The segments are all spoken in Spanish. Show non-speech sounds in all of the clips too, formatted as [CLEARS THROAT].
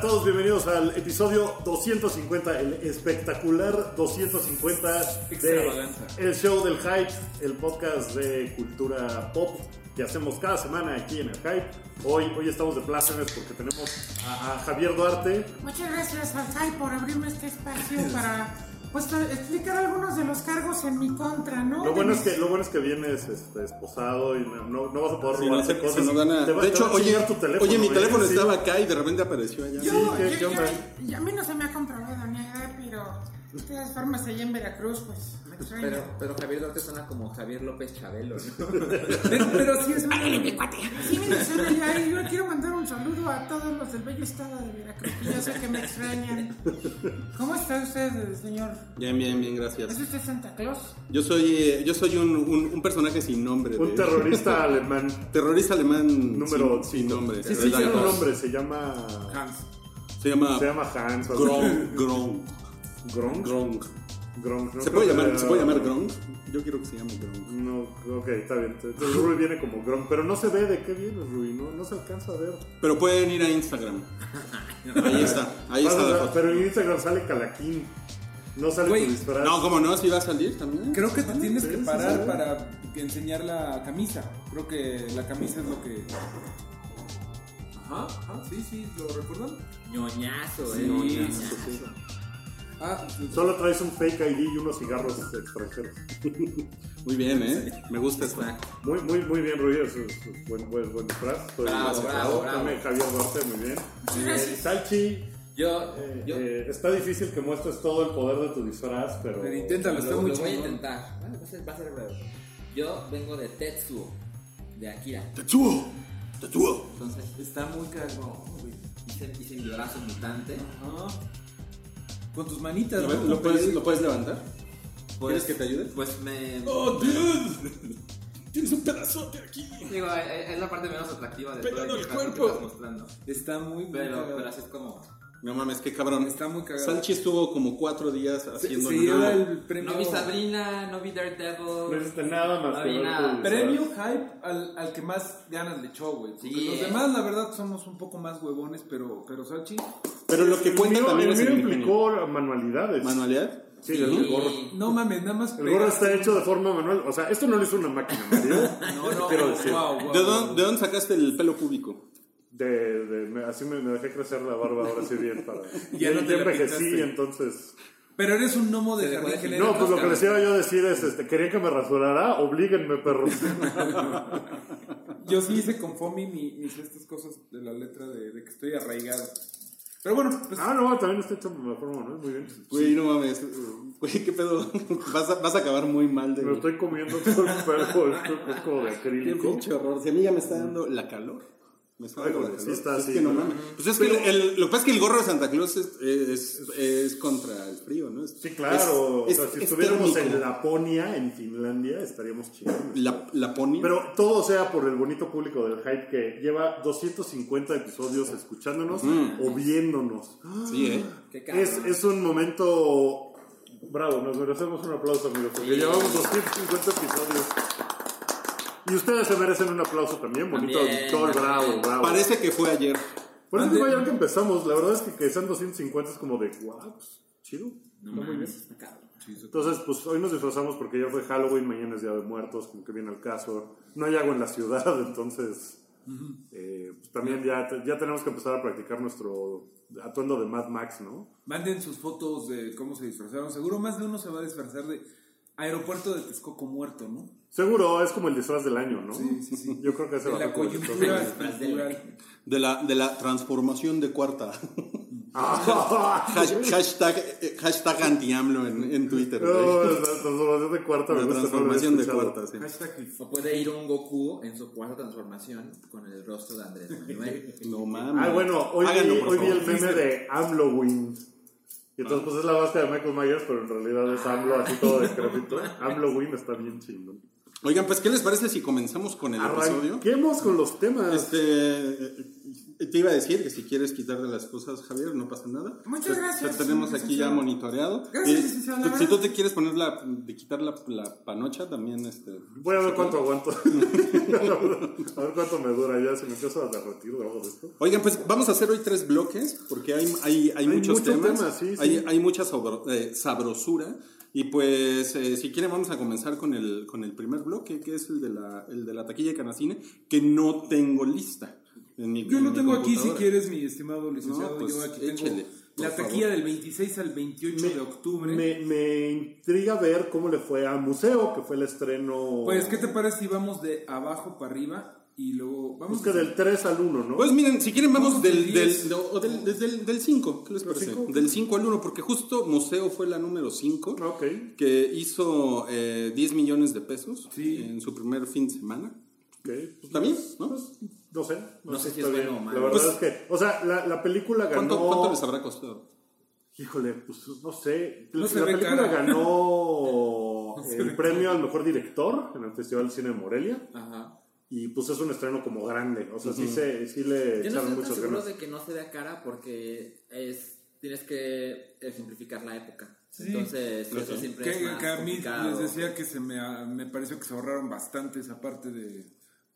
Hola a todos, bienvenidos al episodio 250, el espectacular 250 de. El Show del Hype, el podcast de cultura pop que hacemos cada semana aquí en el Hype. Hoy, hoy estamos de plácemes porque tenemos a, a Javier Duarte. Muchas gracias, Alzai, por abrirme este espacio [LAUGHS] para pues, explicar algunos de los cargos en mi contra, ¿no? Lo bueno es que, lo bueno es que vienes este, esposado y no, no- no vas a poder Sí, no, robarte cosas. Te de hecho, oye, tu teléfono, oye, mi teléfono Sí. estaba acá y de repente apareció allá. Yo, Sí, ¿qué- yo- qué onda? yo- y a mí no se me ha comprobado nada, pero de todas formas allá en Veracruz, pues me extraña. Pero, pero Javier Duarte suena como Javier López Chabelo, ¿no? Pero, [LAUGHS] pero sí es una... Sí, me suena ya, y yo quiero mandar un saludo a todos los del bello estado de Veracruz, que yo sé que me extrañan. ¿Cómo está usted, señor? Bien, bien, bien, gracias. ¿Es usted Santa Claus? Yo soy, eh, yo soy un, un- un personaje sin nombre. Un de- terrorista [LAUGHS] alemán. terrorista alemán Número sin, sin nombre. Sí, sí, ¿verdad? tiene un nombre, se llama. Hans. Se llama Se llama Hans. o algo Gronk. Gronk. Gronk. No ¿Se puede llamar, ¿Se puede llamar Gronk? Yo quiero que se llame Gronk. No, ok, está bien. Entonces Rui viene como Gronk, pero no se ve de qué viene Rui, no, no se alcanza a ver. Pero pueden ir a Instagram. [LAUGHS] Ahí está, ahí está la pero en Instagram sale Calaquín. No sale Güey, tu disfraz. No, como no, si va a salir también. Creo que te tienes sí, que parar para enseñar la camisa. Creo que la camisa es lo que. Ajá, ajá, sí, sí, ¿lo recuerdan? Ñoñazo, Sí, eh. ñoñazo, Ñoñazo. Ah, Solo traes un fake ID y unos cigarros extranjeros. [LAUGHS] Muy bien, ¿eh? Me gusta. Exacto. Muy, muy, muy bien, Rui. Es, es- es buen, buen, buen disfraz. Bravo, bravo, bravo. También Javier Duarte, muy bien. Eh, Salchi, Yo, eh, yo eh, está difícil que muestres todo el poder de tu disfraz, pero. Pero inténtalo, está muy lo voy a intentar. Bueno, va a ser, va a ser breve. Yo vengo de Tetsuo, de Akira. ¡Tetsuo! ¡Tetsuo! Entonces, está muy cagón, güey. hice, hice mi brazo mutante. Ajá. Con tus manitas, ¿no? ¿Lo puedes, ¿Lo puedes levantar? Pues, ¿Quieres que te ayude? Pues me. ¡Oh, dude! [LAUGHS] Tienes un pedazote aquí. Digo, es es la parte menos atractiva de todo Pegado el que cuerpo. que estás mostrando. Está muy, muy Pero, cagado. pero así es como. No mames, qué cabrón. Está muy cagado. Salchi estuvo como cuatro días haciendo se nada. lleva el premio. No vi Sabrina, no vi Daredevil. No hiciste nada más No vi nada. Premio hype al, al que más ganas le echó, güey. Porque Sí, los eh. demás, la verdad, somos un poco más huevones, pero, pero Salchi. Pero lo que El cuenta mío, también el es mío el ingenio. implicó manualidades. ¿Manualidad? Sí, el gorro. No mames, nada más. El gorro pegaste- está hecho de forma manual. O sea, esto no lo hizo una máquina. [LAUGHS] No, no, Quiero decir. wow, wow, ¿De dónde, ¿De dónde sacaste el pelo público? De, de- me- así me, me dejé crecer la barba ahora sí bien para. Ya [LAUGHS] ya no te envejecí, pintaste. entonces. Pero eres un gnomo de jardín genérico. No, pues lo que les iba yo a decir es, este, querían que me rasurara, oblíguenme, perros. [LAUGHS] Yo sí hice con Fomi mi- mis estas cosas de la letra de, de que estoy arraigado. Pero bueno, pues ah, no, también está hecho de la forma manual, muy bien. Güey, no mames. Güey, qué pedo. Vas a, vas a acabar muy mal de. Me estoy comiendo todo el pelo, esto es como de Qué acrílico. pinche horror. Si a mí ya me está dando la calor. Me Ay, la sí está es así, que no mames. Pues es que el, el- lo que pasa es que el gorro de Santa Claus es, es, es contra el frío, ¿no? Es- Sí, claro. es- o sea, si es estuviéramos térmico. en Laponia, en Finlandia, estaríamos chingando. La, la pony. Pero todo sea por el bonito público del hype que lleva 250 episodios escuchándonos o viéndonos. Sí, ¿eh? Qué. Es, es un momento bravo, nos merecemos un aplauso, amigos, porque Sí. llevamos 250 episodios. Y ustedes se merecen un aplauso también, bonito También, auditor, también. bravo, bravo. Parece que fue ayer. Por eso digo ya que empezamos, la verdad es que que sean 250 es como de, wow, pues, chido. No Está muy bien. Entonces, pues hoy nos disfrazamos porque ya fue Halloween, mañana es Día de Muertos, como que viene el caso. No hay agua en la ciudad, [LAUGHS] entonces eh, pues, también ya, ya tenemos que empezar a practicar nuestro atuendo de Mad Max, ¿no? manden sus fotos de cómo se disfrazaron. Seguro más de uno se va a disfrazar de aeropuerto de Texcoco muerto, ¿no? Seguro es como el disfraz del año, ¿no? Sí, sí, sí. Yo creo que ese De va a la ser como el coyuntura disfraz del año. cultural. De la, de la transformación de cuarta. Ah, Hash- hashtag, hashtag anti-AMLO en, en Twitter. no, la transformación de cuarta La transformación de cuarta, sí. Hashtag O puede ir un Goku en su cuarta transformación con el rostro de Andrés Manuel. No mames. Ah, bueno, hoy, Háganlo, vi, hoy vi el meme de AMLOWIN. Y entonces, pues es la máscara de Michael Myers, pero en realidad es AMLO así todo decrépito. [LAUGHS] AMLOWIN está bien chingón. Oigan, pues, ¿qué les parece si comenzamos con el episodio? Arranquemos con los temas. Este, te iba a decir que si quieres quitar de las cosas, Javier, no pasa nada. Muchas Te- gracias, Te tenemos aquí ya monitoreado. Gracias, Eh, si tú te quieres poner la, de quitar la, la panocha, también este. Voy a ver cuánto aguanto. [LAUGHS] [LAUGHS] a ver cuánto me dura ya. Se me empieza a derretir debajo de esto. Oigan, pues vamos a hacer hoy tres bloques porque hay, hay, hay, muchos muchos temas, temas, sí, sí. Hay, hay mucha sabro- eh, sabrosura y pues eh, si quieren vamos a comenzar con el, con el primer bloque que es el de la, el de la taquilla de Canacine que no tengo lista. En mi- Yo en lo mi tengo aquí si quieres, mi estimado licenciado. No, pues, Yo aquí tengo la favor. taquilla del 26 al 28 de octubre. Me, me intriga ver cómo le fue a Museo, que fue el estreno. Pues, ¿qué te parece si vamos de abajo para arriba y luego vamos que del 3 al 1, ¿no? Pues miren, si quieren vamos Vamos del, del del, 10. de- o del, desde el- del 5, ¿qué les parece? cinco? Del 5 al 1, porque justo Museo fue la número 5, Ok. que hizo eh, 10 millones de pesos Sí. en su primer fin de semana. Ok, pues, ¿Está bien? ¿no? pues, no sé. No sé si está es bien. bueno o malo. La verdad Pues- es que, o sea, la, la película ganó. ¿Cuánto, cuánto les habrá costado? Híjole, pues no sé. No la película cara. ganó [LAUGHS] el premio al mejor director en el Festival de Cine de Morelia. Ajá. Y pues es un estreno como grande. O sea, sí, se, sí le Yo no echaron estoy tan muchas seguro ganas. de que no se vea cara porque es tienes que simplificar la época. Sí. Entonces, eso siempre que, es más que a mí complicado. les decía que se me, me pareció que se ahorraron bastante esa parte de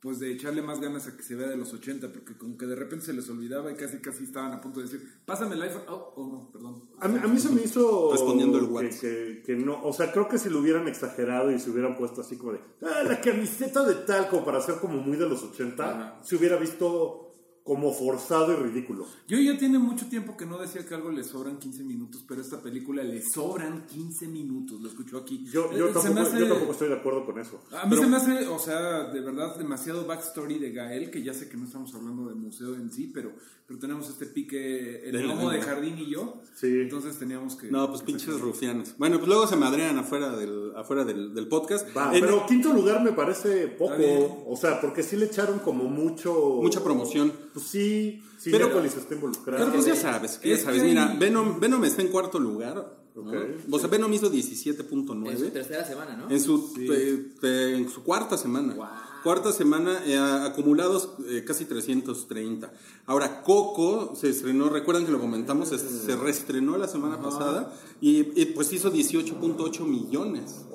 pues de echarle más ganas a que se vea de los 80 porque como que de repente se les olvidaba y casi casi estaban a punto de decir pásame el iPhone oh, oh no perdón A mí, a mí se me hizo. Respondiendo el que, WhatsApp. que, que no. O sea, creo que si lo hubieran exagerado y se hubieran puesto así como de. "Ah, la camiseta de tal, como para ser como muy de los 80, Ajá. se hubiera visto como forzado y ridículo. Yo ya tiene mucho tiempo que no decía que algo le sobran 15 minutos, pero a esta película le sobran 15 minutos, lo escuchó aquí. Yo, yo, Eh, tampoco, me hace- yo tampoco estoy de acuerdo con eso. A mí se me hace, o sea, de verdad, demasiado backstory de Gael, que ya sé que no estamos hablando de museo en sí, pero, pero tenemos este pique, el Del- gnomo de jardín y yo. Sí. Entonces teníamos que... No, pues pinches rufianes. Bueno, pues luego se madrean afuera del, afuera del, del podcast. Va, En- pero quinto lugar me parece poco. O sea, porque sí le echaron como mucho. Mucha promoción. Pues sí, sí, Pero- Cinépolis está involucrado. Pero pues ya sabes, ya Es sabes. Mira, Venom, Venom está en cuarto lugar. ¿no? Ok. O sea, Venom hizo en su 17.9. tercera semana, ¿no? En su, te- te- en su cuarta semana. Wow. Cuarta semana, eh, acumulados eh, casi 330. Ahora, Coco se estrenó, recuerdan que lo comentamos, se, se reestrenó la semana pasada y, y, pues hizo 18.8 millones.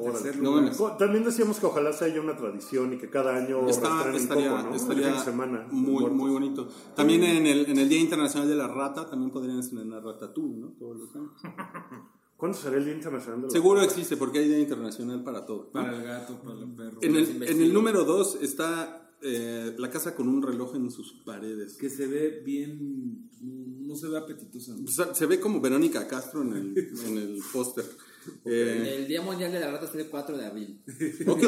No También decíamos que ojalá sea ya una tradición y que cada año Está- estaría, de semana. muy, muy bonito. También en el, en el Día Internacional de la Rata también podrían estrenar Ratatouille, ¿no? Todos los años. [LAUGHS] ¿Cuándo será el Día Internacional de la Seguro existe porque hay Día Internacional para todo. ¿no? Para el gato, para el perro. En el, Los en el número 2 está eh, la casa con un reloj en sus paredes. Que se ve bien... No se ve apetitosa. O sea, se ve como Verónica Castro en el, en el póster. Eh, El Día Mundial de la Rata es el 4 de abril. ok.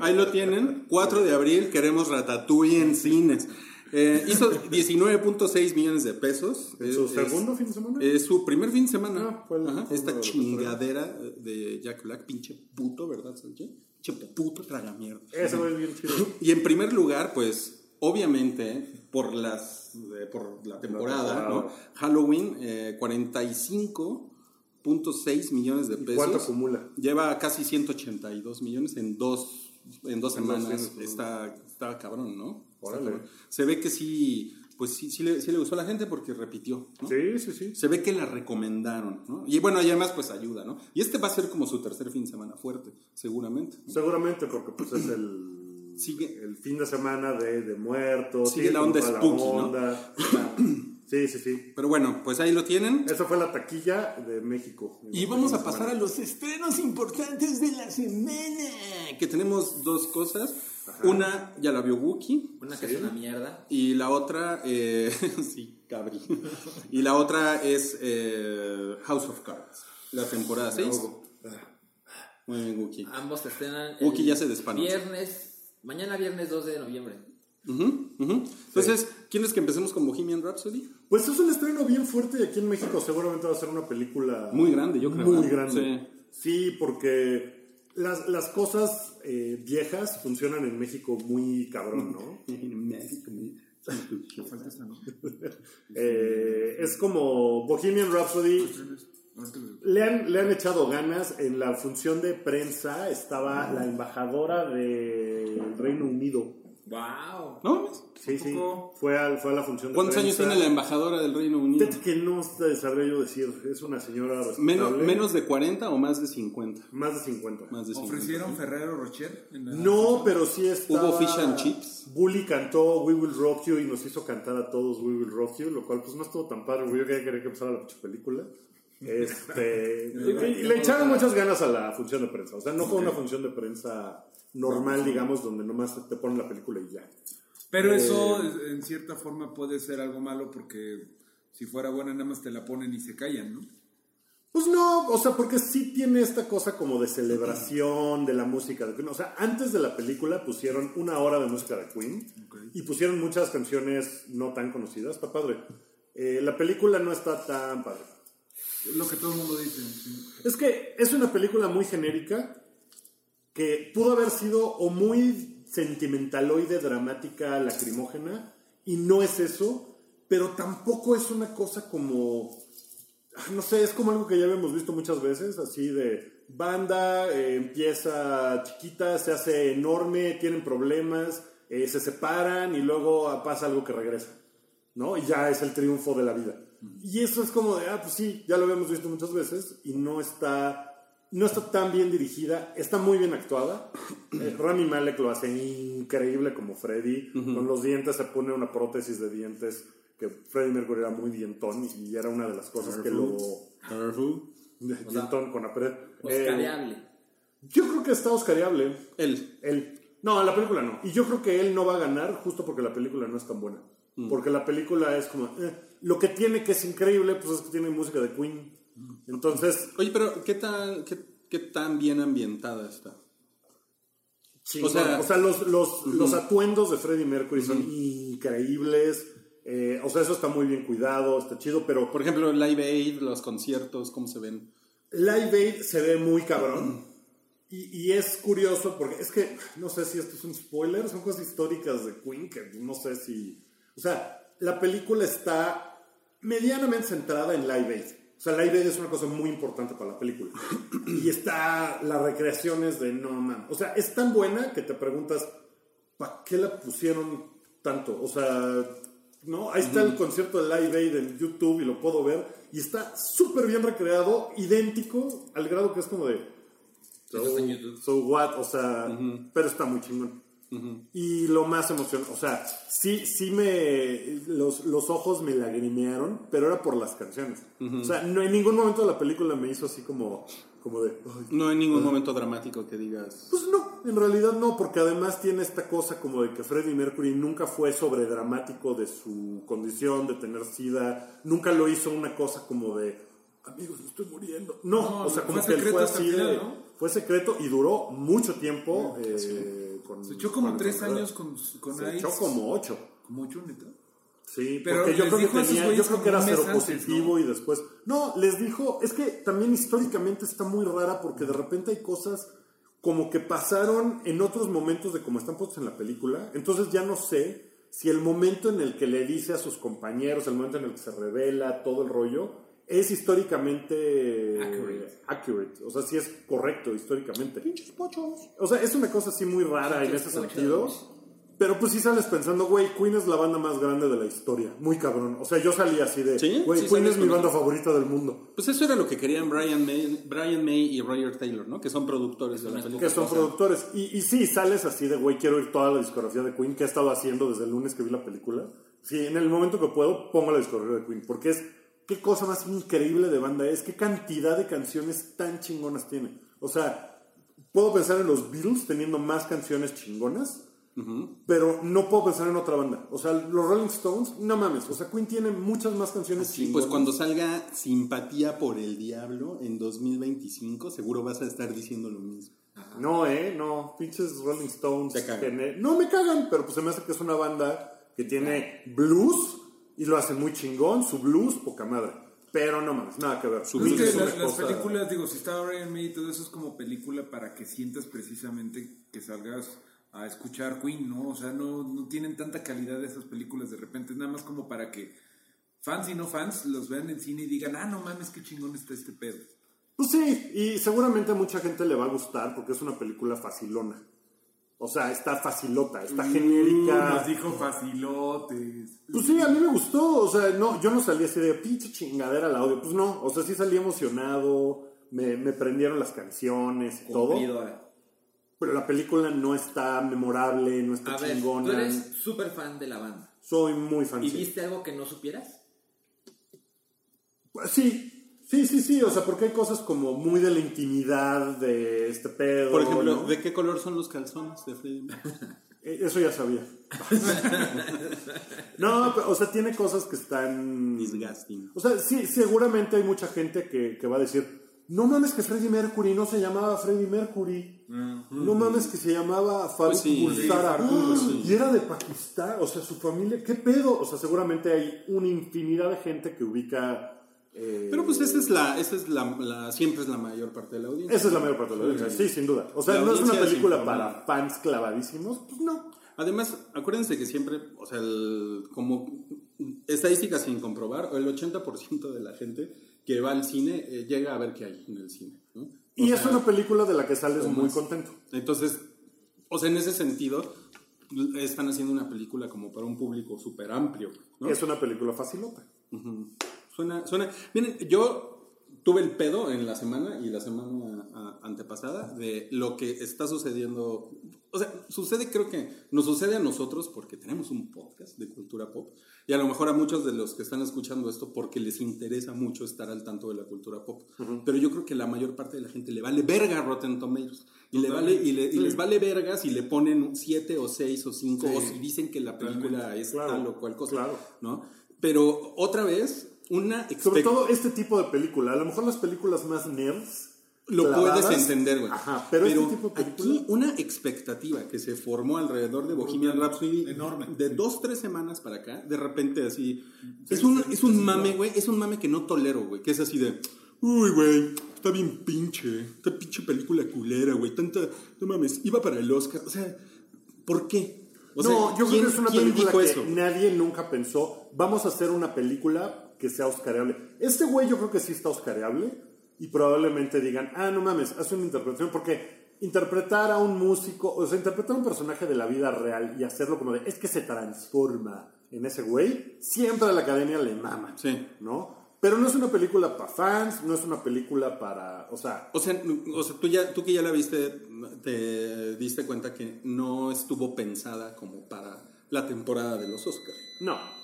Ahí lo tienen. 4 de abril queremos Ratatouille en cines. Eh, hizo 19.6 millones de pesos. ¿En su Es- segundo es- fin de semana? Es su primer fin de semana. Ah, fue el- Ajá, fue Esta de chingadera de Jack Black, pinche puto, ¿verdad, Sánchez? Pinche puto tragamierda. Ese va bien chido. [LAUGHS] Y en primer lugar, pues, obviamente, por las eh, por la temporada, temporada. ¿no? Halloween, eh, 45.6 millones de pesos. ¿Cuánto acumula? Lleva casi 182 millones en dos, en dos En dos semanas. está, está cabrón, ¿no? Órale. Se ve que sí, pues sí, sí, le, sí le gustó a la gente porque repitió, ¿no? Sí, sí, sí. Se ve que la recomendaron, ¿no? Y bueno, y además pues ayuda, ¿no? Y este va a ser como su tercer fin de semana fuerte, seguramente. ¿no? Seguramente porque pues es el, Sigue. el fin de semana de, de muertos. Sigue la onda spooky, ¿no? [CLEARS THROAT] Sí, sí, sí. Pero bueno, pues ahí lo tienen. Esa fue la taquilla de México. Y vamos a pasar a los estrenos importantes de la semana. Que tenemos dos cosas. Una ya la vio Wookie. Una que es una mierda. Y la otra, eh, [LAUGHS] sí, cabri. Y la otra es eh, House of Cards, la temporada 6. Muy bien, Wookie. Ambos se estrenan. Wookie el ya se despanocha. Viernes. Mañana viernes 2 de noviembre. Entonces, ¿quieres que empecemos con Bohemian Rhapsody? Pues es un estreno bien fuerte y aquí en México seguramente va a ser una película Muy grande, yo creo. Muy grande. Sí, porque las, las cosas eh, viejas funcionan en México muy cabrón, ¿no? [LAUGHS] [LAUGHS] Eh, es como Bohemian Rhapsody Le han, le han echado ganas. En la función de prensa estaba la embajadora del Reino Unido. ¡Wow! ¿No? Sí, sí. Fue a, fue a la función de ¿Cuántos años tiene la embajadora del Reino Unido? Fíjate que no te sabría yo decir. Es una señora Menos. ¿Menos de 40 o más de 50? Más de 50. Más de 50. ¿Ofrecieron Ferrero Rocher? en la- No, pero sí estaba... ¿Hubo fish and chips? Bully cantó We Will Rock You y nos hizo cantar a todos We Will Rock You, lo cual pues no estuvo tan padre. Yo quería quería que empezara la película. Este, [LAUGHS] y, y le echaron muchas ganas a la función de prensa. O sea, no fue una función de prensa normal, digamos, donde nomás te ponen la película y ya. Pero Eh, eso en cierta forma puede ser algo malo porque si fuera buena nada más te la ponen y se callan, ¿no? Pues no, o sea, porque sí tiene esta cosa como de celebración de la música de Queen. O sea, antes de la película pusieron una hora de música de Queen y pusieron muchas canciones no tan conocidas. Está padre. Eh, la película no está tan padre. Lo que todo el mundo dice. sí. Es que es una película muy genérica que pudo haber sido o muy sentimentaloide, dramática, lacrimógena, y no es eso, pero tampoco es una cosa como, ah, no sé, es como algo que ya habíamos visto muchas veces, así de banda, eh, empieza chiquita, se hace enorme, tienen problemas, eh, se separan y luego pasa algo que regresa, ¿no? Y ya es el triunfo de la vida. Y eso es como de, ah, pues sí, ya lo habíamos visto muchas veces y no está, no está tan bien dirigida, está muy bien actuada. Eh, [CLEARS THROAT] Rami Malek lo hace increíble como Freddy, con los dientes se pone una prótesis de dientes que Freddie Mercury era muy dientón y era una de las cosas que lo... Dientón con apret. Oscariable. yo creo que está oscariable. Él. Él. No, la película no. Y yo creo que él no va a ganar justo porque la película no es tan buena. Porque la película es como... eh, lo que tiene que es increíble, pues es que tiene música de Queen. Entonces, Oye, pero ¿qué tan, qué, qué tan bien ambientada está? o sea, o sea los, los, los atuendos de Freddie Mercury son increíbles. Eh, o sea, eso está muy bien cuidado, está chido, pero Por ejemplo, Live Aid, los conciertos, ¿cómo se ven? Live Aid se ve muy cabrón. Y, y es curioso porque es que, no sé si esto es un spoiler, son cosas históricas de Queen que no sé si... O sea, la película está medianamente centrada en Live Aid. O sea, Live Aid es una cosa muy importante para la película. Y está las recreaciones de no man. O sea, es tan buena que te preguntas, ¿para qué la pusieron tanto? O sea, ¿no? Ahí está el concierto de Live Aid en YouTube y lo puedo ver. Y está súper bien recreado, idéntico, al grado que es como de... So what? O sea, pero está muy chingón. Y lo más emocionante, o sea, sí, sí me. Los, los ojos me lagrimearon, pero era por las canciones. O sea, no, en ningún momento de la película me hizo así como, como de. No hay ningún momento dramático que digas. Pues no, en realidad no, porque además tiene esta cosa como de que Freddie Mercury nunca fue sobredramático de su condición de tener sida, nunca lo hizo una cosa como de. Amigos, me estoy muriendo. No, No, o sea, como que él fue así el final, de. ¿no? Fue secreto y duró mucho tiempo. eh, con, Se echó como tres años con, con Se echó como ocho. Como ocho, neta. Sí, Pero porque yo creo, que tenía, yo creo que era cero positivo y después. No, les dijo, es que también históricamente está muy rara porque de repente hay cosas como que pasaron en otros momentos de como están puestos en la película. Entonces ya no sé si el momento en el que le dice a sus compañeros, el momento en el que se revela todo el rollo, es históricamente Accurate. accurate. O sea, si es correcto históricamente. O sea, es una cosa así muy rara en ese sentido. Pero pues sí sales pensando, güey, Queen es la banda más grande de la historia. Muy cabrón. O sea, yo salí así de, ¿Sí? güey, Sí, Queen es mi banda favorita del mundo. Pues eso era lo que querían Brian May, Brian May y Roger Taylor, ¿no? Que son productores de la película. Que son productores. Y, y sí, sales así de, güey, quiero oír toda la discografía de Queen que he estado haciendo desde el lunes que vi la película. Sí, en el momento que puedo, pongo la discografía de Queen. Porque es, qué cosa más increíble de banda es, qué cantidad de canciones tan chingonas tiene. O sea, puedo pensar en los Beatles teniendo más canciones chingonas. Pero no puedo pensar en otra banda. O sea, los Rolling Stones, no mames. O sea, Queen tiene muchas más canciones Sí, chingonas. pues cuando salga Simpatía por el Diablo en 2025, seguro vas a estar diciendo lo mismo. No, eh, no. Pinches Rolling Stones. Te cagan. No me cagan, pero pues se me hace que es una banda que tiene blues y lo hace muy chingón. Su blues, poca madre. Pero no mames, nada que ver. Su es blues que es una las cosa- películas, digo, si está Brian May y todo eso es como película para que sientas precisamente que salgas a escuchar Queen, ¿no? O sea, no, no tienen tanta calidad esas películas de repente, es nada más como para que fans y no fans los vean en cine y digan, ah, no mames, qué chingón está este pedo. Pues sí, y seguramente a mucha gente le va a gustar porque es una película facilona. O sea, está facilota, está Uh, genérica. Nos dijo facilotes. Pues sí, a mí me gustó. O sea, no, yo no salí así de pinche chingadera al audio. Pues no, o sea, sí salí emocionado. Me, me prendieron las canciones y todo. Cumplidora. Pero la película no está memorable, no está A ver, chingona. tú eres súper fan de la banda. Soy muy fan. ¿Y sí. viste algo que no supieras? Pues Sí, sí, sí, sí. O sea, porque hay cosas como muy de la intimidad de este pedo. Por ejemplo, ¿no? ¿de qué color son los calzones de Freddie Mercury? [LAUGHS] Eh, Eso ya sabía. [LAUGHS] no, pero, o sea, tiene cosas que están. Disgusting. O sea, sí, seguramente hay mucha gente que, que va a decir, no mames que Freddie Mercury no se llamaba Freddie Mercury. No mames que se llamaba Faruk Pues sí, sí, ¡Ah! sí. Y era de Pakistán. O sea, su familia, ¿qué pedo? O sea, seguramente hay una infinidad de gente que ubica... eh, Pero pues esa es la, esa es la, la- siempre es la mayor parte de la audiencia. Esa es la mayor parte de la audiencia, sí, sin duda. O sea, no es una película para fans clavadísimos, pues no. Además, acuérdense que siempre, o sea, el- como estadísticas sin comprobar, el 80% de la gente que va al cine eh, llega a ver qué hay en el cine. ¿no? Y O es sea, una película de la que sales muy contento. Entonces, o sea, en ese sentido, están haciendo una película como para un público súper amplio. ¿no? Es una película facilota. Ujú. Suena, suena. Miren, yo tuve el pedo en la semana y la semana a- antepasada de lo que está sucediendo. O sea, sucede, creo que nos sucede a nosotros porque tenemos un podcast de cultura pop y a lo mejor a muchos de los que están escuchando esto porque les interesa mucho estar al tanto de la cultura pop. Pero yo creo que la mayor parte de la gente le vale verga a Rotten Tomatoes y, le vale, y, le- y les vale verga si le ponen 7 o 6 o 5 o si dicen que la película es Claro, tal o cual cosa. claro. ¿no? Pero otra vez, una Sobre todo este tipo de película. A lo mejor las películas más nerds. lo clavadas, puedes entender, güey. Ajá, pero, este tipo de aquí una expectativa que se formó alrededor de Bohemian Rhapsody Enorme. de dos, tres semanas para acá, de repente así. es un, es un mame, güey. Es un mame que no tolero, güey. Que es así de. Uy, güey, está bien pinche. Esta pinche película culera, güey. Tanta. No mames, iba para el Oscar. O sea, ¿por qué? O sea, no, yo creo ¿quién- que es una película que eso? nadie nunca pensó. Vamos a hacer una película que sea oscareable. Este güey yo creo que sí está oscareable. Y probablemente digan, ah, no mames, hace una interpretación. Porque interpretar a un músico, o sea, interpretar a un personaje de la vida real y hacerlo como de, es que se transforma en ese güey, siempre a la academia le mama. Sí. ¿No? Pero no es una película para fans, no es una película para. O sea, O sea, o sea tú, ya, tú que ya la viste, te diste cuenta que no estuvo pensada como para la temporada de los Oscars. no.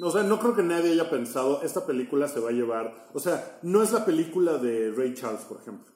O sea, no creo que nadie haya pensado, esta película se va a llevar. O sea, no es la película de Ray Charles, por ejemplo.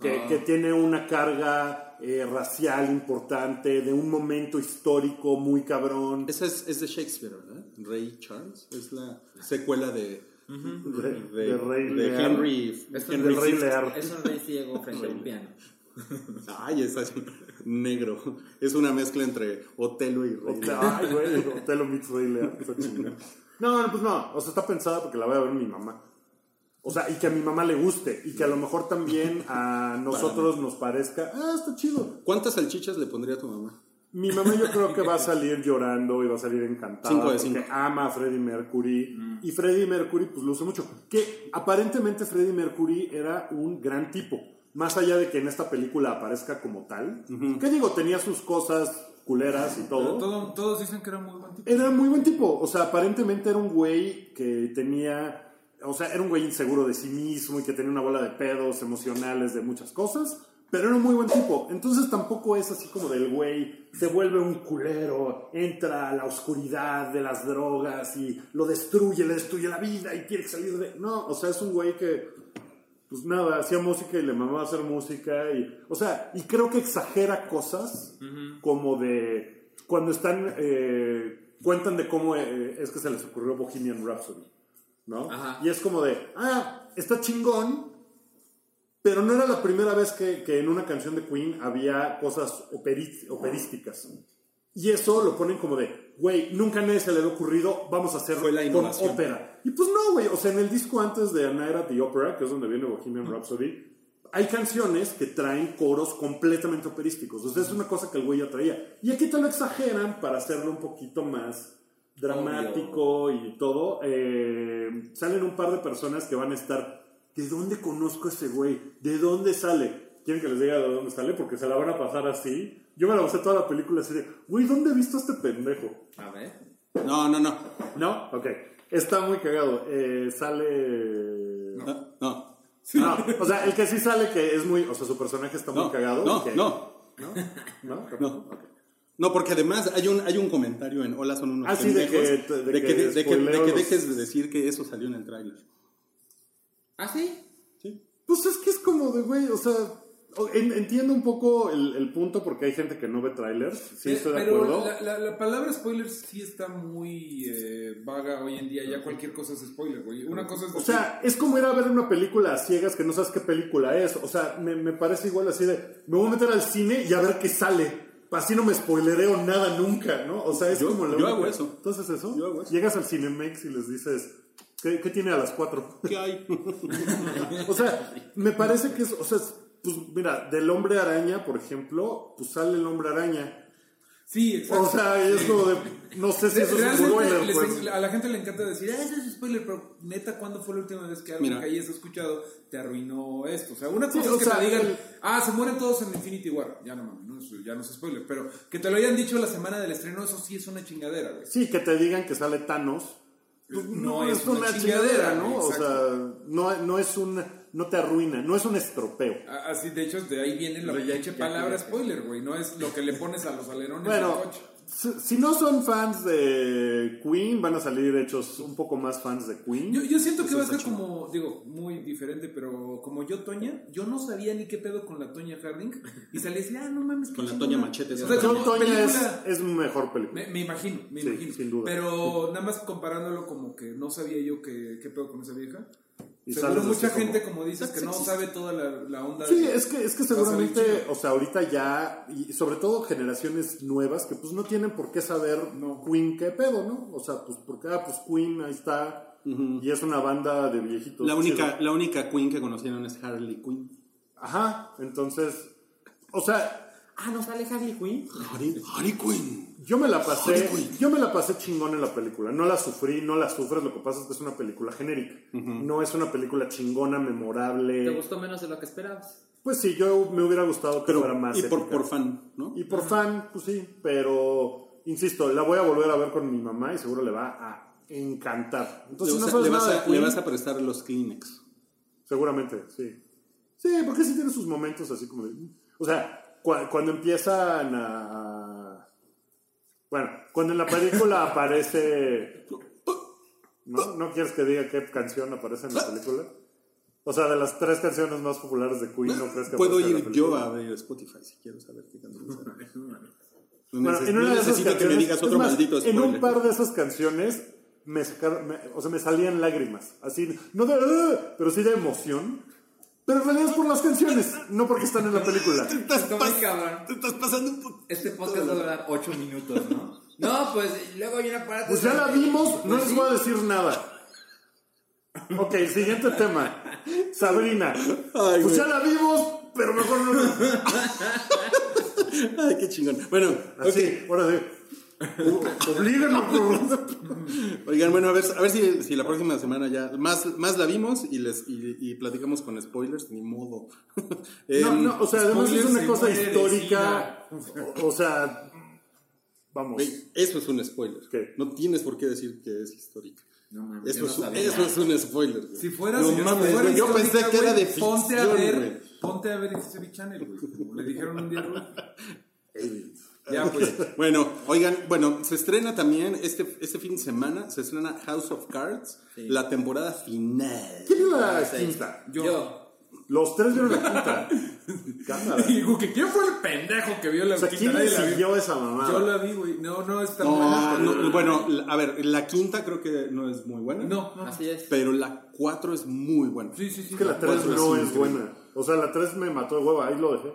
que, que tiene una carga eh, racial importante, de un momento histórico muy cabrón. Esa es, es de Shakespeare, ¿verdad? Ray Charles. Es la secuela de, de, de, de Rey de Lear. Henry. Es un Henry del Rey VI. Lear. Es un rey ciego frente a un piano. [LAUGHS] Ay, es así, negro. [LAUGHS] Es una mezcla entre Otelo y Rey. Lear. Ay, güey, Hotel meets Rey [LAUGHS] chingón. No, no, pues no. O sea, está pensada porque la voy a ver mi mamá. O sea, y que a mi mamá le guste. Y que a lo mejor también a nosotros nos parezca, ah, está chido. ¿Cuántas salchichas le pondría a tu mamá? Mi mamá yo creo que va a [LAUGHS] salir llorando y va a salir encantada. Cinco de porque cinco. ama a Freddie Mercury. Y Freddie Mercury pues lo usa mucho. Que aparentemente Freddie Mercury era un gran tipo. Más allá de que en esta película aparezca como tal. Que digo, tenía sus cosas culeras y todo. todo- todos dicen que era muy buen tipo. Era muy buen tipo. O sea, aparentemente era un güey que tenía. O sea, era un güey inseguro de sí mismo y que tenía una bola de pedos emocionales de muchas cosas. Pero era un muy buen tipo. Entonces tampoco es así como del güey se vuelve un culero, entra a la oscuridad de las drogas y lo destruye, le destruye la vida y quiere salir de. No, o sea, es un güey que pues nada, hacía música y le mamaba hacer música y, o sea, y creo que exagera cosas como de cuando están, eh, cuentan de cómo eh, es que se les ocurrió Bohemian Rhapsody, ¿no? Ajá. Y es como de, ah, está chingón, pero no era la primera vez que, que en una canción de Queen había cosas operísticas. Y eso lo ponen como de, güey, nunca a nadie se le había ocurrido, vamos a hacerlo Fue la con ópera. Y pues no, güey, o sea, en el disco antes de A Night at the Opera, que es donde viene Bohemian Rhapsody, hay canciones que traen coros completamente operísticos. O sea, es una cosa que el güey ya traía. Y aquí te lo exageran para hacerlo un poquito más dramático y todo, eh, salen un par de personas que van a estar, ¿de dónde conozco a ese güey? ¿De dónde sale? ¿Quieren que les diga de dónde sale? Porque se la van a pasar así. Yo me la pasé toda la película así de, güey, ¿dónde he visto a este pendejo? A ver. No, no, no. ¿No? Ok. Está muy cagado. Eh, sale... No, no. No, o sea, el que sí sale que es muy... O sea, su personaje está muy No, cagado. no, que- no. ¿No? No. No, porque además hay un, hay un comentario en Hola son unos Ah, sí, de que- de de que que, de- de que- de que dejes de decir que eso salió en el tráiler. ¿Ah, sí? ¿Sí? Pues es que es como de, güey, o sea, entiendo un poco el, el punto porque hay gente que no ve trailers. Sí, Eh, estoy de pero acuerdo. La, la- la palabra spoiler sí está muy eh, vaga hoy en día. Ya cualquier cosa es spoiler, güey. Una cosa es O decir, sea, es como ir a ver una película a ciegas que no sabes qué película es. O sea, me, me parece igual así de, me voy a meter al cine y a ver qué sale. Así no me spoilereo nada nunca, ¿no? O sea, es Yo- como la yo única- hago eso. Entonces eso, Yo hago eso. llegas al Cinemex y les dices, ¿qué, qué tiene a las cuatro? ¿Qué hay? [LAUGHS] O sea, me parece que es, o sea, es- pues mira, del hombre araña, por ejemplo, pues sale el hombre araña. sí, exacto. O sea, es como de, no sé si eso es un spoiler, les- pues. a la gente le encanta decir, ah, eso es spoiler, pero neta, ¿cuándo fue la última vez que algo Mira. que hayas escuchado te arruinó esto? O sea, una cosa es que sea, te digan, el- ah, se mueren todos en Infinity War. Ya no mames, no, ya no es spoiler, pero que te lo hayan dicho la semana del estreno, eso sí es una chingadera, güey. Sí, que te digan que sale Thanos. pues, No no, es es una una chingadera, chingadera, ¿no? O sea, no, no es un, no te arruina, no es un estropeo. Así, de hecho, de ahí viene la pinche palabra spoiler, güey. No es lo que le pones a los alerones Bueno, del coche. si, si no son fans de Queen, van a salir hechos un poco más fans de Queen. Yo, yo siento que va a ser como, digo, muy diferente, pero como yo, Toña, yo no sabía ni qué pedo con la Toña Harding. Y salí así, ah, no mames, Con la. Toña Machete, O sea, Toña es, es mejor película. Me, me imagino, me Sí, imagino. sin duda. Pero nada más comparándolo como que no sabía yo qué, qué pedo con esa vieja. Y Seguro mucha como- gente, como dices, que no sabe toda la, la onda Sí, de... es que, es que seguramente, o sea, ahorita ya, y sobre todo generaciones nuevas, que pues no tienen por qué saber Queen qué pedo, ¿no? O sea, pues porque, ah, pues Queen ahí está, y es una banda de viejitos. La única, chido. la única Queen que conocieron es Harley Quinn. Ajá, entonces, o sea, Ah, ¿no sale Harley Quinn? Harley, Harley Quinn. yo me la pasé, yo me la pasé chingón en la película, no la sufrí, no la sufres, lo que pasa es que es una película genérica, no es una película chingona, memorable. ¿Te gustó menos de lo que esperabas? Pues sí, yo me hubiera gustado que Pero, fuera más y por, épica. por fan, ¿no? Y por fan, pues sí, pero insisto, la voy a volver a ver con mi mamá y seguro le va a encantar. Le Entonces, no a, sabes le vas nada a- le vas a prestar los Kleenex. Seguramente, sí. Sí, porque sí tiene sus momentos así como de... O sea, cua- cuando empiezan a... Bueno, cuando en la película [LAUGHS] aparece... ¿No? ¿No quieres que diga qué canción aparece en la película? O sea, de las tres canciones más populares de Queen, ¿no crees que Puedo en ir yo a ver Spotify si quiero saber qué canción. [LAUGHS] No, Bueno, neces- en no una de esas necesito que me canciones- digas otro más, maldito En spoiler. un par de esas canciones me sacaron, me- o sea, me salían lágrimas, así, no de, pero sí de emoción. Pero en realidad es por las canciones, no porque están en la película. Estás, pas- te estás pasando un poco. Este podcast va a durar 8 minutos, ¿no? No, pues luego hay una parte... Pues ya la vimos, no Pues les sí. voy a decir nada. Ok, siguiente tema. Sabrina. Ay, Pues ya la vimos, pero mejor no. [LAUGHS] Ay, qué chingón. Bueno, Así, ahora sí. [LAUGHS] Oblíguenme, por- Oigan, bueno, a ver, a ver si, si la próxima semana ya más, más la vimos y les y, y platicamos con spoilers, ni modo. [LAUGHS] No, Em, no, o sea, además es una cosa histórica. O, o sea, vamos. eso es un spoiler. ¿Qué? No tienes por qué decir que es histórica. No mames, Eso, es, no eso es un spoiler. güey. Si fueras, no si mames, fueras güey, yo pensé que era de Ponte a ficción, ver, güey. ponte a ver History Channel, güey. Como le dijeron un día, güey. Ya, pues. Bueno, oigan, bueno, se estrena también este, este fin de semana, se estrena House of Cards, la temporada final. ¿Quién es la quinta? Yo. Yo. Los tres vieron la quinta. [LAUGHS] Cámara. Digo, que ¿quién fue el pendejo que vio la O sea, quinta? ¿quién vio. siguió esa mamada? Yo la vi, güey. No, no es tan buena. No, no, bueno, la- a ver, la quinta creo que no es muy buena. No, no. Así es. Pero la cuatro es muy buena. Sí, sí, sí. Es que la 3 cuatro no es buena. O sea, la 3 me mató de hueva, ahí lo dejé.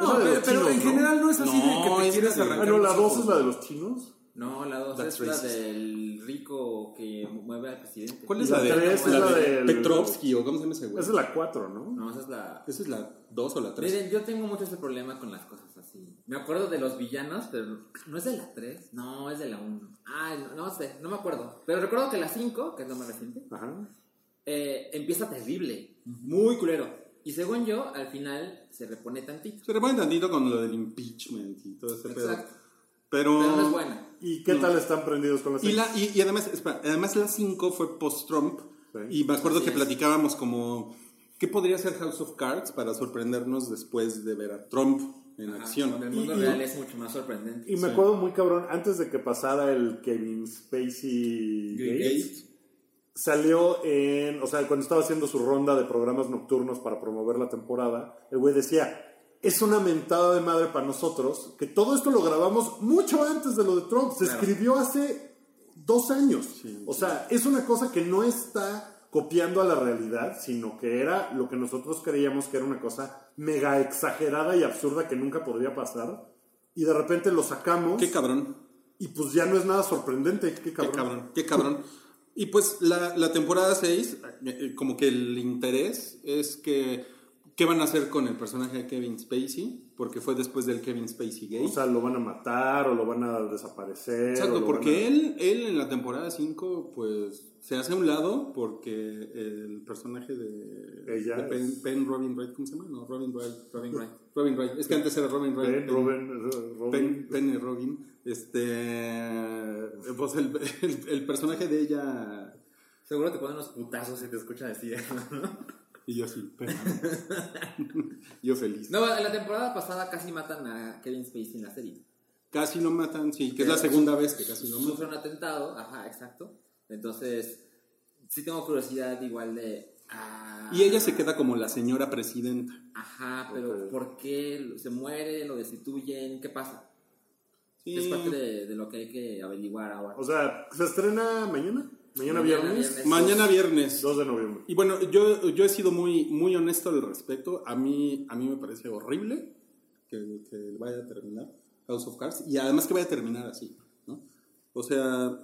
No, de pero, los pero chinos, en ¿no? general no es así No, de que te es quieres de- arrancar. Ah, no, la los 2 ojos. es la de los chinos. No, la 2 That's es la racist. del rico que mueve al presidente. ¿Cuál es La la, de, tres es la la de del- Petrovsky o cómo se llama ese güey? Esa es la 4, ¿no? No, esa es la... ¿Esa es la dos o la tres? Miren, yo tengo mucho ese problema con las cosas así. sí. Me acuerdo de los villanos, pero no es de la 3, no, es de la 1. Ay, no, no sé, no me acuerdo. Pero recuerdo que la 5, que es la más reciente, Ajá. eh, empieza terrible, muy culero. Y según yo, al final se repone tantito. Se repone tantito con lo del impeachment y todo ese pedo. Exacto. Pero. Pero no es buena. ¿Y qué tal están prendidos con la Y, la, y, y además, espera, además la 5 fue post-Trump. Sí. Y me acuerdo Así que es. platicábamos como. ¿Qué podría ser House of Cards para sorprendernos después de ver a Trump en Ajá, acción? el mundo Y- y- real es mucho más sorprendente. Y me acuerdo muy cabrón, antes de que pasara el Kevin Spacey Gate. Salió en, o sea, cuando estaba haciendo su ronda de programas nocturnos para promover la temporada, el güey decía, es una mentada de madre para nosotros, que todo esto lo grabamos mucho antes de lo de Trump, se Claro. escribió hace dos años. o sea, es una cosa que no está copiando a la realidad, sino que era lo que nosotros creíamos que era una cosa mega exagerada y absurda que nunca podría pasar. Y de repente lo sacamos Qué cabrón. y pues ya no es nada sorprendente. Qué Qué cabrón. cabrón, qué cabrón. [LAUGHS] Y pues la, la temporada 6, como que el interés es que qué van a hacer con el personaje de Kevin Spacey, porque fue después del Kevin Spacey Gate. O sea, lo van a matar o lo van a desaparecer. Exacto, porque a- él, él en la temporada 5 pues se hace a un lado porque el personaje de, Ella de Penn, es- Penn Robin Wright, ¿cómo se llama? No, Robin Wright. Robin Wright. Robin Wright. Es que antes era Robin Wright. Ben, Penn- Robin, Robin. Penn, y Robin. Este. Pues el, el, el personaje de ella. Seguro te ponen unos putazos si te escuchan decir eso, [LAUGHS] ¿no? Y yo sí, pero- [LAUGHS] yo feliz. No, en la temporada pasada casi matan a Kevin Spacey en la serie. Casi lo matan, sí, que es la segunda vez que casi lo Sufre matan. un atentado, ajá, exacto. Entonces, sí tengo curiosidad igual de... ah, Y ella se queda como la señora presidenta. Ajá, pero. ¿por qué se muere? ¿Lo destituyen? ¿Qué pasa? Sí. Es parte de, de lo que hay que averiguar ahora. O sea, ¿se estrena mañana? Mañana, viernes. viernes. Mañana viernes. 2 de noviembre. Y bueno, yo, yo he sido muy, muy honesto al respecto. A mí, a mí me parece horrible que, que vaya a terminar House of Cards. Y además que vaya a terminar así, ¿no? O sea,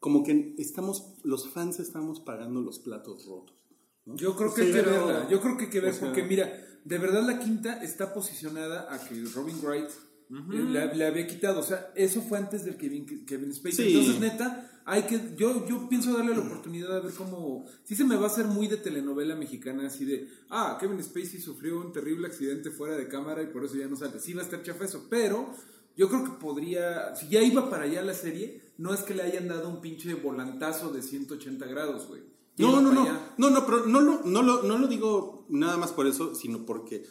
como que estamos, los fans estamos pagando los platos rotos. ¿no? Yo creo que Sí, hay que pero- verla. Yo creo que hay que ver, o sea- porque mira, de verdad la quinta está posicionada a que Robin Wright eh, le, le había quitado. O sea, eso fue antes del Kevin, Kevin Spacey. Sí. Entonces, neta, hay que. Yo, yo pienso darle la oportunidad de ver cómo. Sí, se me va a hacer muy de telenovela mexicana, así de. Ah, Kevin Spacey sufrió un terrible accidente fuera de cámara y por eso ya no sale. Sí, va a estar chafa eso, pero. Yo creo que podría, si ya iba para allá la serie, no es que le hayan dado un pinche volantazo de 180 grados, güey. No, no, no, allá. no, no, pero no lo, no, lo, no lo digo nada más por eso, sino porque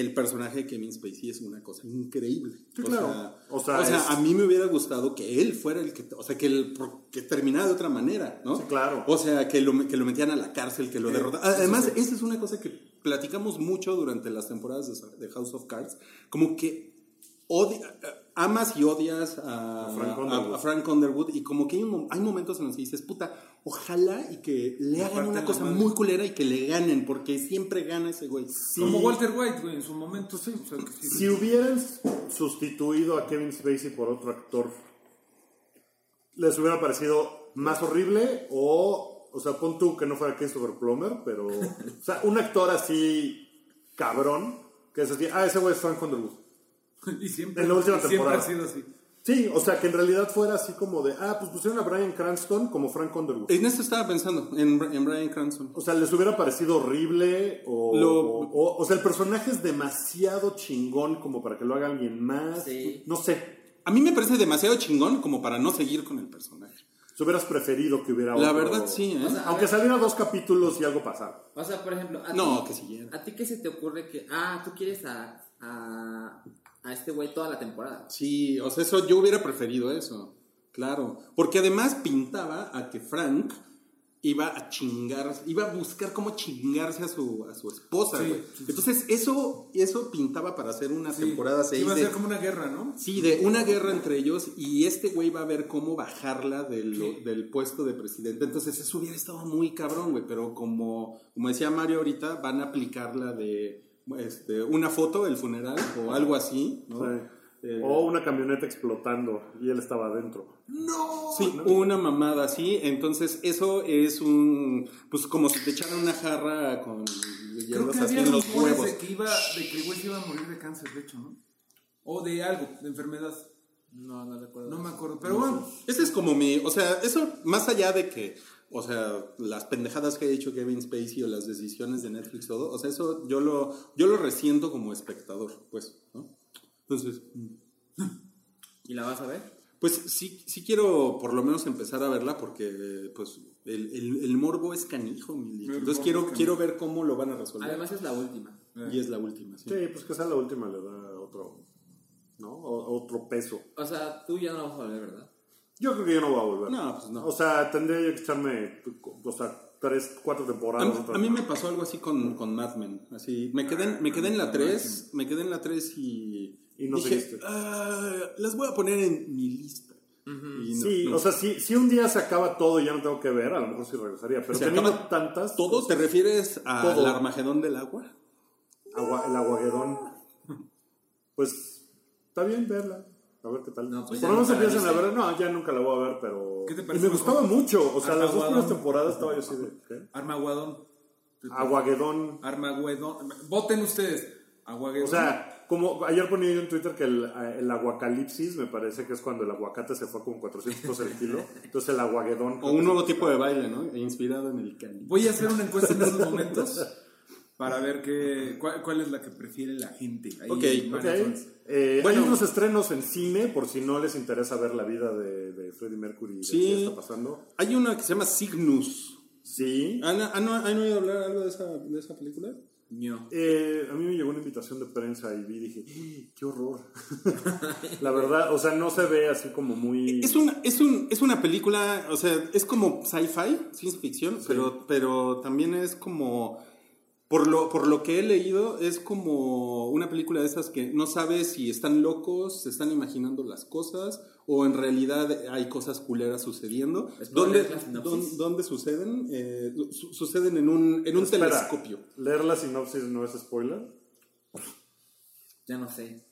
el personaje de Kevin Spacey es una cosa increíble. Sí, o, claro. sea, O o sea, es- a mí me hubiera gustado que él fuera el que, o sea, que, el, que terminara de otra manera, ¿no? Sí, claro. O sea, que lo, que lo metieran a la cárcel, que lo derrotaran. Además, esa es una cosa que platicamos mucho durante las temporadas de, de House of Cards, como que odia- amas y odias a, A Frank a- Underwood. a Frank Underwood y como que hay, un hay momentos en los que dices, puta, ojalá y que le hagan una cosa madre. muy culera y que le ganen, porque siempre gana ese güey. Como Walter White, güey, en su momento, sí. o sea, que sí. Si hubieran sustituido a Kevin Spacey por otro actor, ¿les hubiera parecido más horrible? O, o sea, pon tú que no fuera Christopher Plummer, pero. O sea, un actor así cabrón, que es así, ah, ese güey es Frank Underwood. [LAUGHS] Y siempre, En la última siempre temporada. ha sido así. Sí, o sea, que en realidad fuera así como de, ah, pues pusieron a Brian Cranston como Frank Underwood. En eso estaba pensando, en, en Brian Cranston. O sea, ¿les hubiera parecido horrible? O, Lo- o, o- o sea, el personaje es demasiado chingón como para que lo haga alguien más. Sí. No sé. A mí me parece demasiado chingón como para no seguir con el personaje. Si hubieras preferido que hubiera La otro- verdad, sí, ¿eh? O sea, a Aunque ver, saliera dos capítulos y algo pasara. o sea, por ejemplo, ¿a No, ti- que siguiera. ¿A ti qué se te ocurre que, ah, tú quieres a, a, a este güey toda la temporada? Sí, o sea, eso yo hubiera preferido eso. Claro. Porque además pintaba a que Frank iba a chingar, iba a buscar cómo chingarse a su, a su esposa, güey. sí, sí. Entonces, eso, eso pintaba para hacer una Sí. temporada 6 Iba a de, ser como una guerra, ¿no? Sí, de una guerra entre ellos y este güey va a ver cómo bajarla del, del puesto de presidente. Entonces eso hubiera estado muy cabrón, güey, pero como, como decía Mario ahorita, van a aplicar la de este, una foto del funeral o algo así, ¿no? Sí. Eh, O una camioneta explotando y él estaba adentro. Sí, una mamada así. Entonces, eso es un. Pues como si te echaran una jarra con Creo que así había en los huevos. de que, iba, de que güey se iba a morir de cáncer, de hecho, ¿no? O de algo, de enfermedad. No, no recuerdo. No me acuerdo. Pero bueno, Ese es como mi, o sea, eso más allá de que, o sea, las pendejadas que ha hecho Kevin Spacey o las decisiones de Netflix todo, o sea, eso yo lo yo lo resiento como espectador, pues, ¿no? Entonces, ¿Y la vas a ver? pues sí sí quiero por lo menos empezar a verla porque pues el, el, el morbo es canijo, mi Entonces quiero quiero ver cómo lo van a resolver. Además es la última. y es la última, sí. Sí, pues que sea la última le da otro, ¿no? O- otro peso. O sea, tú ya no la vas a ver, ¿verdad? Yo creo que yo no voy a volver. No, pues no. O sea, tendría yo que echarme, o sea, tres, cuatro A, temporadas. mí- otra a mí me pasó algo así con, con Mad Men. Así, me quedé, en- me quedé en la 3, me quedé en la 3 y, Y no dije. "Ah, las voy a poner en mi lista. No, Sí, no. o sea, si, si un día se acaba todo y ya no tengo que ver, a lo mejor sí regresaría. Pero ¿Se teniendo tantas. ¿Todo? ¿Te refieres al. Armagedón del agua? agua- el aguaguedón. Pues está bien verla. A ver qué tal. No, pues Por lo menos empiezan a ver. No, ya nunca la voy a ver, pero. ¿Qué te y parece me gustaba mucho. O sea, las dos Armaguadón. primeras temporadas estaba yo así de. ¿qué? Armaguadón. Aguaguedón. Armaguedón. Voten ustedes. Aguaguedón. O sea, como ayer ponía yo en Twitter que el, el aguacalipsis me parece que es cuando el aguacate se fue como 400 pesos el kilo. [LAUGHS] Entonces el aguaguedón. O un nuevo tipo de baile, ¿no? Inspirado en el candy. Voy a hacer una encuesta en estos momentos [LAUGHS] para ver qué, cuál, cuál es la que prefiere la gente. Ahí Ok, en Ok. Marathons. Eh, Bueno. hay unos estrenos en cine por si no les interesa ver la vida de, de Freddie Mercury y de Sí. qué está pasando. Hay una que se llama Cygnus. Sí. ¿Han, han, han oído hablar algo de esa, de esa película? No. Eh, a mí me llegó una invitación de prensa y vi y dije, "Eh, qué horror. [LAUGHS] la verdad, o sea, no se ve así como muy... Es una, es, un, es una película, o sea, es como sci-fi, ciencia ficción, pero, pero también es como, por lo, por lo que he leído, es como una película de esas que no sabes si están locos, se están imaginando las cosas, o en realidad hay cosas culeras sucediendo. ¿Es para ¿Dónde, dónde- dónde suceden? Eh, su- suceden en un, en un Espera, telescopio. Leer la sinopsis no es spoiler. Ya no sé.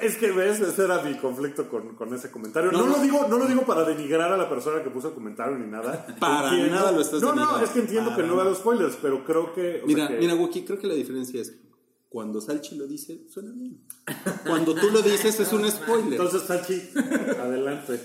Es que ves, ese era mi conflicto con, con ese comentario. No, No, lo digo, no lo digo para denigrar a la persona que puso el comentario ni nada. [LAUGHS] Para nada lo estás No, no, es que entiendo Para que no veo spoilers, pero creo que. o Mira, sea que- mira, Wookie, creo que la diferencia es cuando Salchi lo dice, suena bien. Cuando tú lo dices, es un spoiler. Entonces, Sachi, adelante.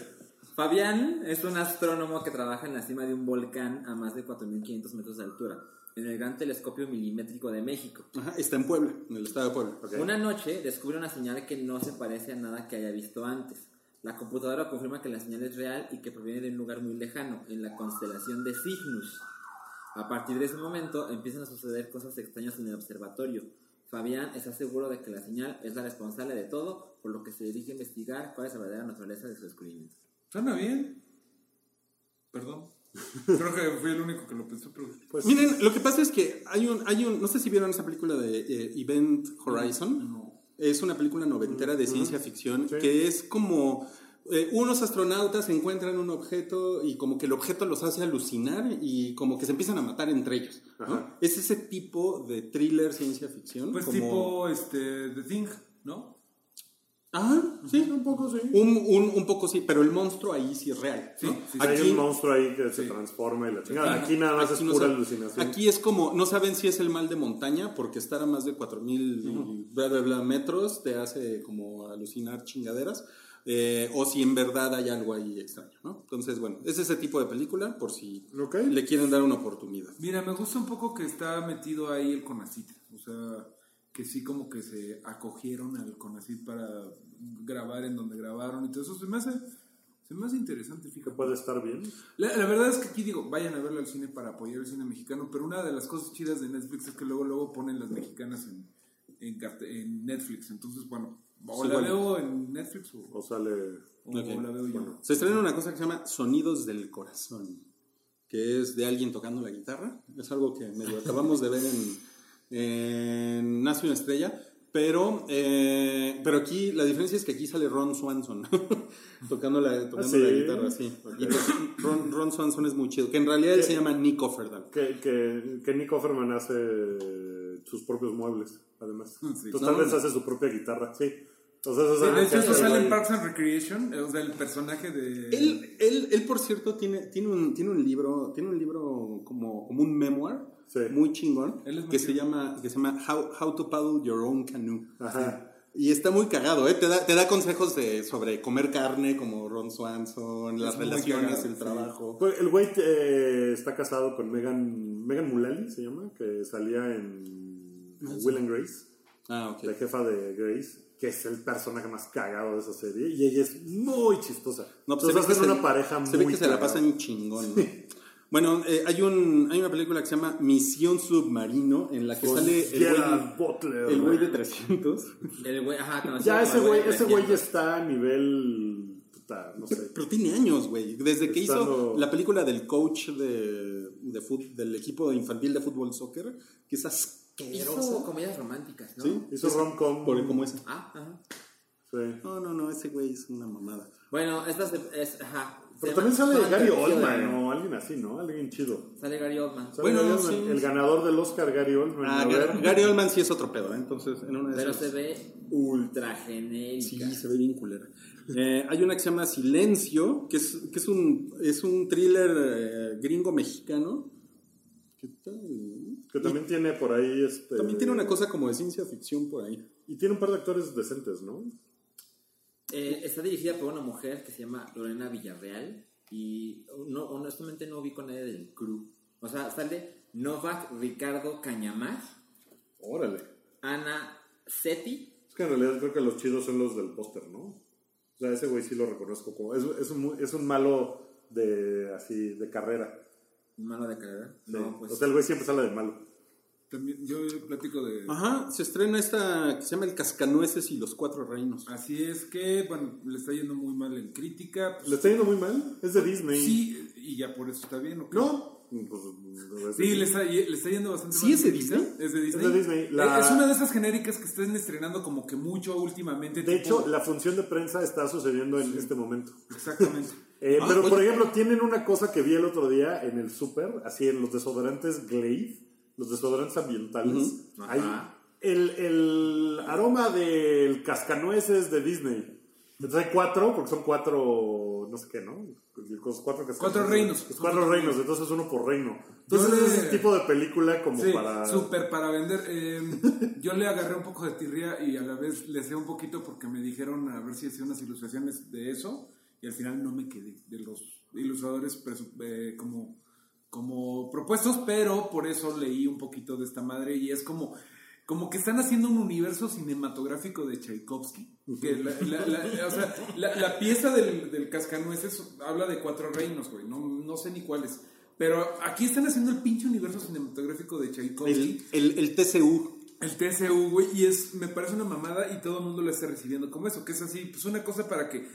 Fabián es un astrónomo que trabaja en la cima de un volcán a más de 4.500 metros de altura, en el Gran Telescopio Milimétrico de México. Ajá, está en Puebla, en el estado de Puebla. Ok. Una noche descubre una señal que no se parece a nada que haya visto antes. La computadora confirma que la señal es real y que proviene de un lugar muy lejano, en la constelación de Cygnus. A partir de ese momento empiezan a suceder cosas extrañas en el observatorio. Fabián está seguro de que la señal es la responsable de todo, por lo que se dirige a investigar cuál es la verdadera naturaleza de su descubrimiento. Suena bien. Perdón. Creo que fui el único que lo pensó, pero... Pues, Miren, lo que pasa es que hay un, hay un, no sé si vieron esa película de eh, Event Horizon. Es una película noventera de ciencia ficción Sí. que es como eh, unos astronautas encuentran un objeto y como que el objeto los hace alucinar y como que se empiezan a matar entre ellos. ¿no? Es ese tipo de thriller ciencia ficción. Pues como- tipo este, The Thing, ¿no? Ah, sí. un poco sí. Un, un, un poco sí, pero el monstruo ahí sí es real. Sí, ¿no? sí, sí. Hay un monstruo ahí que se transforma y la chingada. Aquí nada más Aquí es no pura sabe- alucinación. Aquí es como, no saben si es el mal de montaña, porque estar a más de 4000 y bla, bla, bla metros te hace como alucinar chingaderas, eh, o si en verdad hay algo ahí extraño, ¿no? Entonces, bueno, es ese tipo de película, por si le quieren dar una oportunidad. Mira, me gusta un poco que está metido ahí el Conacit. O sea, que sí como que se acogieron al Conacit para grabar en donde grabaron y todo eso. Se me hace, se me hace interesante, Que fíjate. puede estar bien. La, la verdad es que aquí digo, vayan a verlo al cine para apoyar el cine mexicano, pero una de las cosas chidas de Netflix es que luego luego ponen las mexicanas en, en, Netflix. Entonces, bueno, o Sí, la bueno. veo en Netflix o, O sale. o la veo yo. Se estrena una cosa que se llama Sonidos del Corazón, que es de alguien tocando la guitarra. Es algo que medio acabamos de ver en, en Nace una estrella. Pero, eh, pero aquí la diferencia es que aquí sale Ron Swanson [LAUGHS] tocando, la, tocando ¿Ah, sí? la guitarra. Sí. Y pues, Ron, Ron Swanson es muy chido, que en realidad él se llama Nick Offerdahl. Que, que, que Nick Offerman hace sus propios muebles, además. Sí. Entonces, No, tal vez no. hace su propia guitarra, sí. O sea, eso es Sí, algo de hecho, eso sale en. Parks and Recreation, eh, o sea, el personaje de... Él, él, él, por cierto, tiene, tiene, un, tiene un libro, tiene un libro como, como un memoir Sí. muy chingón Él es muy que se llama, que se llama How, How to Paddle Your Own Canoe. Ajá. Y está muy cagado, ¿eh? Te da, te da consejos de, sobre comer carne, como Ron Swanson, las muy relaciones, cagado, el sí. trabajo. Pues, El güey eh, está casado con Megan, Megan Mullally, se llama, que salía en Will and Grace, Ah, la jefa de Grace, que es el personaje más cagado de esa serie, y ella es muy chistosa. No, pues Entonces se ve que hacen se- una pareja Se ve muy que se la pasan chingón. ¿no? Bueno, eh, hay, un, hay una película que se llama Misión Submarino, en la que Con sale el güey, Butler. el güey de 300. El güey, ajá, conocido Ya ese güey, ese güey ya 300. está a nivel, puta, no sé. Pero tiene años, güey. Desde que hizo la película del coach de, de fut- del equipo infantil de fútbol soccer, que es Hizo asqueroso. comedias románticas, ¿no? Sí, Hizo rom-com. por como ese. Ah, ajá. Sí. No, no, no, ese güey es una mamada. Bueno, esta es, es ajá. Pero también sale Gary. Oldman o alguien así, ¿no? Alguien chido. Sale Gary Oldman. Sale Bueno, Gary Oldman, sí. el ganador del Oscar, Gary Oldman. Ah, a Gary, ver. Gary Oldman sí es otro pedo, ¿eh? entonces en una de Pero esas- se ve ultra genérica. Sí, se ve bien culera. Eh, hay una que se llama Silencio, que es, que es, un, es un thriller eh, gringo mexicano. ¿Qué tal? Que también tiene por ahí este. También tiene una cosa como de ciencia ficción por ahí. Y tiene un par de actores decentes, ¿no? Eh, está dirigida por una mujer que se llama Lorena Villarreal y no, honestamente no vi con nadie del crew. O sea, sale Novak Ricardo Cañamar, Órale. Ana Seti, Es que en realidad creo que los chidos son los del póster, ¿no? O sea, ese güey sí lo reconozco como. Es, es, un, es un malo de así, de carrera. malo de carrera. Sí. No, pues. O sea, el güey siempre sale de malo. También yo platico de... Ajá, se estrena esta que se llama El Cascanueces y los Cuatro Reinos. Así es que, bueno, le está yendo muy mal en crítica. pues, ¿Le está yendo muy mal? Es de Disney. sí, y ya por eso está bien, ¿o qué? ¿No? Pues, Sí, le está, le está yendo bastante ¿Sí mal es de. Disney? Es de Disney. Es de Disney. La- Es una de esas genéricas que están estrenando como que mucho últimamente. De tipo- hecho, la función de prensa está sucediendo en este momento. Exactamente. [LAUGHS] Eh, Ah, pero, oye. por ejemplo, tienen una cosa que vi el otro día en el súper, así en los desodorantes Glade, los desodorantes ambientales. Hay el, el aroma del cascanueces de Disney. Entonces hay cuatro, porque son cuatro, no sé qué, ¿no? Los Cuatro. Cuatro reinos. Los cuatro reinos, entonces uno por reino. Entonces le- es ese tipo de película como Sí, para... súper para vender. Eh, [LAUGHS] yo le agarré un poco de tirria y a la vez le sé un poquito porque me dijeron a ver si hacía unas ilustraciones de eso y al final no me quedé de los ilustradores eh, como, como propuestos, pero por eso leí un poquito de esta madre y es como... Como que están haciendo un universo cinematográfico de Tchaikovsky. Que la, la- la- o sea, la- la pieza del, del Cascanueces habla de cuatro reinos, güey. No, no sé ni cuáles. Pero aquí están haciendo el pinche universo cinematográfico de Tchaikovsky. El, el, el TCU. El TCU, güey, y es, me parece una mamada y todo el mundo lo está recibiendo como eso, que es así, pues una cosa para que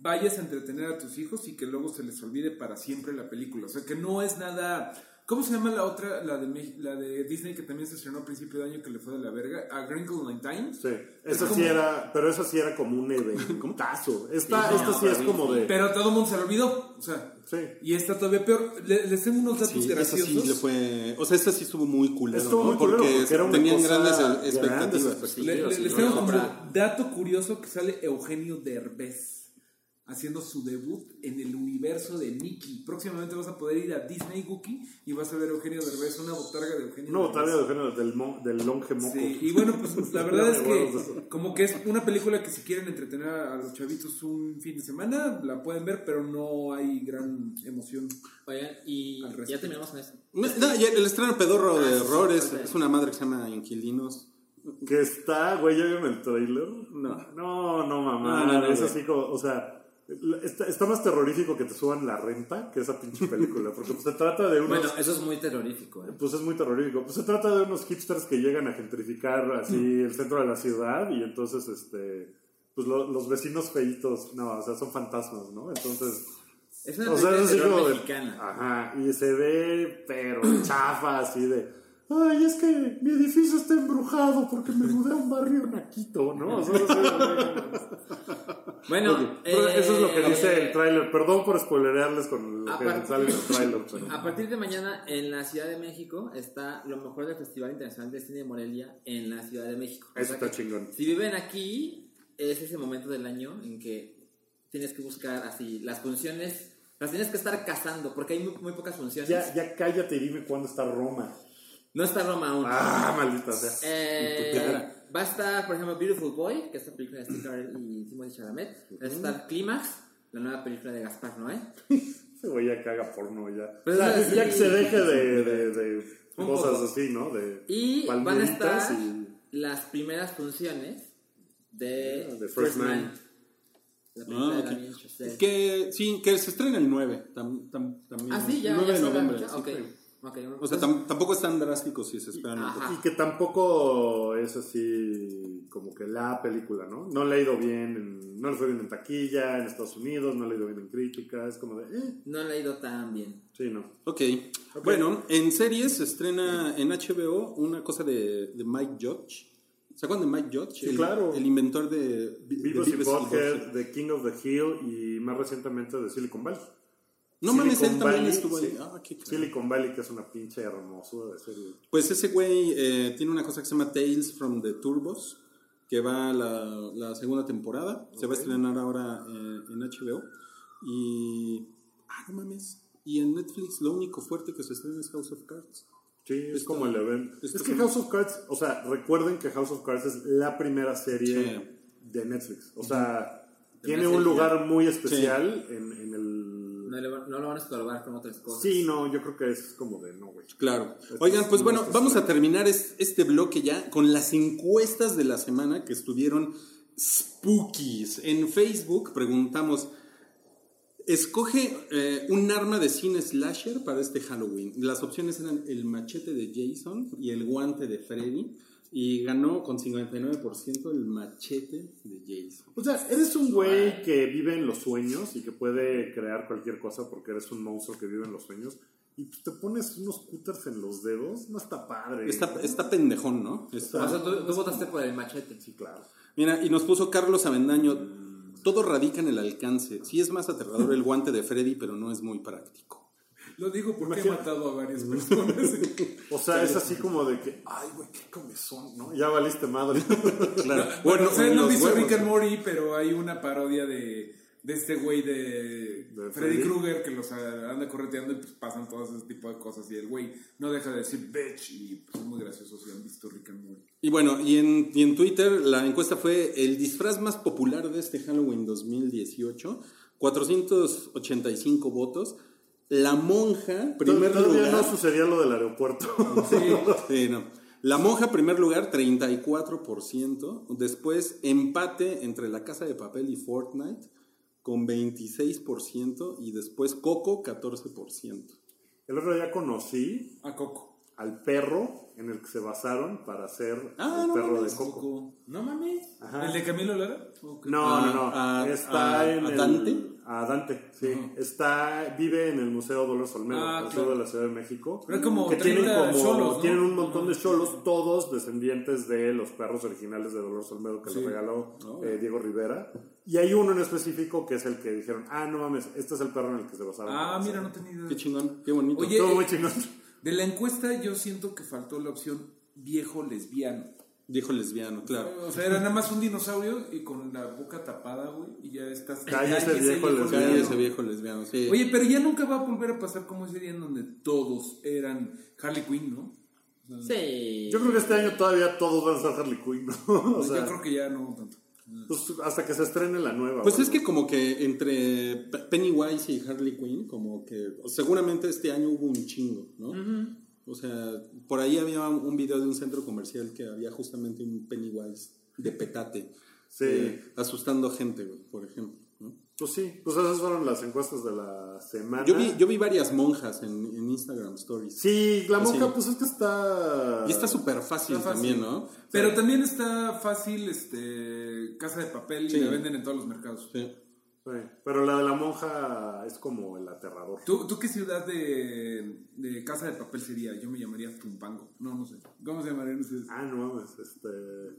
vayas a entretener a tus hijos y que luego se les olvide para siempre la película. O sea, que no es nada... ¿Cómo se llama la otra, la de, la de Disney que también se estrenó a principio de año que le fue de la verga? A Wrinkle in Time. Sí, sí era, pero eso sí era como un eventazo. [LAUGHS] Esta, Sí, esta no, sí es pero como de... Pero todo el mundo se lo olvidó. O sea, Sí. y está todavía peor. Le- les tengo unos datos Sí, esa graciosos. sí le fue. O sea, esta sí estuvo muy culero. Estuvo ¿no? muy culero porque, porque era una tenían cosa- grandes grandes expectativas. expectativas. Le- le- sí, les tengo como dato curioso que sale Eugenio Derbez haciendo su debut en el universo de Mickey. Próximamente vas a poder ir a Disney Gookie y vas a ver a Eugenio Derbez, una botarga de Eugenio Una botarga de género del, mon- del longe moco. Sí, y bueno, pues la [LAUGHS] verdad es de que como que es una película que si quieren entretener a los chavitos un fin de semana, la pueden ver, pero no hay gran emoción. Oigan, y Al ya terminamos con esto. No, no, el estreno pedorro de Ah, sí, error es, una madre que se llama Inquilinos. Que está, güey, ¿ya vieron el trailer? No. No, no, mamá. No, no, no, es así como, o sea, está, está más terrorífico que te suban la renta que esa pinche película. Porque pues, se trata de unos. Bueno, eso es muy terrorífico, ¿eh? Pues es muy terrorífico. Pues se trata de unos hipsters que llegan a gentrificar así el centro de la ciudad y entonces, este, pues lo- los vecinos feitos, no, o sea, son fantasmas, ¿no? Entonces, Es una o sea, película terror como de- mexicana. Ajá, y se ve, pero chafa, así de. Ay, es que mi edificio está embrujado porque me mudé a un barrio naquito, ¿no? O sea, sí, Bueno, eh, eso es lo que dice el tráiler. Perdón por spoilerearles con lo que sale en el tráiler, pero... A partir de mañana en la Ciudad de México está lo mejor del Festival Internacional de Cine de Morelia en la Ciudad de México. O Eso sea está chingón. Si viven aquí, es ese momento del año en que tienes que buscar así las funciones, las tienes que estar cazando porque hay muy, muy pocas funciones. Ya, ya cállate y dime cuándo está Roma. No está Roma aún. Ah, maldita sea. Eh. Va a estar, por ejemplo, Beautiful Boy, que es la película de Steve Carell y Timothy Chalamet. Va a estar Clímax, la nueva película de Gaspar Noé. [LAUGHS] Ese güey ya caga porno ya. Pues ya, sí. ya que se deje de, de, de cosas poco. así, ¿no? De Y van a estar y- las primeras funciones de, Ah, de First Man. La película Ah, de ok. Damien Chazelle. Que, sí, que se estrena el 9. tam- tam- también. Ah, sí, ya, 9 ya de noviembre. la- sí, ok. O sea, tam- tampoco es tan drástico si se esperan un Ajá. poco. Y que tampoco es así como que la película, ¿no? No le ha ido bien, en- no le fue bien en taquilla en Estados Unidos, no le ha ido bien en crítica, es como de, eh, No le ha ido tan bien. sí, no. Ok. Bueno, en series se estrena en HBO una cosa de, de Mike Judge. ¿Se acuerdan de Mike Judge? Sí, el, claro. El inventor de, de Beavis y Butthead. The King of the Hill y más recientemente de Silicon Valley. No mames, él también Valley, estuvo ahí. sí. Ah, qué. Silicon Valley, que es una pinche hermosura de serie. Pues ese güey eh, tiene una cosa que se llama Tales from the Turbos, que va a la, la segunda temporada. Se va a estrenar ahora eh, en HBO. Y. Ah, no mames. Y en Netflix lo único fuerte que se estrena es House of Cards. Sí, es como el evento. Es que House of Cards, o sea, recuerden que House of Cards es la primera serie Sí. de Netflix. O sea, tiene un lugar muy especial en, en el... No, le va- no lo van a estorbar con otras cosas. Sí, no, yo creo que es como de no, güey. Claro. Esto Oigan, es pues bueno, vamos a terminar es- este bloque ya con las encuestas de la semana que estuvieron spookies. En Facebook preguntamos, escoge eh, un arma de cine slasher para este Halloween. Las opciones eran el machete de Jason y el guante de Freddy. Y ganó con 59% el machete de Jason. O sea, eres un güey que vive en los sueños y que puede crear cualquier cosa porque eres un monstruo que vive en los sueños. Y te pones unos cutters en los dedos, no está padre. Está, está pendejón, ¿no? Está- O sea, tú, tú votaste por el machete. Sí, claro. Mira, y nos puso Carlos Avendaño. Todo radica en el alcance. Sí es más aterrador el guante de Freddy, pero no es muy práctico. Lo digo porque he matado a varias [LAUGHS] personas. O sea, es así como de que, ay, güey, qué comezón, ¿no? Ya valiste madre. [LAUGHS] Claro. Bueno, ustedes no han los visto huevos. Rick and Morty, pero hay una parodia de, de este güey de, ¿De Freddy Freddy? Krueger que los ah, anda correteando y pues pasan todo ese tipo de cosas. Y el güey no deja de decir bitch y pues es muy gracioso si han visto Rick and Morty. Y bueno, y en, y en Twitter la encuesta fue el disfraz más popular de este Halloween 2018. 485 votos. La monja, primer Todavía lugar. no sucedía lo del aeropuerto. Sí, [LAUGHS] no. La monja, primer lugar, 34%. Después, empate entre la casa de papel y Fortnite, con 26%. Y después, Coco, 14%. El otro día conocí A Coco. al perro en el que se basaron para hacer Ah, el no perro mames, de Coco. No mames. Ajá. ¿El de Camilo Lara? No, no, no. A- está a- en a el- Dante. A Dante, sí. Está, vive en el Museo Dolores Olmedo, Ah, al claro. sur de la Ciudad de México. Pero como que tienen 30 como cholos, ¿no? tienen un montón de cholos, todos descendientes de los perros originales de Dolores Olmedo que le regaló eh, Diego Rivera. Y hay uno en específico que es el que dijeron, ah, no mames, este es el perro en el que se basaron. Ah, mira, hacer". no tenía idea. Qué chingón, qué bonito. Oye, Estuvo eh, muy chingón. De la encuesta yo siento que faltó la opción viejo lesbiano. Dijo lesbiano, claro. O sea, era nada más un dinosaurio y con la boca tapada, güey, y ya estás... Cállese, viejo lesbiano. Cállese, viejo lesbiano, sí. Oye, pero ya nunca va a volver a pasar como ese día en donde todos eran Harley Quinn, ¿no? Sí. Yo creo que este año todavía todos van a ser Harley Quinn, ¿no? [LAUGHS] O sea, yo creo que ya no tanto. pues, hasta que se estrene la nueva. Pues es que como que entre Pennywise y Harley Quinn, como que seguramente este año hubo un chingo, ¿no? O sea, por ahí había un video de un centro comercial que había justamente un Pennywise de petate. Sí. eh, asustando gente, güey, por ejemplo. ¿no? Pues sí, pues esas fueron las encuestas de la semana. Yo vi, yo vi varias monjas en, en Instagram Stories. Sí, la monja, pues es que está. Y está súper fácil, Está fácil. también, ¿no? Pero también está fácil, este, casa de papel Sí. y la venden en todos los mercados. Sí. Sí, Pero la de la monja es como el aterrador. ¿Tú, ¿Tú qué ciudad de, de casa de papel sería? Yo me llamaría Tumpango. No, no sé. ¿Cómo se llamarían ustedes? Ah, no mames, este.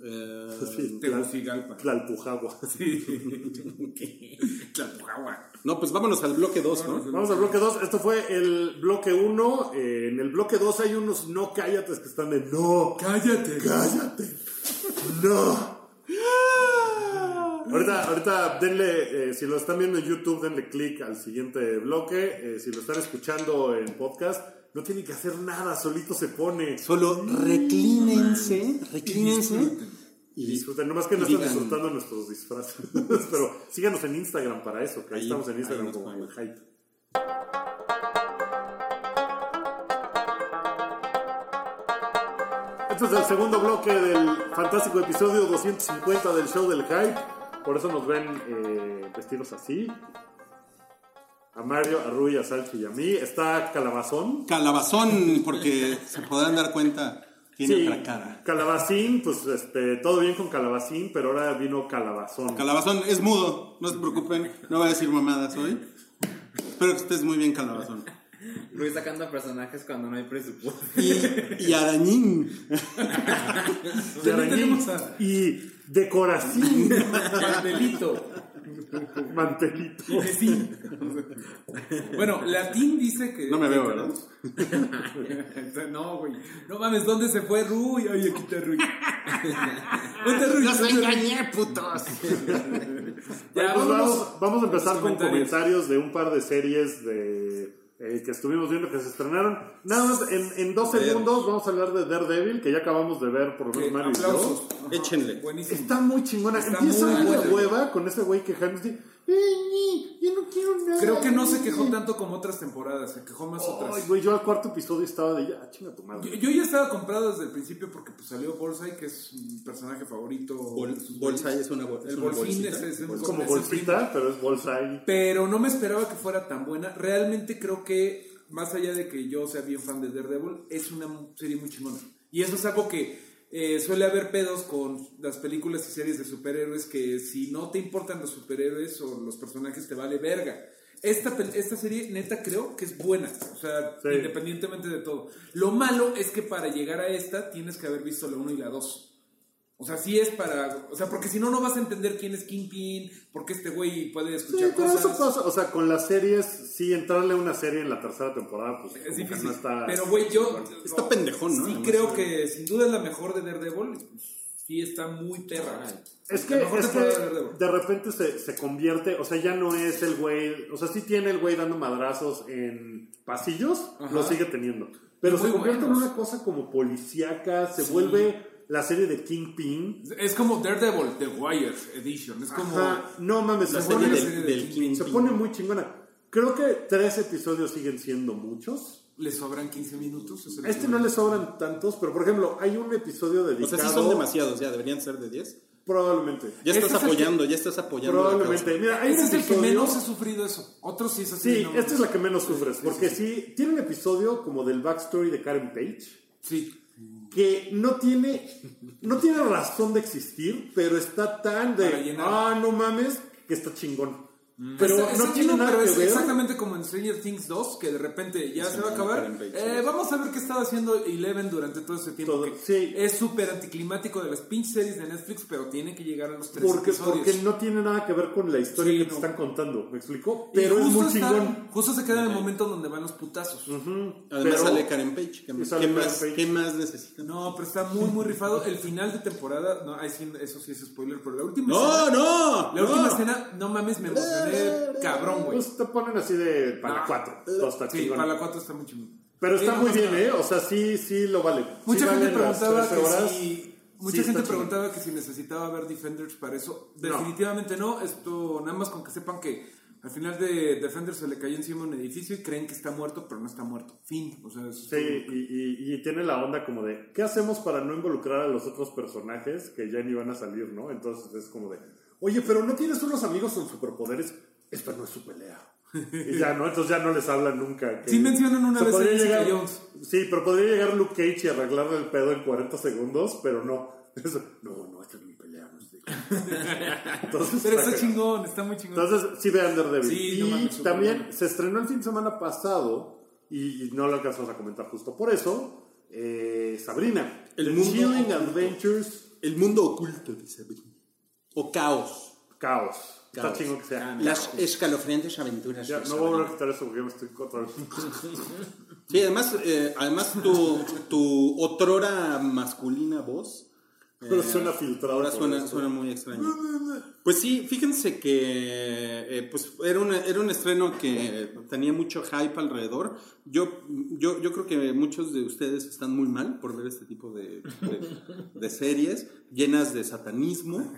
Eh, [LAUGHS] Sí, Tegucigalpa. Tlalpujagua. [LAUGHS] Sí. [LAUGHS] Tlalpujahua. No, pues vámonos al bloque 2, ¿no? Vamos al bloque 2. Esto fue el bloque 1. en el bloque 2 hay unos no cállates que están de no. Cállate. ¡Cállate! ¡No! Ahorita, ahorita denle, eh, si lo están viendo en YouTube, denle clic al siguiente bloque. Eh, si lo están escuchando en podcast, no tienen que hacer nada, solito se pone. Solo reclínense, reclínense Y disfruten, nomás que no están digan- disfrutando nuestros disfraces. [LAUGHS] Pero síganos en Instagram para eso, que ahí, Ahí- estamos en Instagram como el hype. Este es el segundo bloque del fantástico episodio 250 del show del hype. Por eso nos ven eh, vestidos así. A Mario, a Rui, a Salchi y a mí. Está Calabazón. Calabazón, porque se podrán dar cuenta, tiene Sí, otra cara. Calabacín, pues este, todo bien con Calabacín, pero ahora vino Calabazón. Calabazón es mudo, no se preocupen, no voy a decir mamadas hoy. Espero que estés muy bien, Calabazón. Luis sacando personajes cuando no hay presupuesto. Y, y Arañín. De También arañín y decoracín, Mantelito. mantelito. Sí. Bueno, Latín dice que. No me veo, ¿verdad? no, güey. No mames, ¿dónde se fue Rui? Ay, aquí está Rui. ¿Dónde está Rui? ¡Los engañé, putos! Ya, Pues vamos, vamos a empezar con comentarios. comentarios de un par de series de eh, que estuvimos viendo que se estrenaron. Nada más, en, en dos ver. segundos vamos a hablar de Daredevil, que ya acabamos de ver por lo Que- menos Mario y yo. Échenle. Buenísimo. Está muy chingona. Está Empieza muy una buena. hueva con ese güey. "Ay, ni, yo no quiero nada. Creo que no se quejó tanto como otras temporadas, se quejó más Ay, otras. güey, yo al cuarto episodio estaba de ya, chinga tu madre. Yo, yo ya estaba comprado desde el principio porque pues, salió Bullseye, que es un personaje favorito. Bol- es una, es El una bolsín bolsita. es, es Es como bolsita, pero es bolsa ahí. Pero no me esperaba que fuera tan buena. Realmente creo que, más allá de que yo sea bien fan de Daredevil, es una serie muy chingona. Y eso es algo que eh, suele haber pedos con las películas y series de superhéroes que si no te importan los superhéroes o los personajes te vale verga. Esta, esta serie neta creo que es buena, o sea, Sí. independientemente de todo. Lo malo es que para llegar a esta tienes que haber visto la 1 y la 2. O sea, sí es para. O sea, porque si no, no vas a entender quién es Kingpin, por qué este güey puede Sí, escuchar pero cosas. eso pasa, o sea, con las series, sí, entrarle a una serie en la tercera temporada, pues Es difícil. no está... pero, güey, yo. Está pendejón, ¿no? Sí, Además, creo sí. que sin duda es la mejor de Daredevil. Sí, está muy perra. Es que, La mejor es que de repente se, se convierte, o sea, ya no es el güey, o sea, sí tiene el güey dando madrazos en pasillos, Ajá. lo sigue teniendo. Pero se convierte en una cosa como policíaca, se vuelve la serie de Kingpin. Es como Daredevil, The Wire Edition. Es como. Ajá, no mames, La se serie pone, serie del, de del Kingpin. se pone muy chingona. Creo que tres episodios siguen siendo muchos. Le sobran 15 minutos. A este no le sobran tantos, pero por ejemplo, hay un episodio O dedicado... sea, sí son demasiados, ya deberían ser de 10. Probablemente. Ya Este estás es apoyando, ya estás apoyando. la Probablemente. Mira, hay un Ese es el que menos he sufrido eso. Otros sí es así. Sí, no, esta es la que menos sufres, porque sí, tiene un episodio como del backstory de Karen Page, Sí. Que no tiene, no tiene razón de existir, pero está tan de, ah, no mames, que está chingón. Pero Está- está no tiene nada pero que es ver. exactamente como en Stranger Things 2, que de repente ya Sí, se va a acabar. Eh, vamos a ver qué estaba haciendo Eleven durante todo ese tiempo. Todo, que sí. Es súper anticlimático de las pinches series de Netflix, pero tiene que llegar a los tres Porque, episodios. porque no tiene nada que ver con la historia Sí, que te no. están contando, ¿me explicó? Pero es justo muy chingón. Justo se queda en el momento donde van los putazos. Además Pero- sale Karen Page. ¿Qué, Y sale qué Karen más, Page. ¿Qué más necesitan? No, pero está muy, muy rifado. El final de temporada, no, eso sí es spoiler, pero la última ¡No, escena. no! La no! última escena, no mames, me cabrón, güey. Pues te ponen así de para Ah. Sí, para la 4 está muy chingón. Pero está no muy bien. ¿eh? O sea, sí, sí lo vale. Mucha gente preguntaba 13 que si. Mucha Sí, gente preguntaba que si necesitaba ver Defenders para eso. Definitivamente no. Esto, nada más con que sepan que al final de Defenders se le cayó encima un edificio y creen que está muerto, pero no está muerto. Fin. O sea, Sí, y, y- y tiene la onda como de, ¿qué hacemos para no involucrar a los otros personajes que ya ni van a salir, no? Entonces es como de, oye, pero ¿no tienes unos amigos con superpoderes? Esta no es su pelea. Y ya, ¿no? Entonces ya no les hablan nunca. que- Sí mencionan una vez a llegar- Jones. Sí, pero podría llegar Luke Cage y arreglarle el pedo en 40 segundos, pero no. Eso, no, no, esta es mi pelea. No sé. Entonces, Pero está chingón, está muy chingón. Entonces, sí vean Daredevil. Sí, y no mames, súper también bueno. se estrenó el fin de semana pasado, y no lo alcanzamos a comentar justo por eso, eh, Sabrina. El The mundo Chilling oculto. Adventures El mundo oculto de Sabrina. O caos. Caos. Está Caos. chingo que sea. Las escalofriantes aventuras Ya, de no voy a quitar eso porque ya me estoy vez. Sí, además, eh, además tu, tu otrora masculina voz Pero suena filtrado Ahora suena, suena muy extraño. Pues sí, fíjense que eh, pues era, un, era un estreno que tenía mucho hype alrededor. Yo, yo, yo creo que muchos de ustedes están muy mal por ver este tipo de, de- de series llenas de satanismo,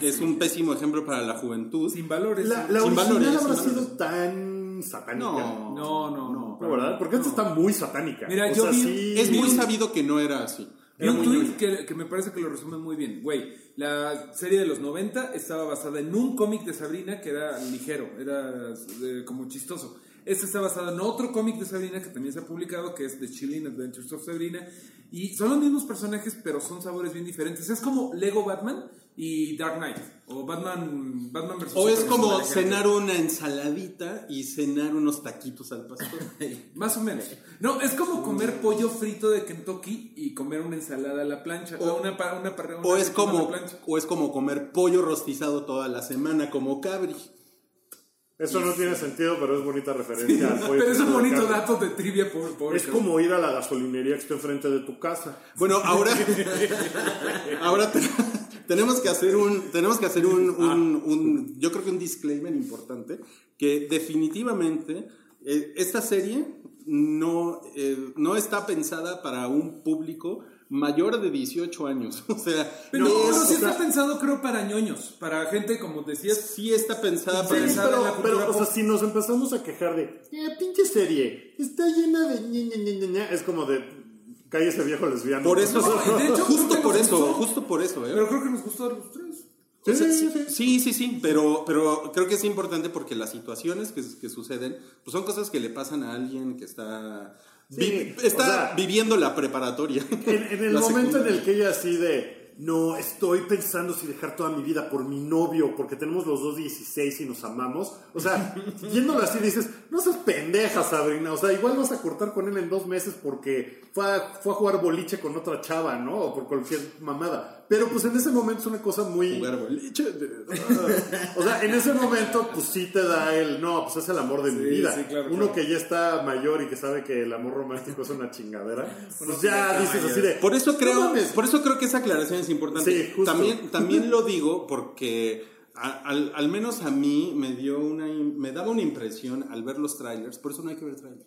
que es un pésimo ejemplo para la juventud. Sin valores. La, la Sin original valores, habrá sin sido valores. tan satánica. No. No, no, no. No, ¿verdad? Porque esta está muy satánica. Mira, O yo sea, vi- sí- Es muy sabido que no era así. Vi un tweet que me parece que lo resume muy bien. Güey, la serie de los 90 estaba basada en un cómic de Sabrina que era ligero, era eh, como chistoso. Este está basado en otro cómic de Sabrina que también se ha publicado, que es The Chilling Adventures of Sabrina. Y son los mismos personajes, pero son sabores bien diferentes. Es como Lego Batman y Dark Knight. O Batman, Batman vs. O es Superman, como cenar una ensaladita y cenar unos taquitos al pastor. [LAUGHS] Más o menos. No, es como comer pollo frito de Kentucky y comer una ensalada a la plancha. O una, pa- una, parra- O una es a la como, plancha. o es como comer pollo rostizado toda la semana, como Cabri. Eso no tiene sentido, pero es bonita referencia al [LAUGHS] pollo Pero es un bonito dato de trivia por, por Es como ir a la gasolinería que está enfrente de tu casa. Bueno, ahora, [LAUGHS] ahora te- tenemos que hacer un, tenemos que hacer un, un- un- yo creo que un disclaimer importante, que definitivamente eh, esta serie no, eh, no está pensada para un público mayor de 18 años. [LAUGHS] O sea, Pero, no pero sí está pensado, creo, para ñoños. Para gente, como decías. sí está pensada Sí, para Pensada en la pero, cultura pero, o sea, si nos empezamos a quejar de, eh, pinche serie, está llena de ña, ña, ña, ña, ña", es como de, cállese viejo lesbiano. Por eso, No, [LAUGHS] de hecho, creo justo por eso, gustó. justo por eso, ¿eh? Pero creo que nos gustó a los tres. O sea, Sí, sí, sí. sí, sí, sí, pero, pero creo que es importante porque las situaciones que, que suceden pues son cosas que le pasan a alguien que está, Sí, vi- o está sea, viviendo la preparatoria. [LAUGHS] En, en el momento en el que ella así de, no, estoy pensando si dejar toda mi vida por mi novio, porque tenemos los dos 16 y nos amamos. O sea, [LAUGHS] yéndolo así dices, no seas pendeja, Sabrina. O sea, igual vas a cortar con él en dos meses porque fue a, fue a jugar boliche con otra chava, ¿no? O por cualquier mamada. Pero pues en ese momento es una cosa muy... Jugar boliche. [LAUGHS] O sea, en ese momento, pues sí te da el, no, pues es el amor de mi Sí, vida. sí, claro, Uno claro. que ya está mayor y que sabe que el amor romántico es una chingadera, [LAUGHS] pues ya dices mayor. así de, Por eso "No creo, mames". por eso creo que esa aclaración es importante. Sí, justo. También, [LAUGHS] también lo digo porque al, al menos a mí me dio una, me daba una impresión al ver los trailers, por eso no hay que ver trailers,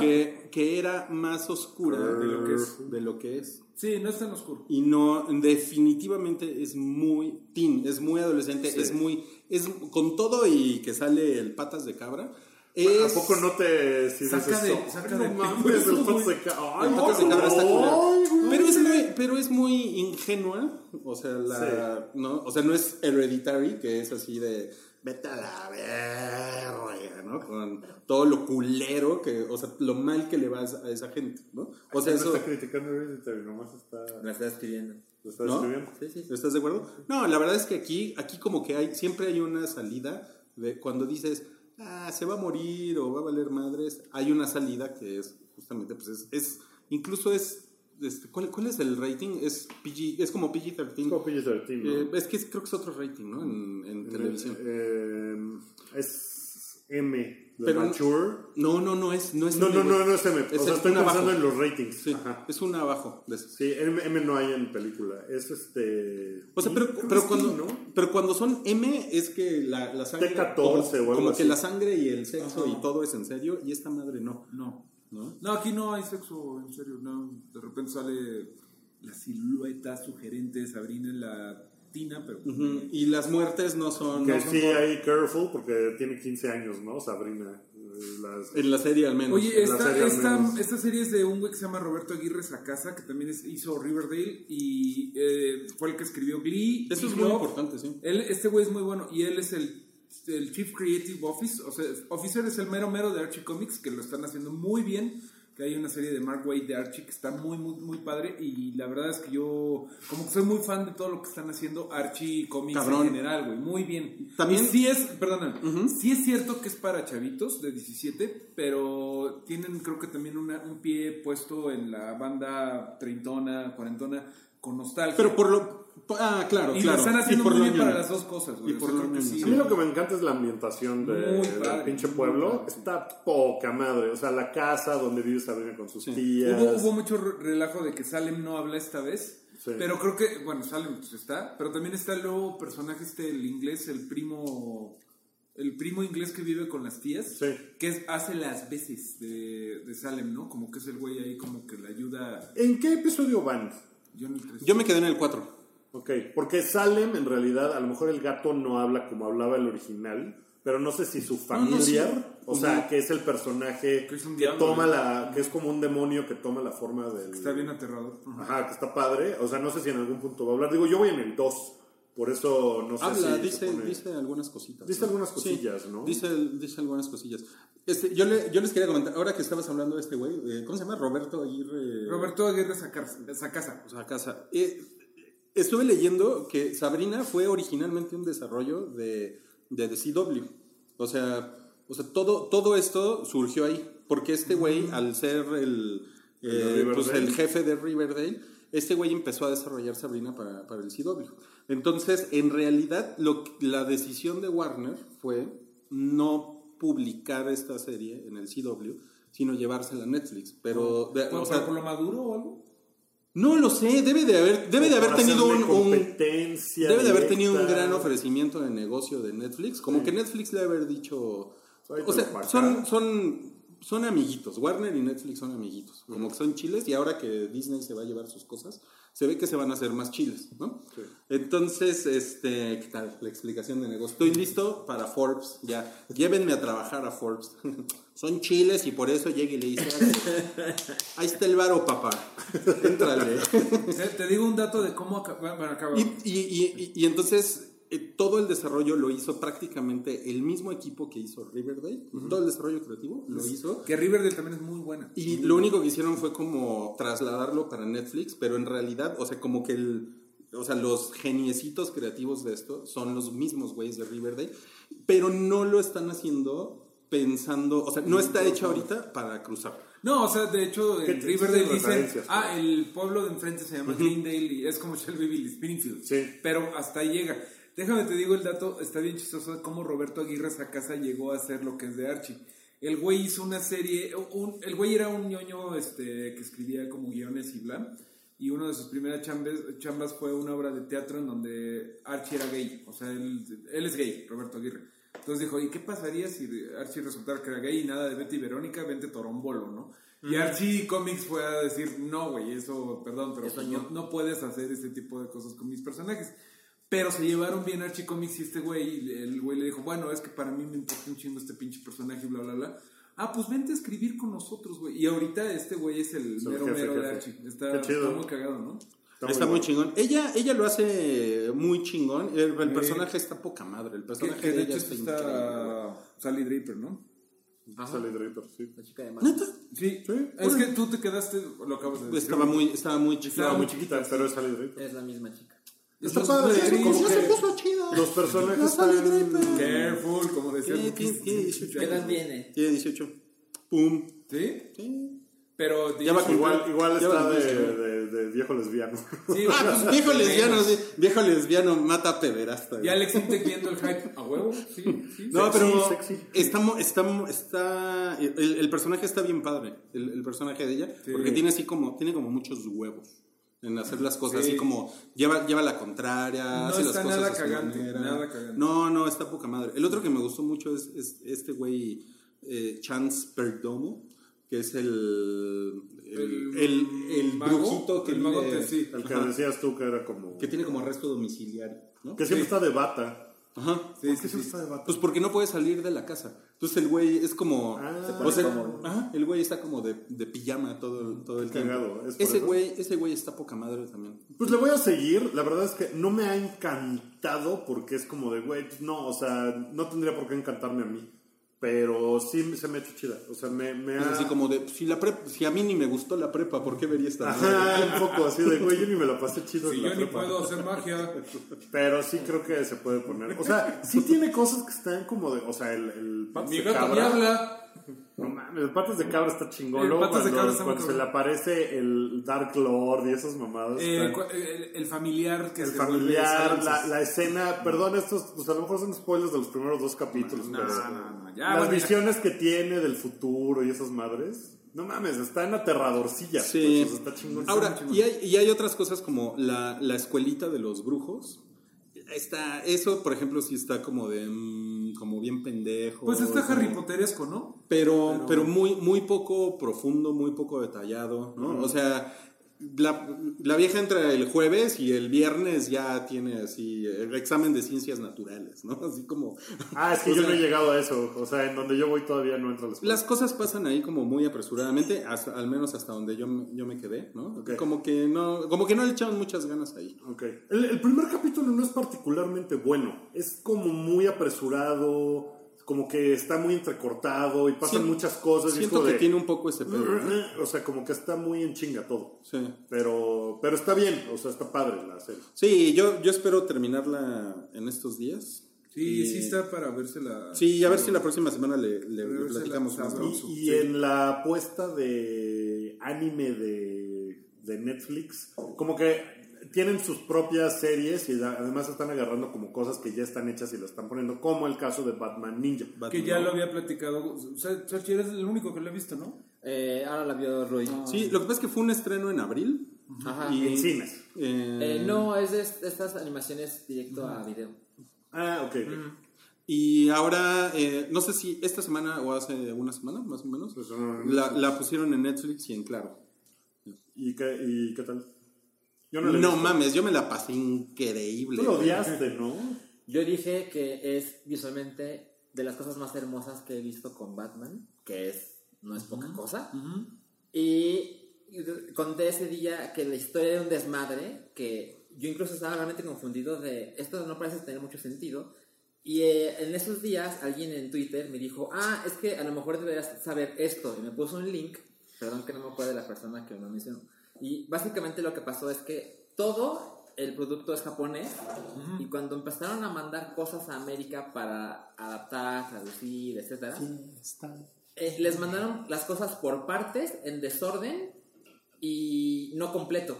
que, que era más oscura de lo que es. De lo que es. Sí, no es tan oscuro. Y no, definitivamente es muy teen, es muy adolescente, es muy, es con todo y que sale el patas de cabra. Es, ¿A poco no te si Saca dices, de- "Oh, saca no de- mames, el patas de cabra. Ay, el patas de cabra está culero. Pero es muy, pero es muy ingenua, o sea, la, ¿no? O sea, no es hereditary, que es así de vete a la verga, ¿no? Con todo lo culero que, o sea, lo mal que le va a esa gente, ¿no? O sea, no eso, está criticando Hereditary, nomás está, La está escribiendo. lo está ¿No? escribiendo. Sí, sí, sí. ¿Estás de acuerdo? No, la verdad es que aquí, aquí como que hay, siempre hay una salida de cuando dices, ah, se va a morir o va a valer madres, hay una salida que es justamente, pues es, es incluso es, este, ¿cuál, cuál es el rating? Es PG, es como PG-13. Como PG-13, ¿no? Eh, es que es- creo que es otro rating, ¿no? En, en televisión. Eh, es M, Pero- Mature. No, no, no es, no es No, M, no, no, no es M. Es o sea, estoy pensando abajo. en los ratings. Sí, Ajá. es un abajo de. Sí, M, M no hay en película. Es este. O sea, pero, pero, es cuando, pero cuando son M es que la, la sangre... T14 como, o algo como así. que la sangre y el sexo y todo es en serio y esta madre no. No. ¿No? No, aquí no hay sexo, en serio. No. De repente sale la silueta sugerente de Sabrina en la tina, pero. Y las muertes no son... Que no son sí por- hay Careful porque tiene 15 años, ¿no? Sabrina. Eh, Las, En la serie al menos. Oye, esta, serie al esta, menos. esta serie es de un güey que se llama Roberto Aguirre Sacasa, que también es- hizo Riverdale y eh, fue el que escribió Glee. Eso es muy Love. importante, sí. Él, este güey es muy bueno y él es el, el Chief Creative Office, o sea, Officer es el mero mero de Archie Comics, que lo están haciendo muy bien. Que hay una serie de Mark Waid de Archie que está muy, muy, muy padre. Y la verdad es que yo, como que soy muy fan de todo lo que están haciendo Archie Comics Cabrón. en general, güey. Muy bien. También- Y sí es, perdona, sí es cierto que es para chavitos de 17, pero tienen creo que también una- un pie puesto en la banda treintona, cuarentona, con nostalgia. Pero por lo... Ah, claro, y claro. lo están haciendo y por muy bien para las dos cosas, güey. Y O por sea, lo creo que ñoño, sí. A mí lo que me encanta es la ambientación de, del pinche pueblo. padre. Está poca madre. O sea, la casa donde vive Sabrina con sus Sí. tías. Hubo, hubo mucho re- relajo de que Salem no habla esta vez. Sí. Pero creo que, bueno, Salem pues, está, pero también está el nuevo personaje este, el inglés, el primo, el primo inglés que vive con las tías, Sí. que es- hace las veces de, de Salem, ¿no? Como que es el güey ahí como que le ayuda. ¿En qué episodio van? Johnny Tres. Yo me quedé en el 4. Ok, porque Salem en realidad, a lo mejor el gato no habla como hablaba el original, pero no sé si su familiar, o sea, que es el personaje Que es un que diablo, toma la, que es como un demonio que toma la forma del... Está bien aterrador. Ajá. Ajá, que está padre, o sea, no sé si en algún punto va a hablar. Digo, yo voy en el 2, por eso no sé Habla, si dice, pone- dice algunas cositas. Dice ¿no? algunas Sí, cosillas, ¿no? Dice, dice algunas cosillas. Este, yo, le- yo les quería comentar, ahora que estabas hablando de este güey, eh, ¿cómo se llama? Roberto Aguirre. Roberto Aguirre Sacar- Sacasa. O sea, casa. Eh, estuve leyendo que Sabrina fue originalmente un desarrollo de, de The CW. O sea, o sea todo, todo esto surgió ahí. Porque este güey, al ser el, eh, pues, el jefe de Riverdale, este güey empezó a desarrollar Sabrina para, para el CW. Entonces, en realidad, lo, la decisión de Warner fue no publicar esta serie en el CW, sino llevársela a Netflix. Pero, de- ¿Por, o sea, por lo maduro o algo? No lo sé, debe de haber, debe de haber tenido un, debe de haber tenido un gran ofrecimiento de negocio de Netflix, como que Netflix le haber dicho, o sea, son, son, son amiguitos, Warner y Netflix son amiguitos, como que son chiles y ahora que Disney se va a llevar sus cosas, se ve que se van a hacer más chiles, ¿no? Sí. Entonces, este, ¿qué tal? La explicación de negocio. Estoy listo para Forbes, ya. Llévenme a trabajar a Forbes. [LAUGHS] Son chiles y por eso llegue y le dice, "Árale, ahí está el varo, papá. Éntrale. [LAUGHS] Te, digo un dato de cómo acaba. Bueno, acaba. Y, y- y- y- y entonces eh, todo el desarrollo lo hizo prácticamente el mismo equipo que hizo Riverdale. Todo el desarrollo creativo lo hizo. Que Riverdale también es muy buena. Y lo único que hicieron fue como trasladarlo para Netflix, pero en realidad, o sea, como que el, o sea, los geniecitos creativos de esto son los mismos güeyes de Riverdale, pero no lo están haciendo pensando, o sea, no está hecho ahorita para cruzar. No, o sea, de hecho, ¿Qué en Riverdale dicen, referencias, ah, el pueblo de enfrente se llama Greendale y es como Shelbyville y Springfield. Sí. Pero hasta ahí llega. Déjame te digo el dato, está bien chistoso de cómo Roberto Aguirre Sacasa llegó a hacer lo que es de Archie. El güey hizo una serie, un- el güey era un ñoño este, que escribía como guiones y bla. Y una de sus primeras chambes- chambas fue una obra de teatro en donde Archie era gay. O sea, él, él es gay, Roberto Aguirre. Entonces dijo, ¿y qué pasaría si Archie resultara que era gay y nada de Betty y Verónica, vente Torombolo, ¿no? Y Archie Comics fue a decir, no, güey, eso, perdón, pero Eso no, no puedes hacer este tipo de cosas con mis personajes. Pero se llevaron bien Archie Comics y este güey, y el güey le dijo, bueno, es que para mí me importa un chingo este pinche personaje y bla, bla, bla. Ah, pues vente a escribir con nosotros, güey. Y ahorita este güey es el mero jefe, mero de. Archie. Está, muy cagado, ¿no? Está, muy chingón. Ella, ella lo hace muy chingón. El, el personaje está poca madre. El Que, personaje que de de hecho ella está está, increíble. Sally Draper, ¿no? Sally Draper, sí. La chica de. ¿Neta? Sí, Sí, es que tú te quedaste, lo acabas de decir. Estaba muy, estaba muy chiquita. Estaba Muy chiquita, pero es Sally Draper. Es la misma chica. Está Los padre, Ya se puso chida. los personajes están... Careful, como decía Tiene, Luquis. tiene- tiene 18 ¿Qué edad años. tiene? Tiene 18. Pum. ¿Sí? Sí. Pero Ya Igual, igual Ya está de, sí, ¿no? de- de viejo lesbiano. Sí, [LAUGHS] Ah, pues viejo lesbiano, sí. Viejo lesbiano mata a pederasta. Y Alex Intec viendo el hype a huevo. Sí, sí. [LAUGHS] No, Sexy, pero sexy. Está, mo- está, mo- está el, el personaje está bien padre, el, el personaje de ella, Sí. porque tiene así como, tiene como muchos huevos en hacer las cosas, Sí. así como lleva, lleva la contraria, No hace las está cosas nada a su cagante, manera. nada cagante. No, no, está poca madre. El otro que me gustó mucho es, es este güey eh, Chance Perdomo, que es el el, el, el mago, brujito que el mago que sí. El que decías tú que era como... que tiene como arresto domiciliario, ¿no? Que siempre Sí. está de bata. Ajá. Sí, ¿Por sí, qué sí. de bata? Pues porque no puede salir de la casa. Entonces el güey es como. Ah, Se o pone sea, cómodo. ajá, el güey está como de, de pijama todo, todo el tiempo. Cagado, ¿es por Ese eso? güey, ese güey está poca madre también. Pues le voy a seguir. La verdad es que no me ha encantado porque es como de, güey, pues no, o sea, no tendría por qué encantarme a mí. Pero sí se me ha hecho chida. O sea, me, me Es ha... así como de, si, la prep- si a mí ni me gustó la prepa, ¿por qué vería esta? Ajá, un poco así de, güey, yo ni me la pasé chido Si en la yo ni prepa. puedo hacer magia. Pero sí creo que se puede poner. O sea, sí tiene cosas que están como de. O sea, el, el Mi gato ni cabra. habla. No mames, el patas de cabra está chingón. El Luego patas de cuando, cabra está cuando se le aparece el Dark Lord y esas mamadas. Eh, están- cu- el, el familiar que el se familiar, la, la escena. Perdón, estos, pues a lo mejor son spoilers de los primeros dos capítulos. No, pero no, no, ya, las bueno, ya. visiones que tiene del futuro y esas madres. No mames, está en aterradorcillas. Sí. pues, está chingón. Ahora, y hay, y hay otras cosas como la, la escuelita de los brujos. Está, eso, por ejemplo, sí está como de. mm, como bien pendejo. Pues está Harry Potteresco, ¿no? Pero, pero muy, muy poco profundo, muy poco detallado, ¿no? O sea, la, la vieja entra el jueves y el viernes ya tiene así el examen de ciencias naturales, ¿no? [LAUGHS] Así como... Ah, es que yo sea, no he llegado a eso. O sea, en donde yo voy todavía no entra a la escuela. Las cosas pasan ahí como muy apresuradamente, hasta, al menos hasta donde yo, me- yo me quedé, ¿no? Como que no, como que no le echaban muchas ganas ahí. Ok. El, el primer capítulo no es particularmente bueno. Es como muy apresurado, como que está muy entrecortado y pasan Sí. muchas cosas. y es Siento como que de- tiene un poco ese pedo, ¿no? [CLEARS THROAT] O sea, como que está muy en chinga todo. Sí. Pero, pero está bien, o sea, está padre la serie. Sí, yo, yo espero terminarla en estos días. Sí, Y- sí está para vérsela. Sí, a ver si la próxima semana le, le- le platicamos más. Y, y en la apuesta de anime de, de Netflix, como que tienen sus propias series y además están agarrando como cosas que ya están hechas y las están poniendo, como el caso de Batman Ninja. Que ya lo había platicado. O sea, Sachi, eres el único que lo ha visto, ¿no? Eh, ahora la vio Rui. Sí, lo que pasa es que fue un estreno en abril. Ajá. Y- En cines. Eh, Eh, no, es de est- estas animaciones directo a video. Ah, ok. Y ahora, eh, no sé si esta semana o hace una semana, más o menos, Pues, no, la, la pusieron en Netflix y en Claro. ¿Y qué, ¿Y qué tal? Yo no, mames, yo me la pasé increíble. Tú lo odiaste, ¿no? Yo dije que es visualmente de las cosas más hermosas que he visto con Batman, que es no es poca cosa. Y y conté ese día que la historia era un desmadre, que yo incluso estaba realmente confundido de esto no parece tener mucho sentido. Y eh, en esos días alguien en Twitter me dijo, ah, es que a lo mejor deberías saber esto. Y me puso un link, perdón que no me acuerdo de la persona que me lo mencionó. Y básicamente lo que pasó es que todo el producto es japonés y cuando empezaron a mandar cosas a América para adaptar, traducir, etcétera, eh, les mandaron las cosas por partes, en desorden y no completo.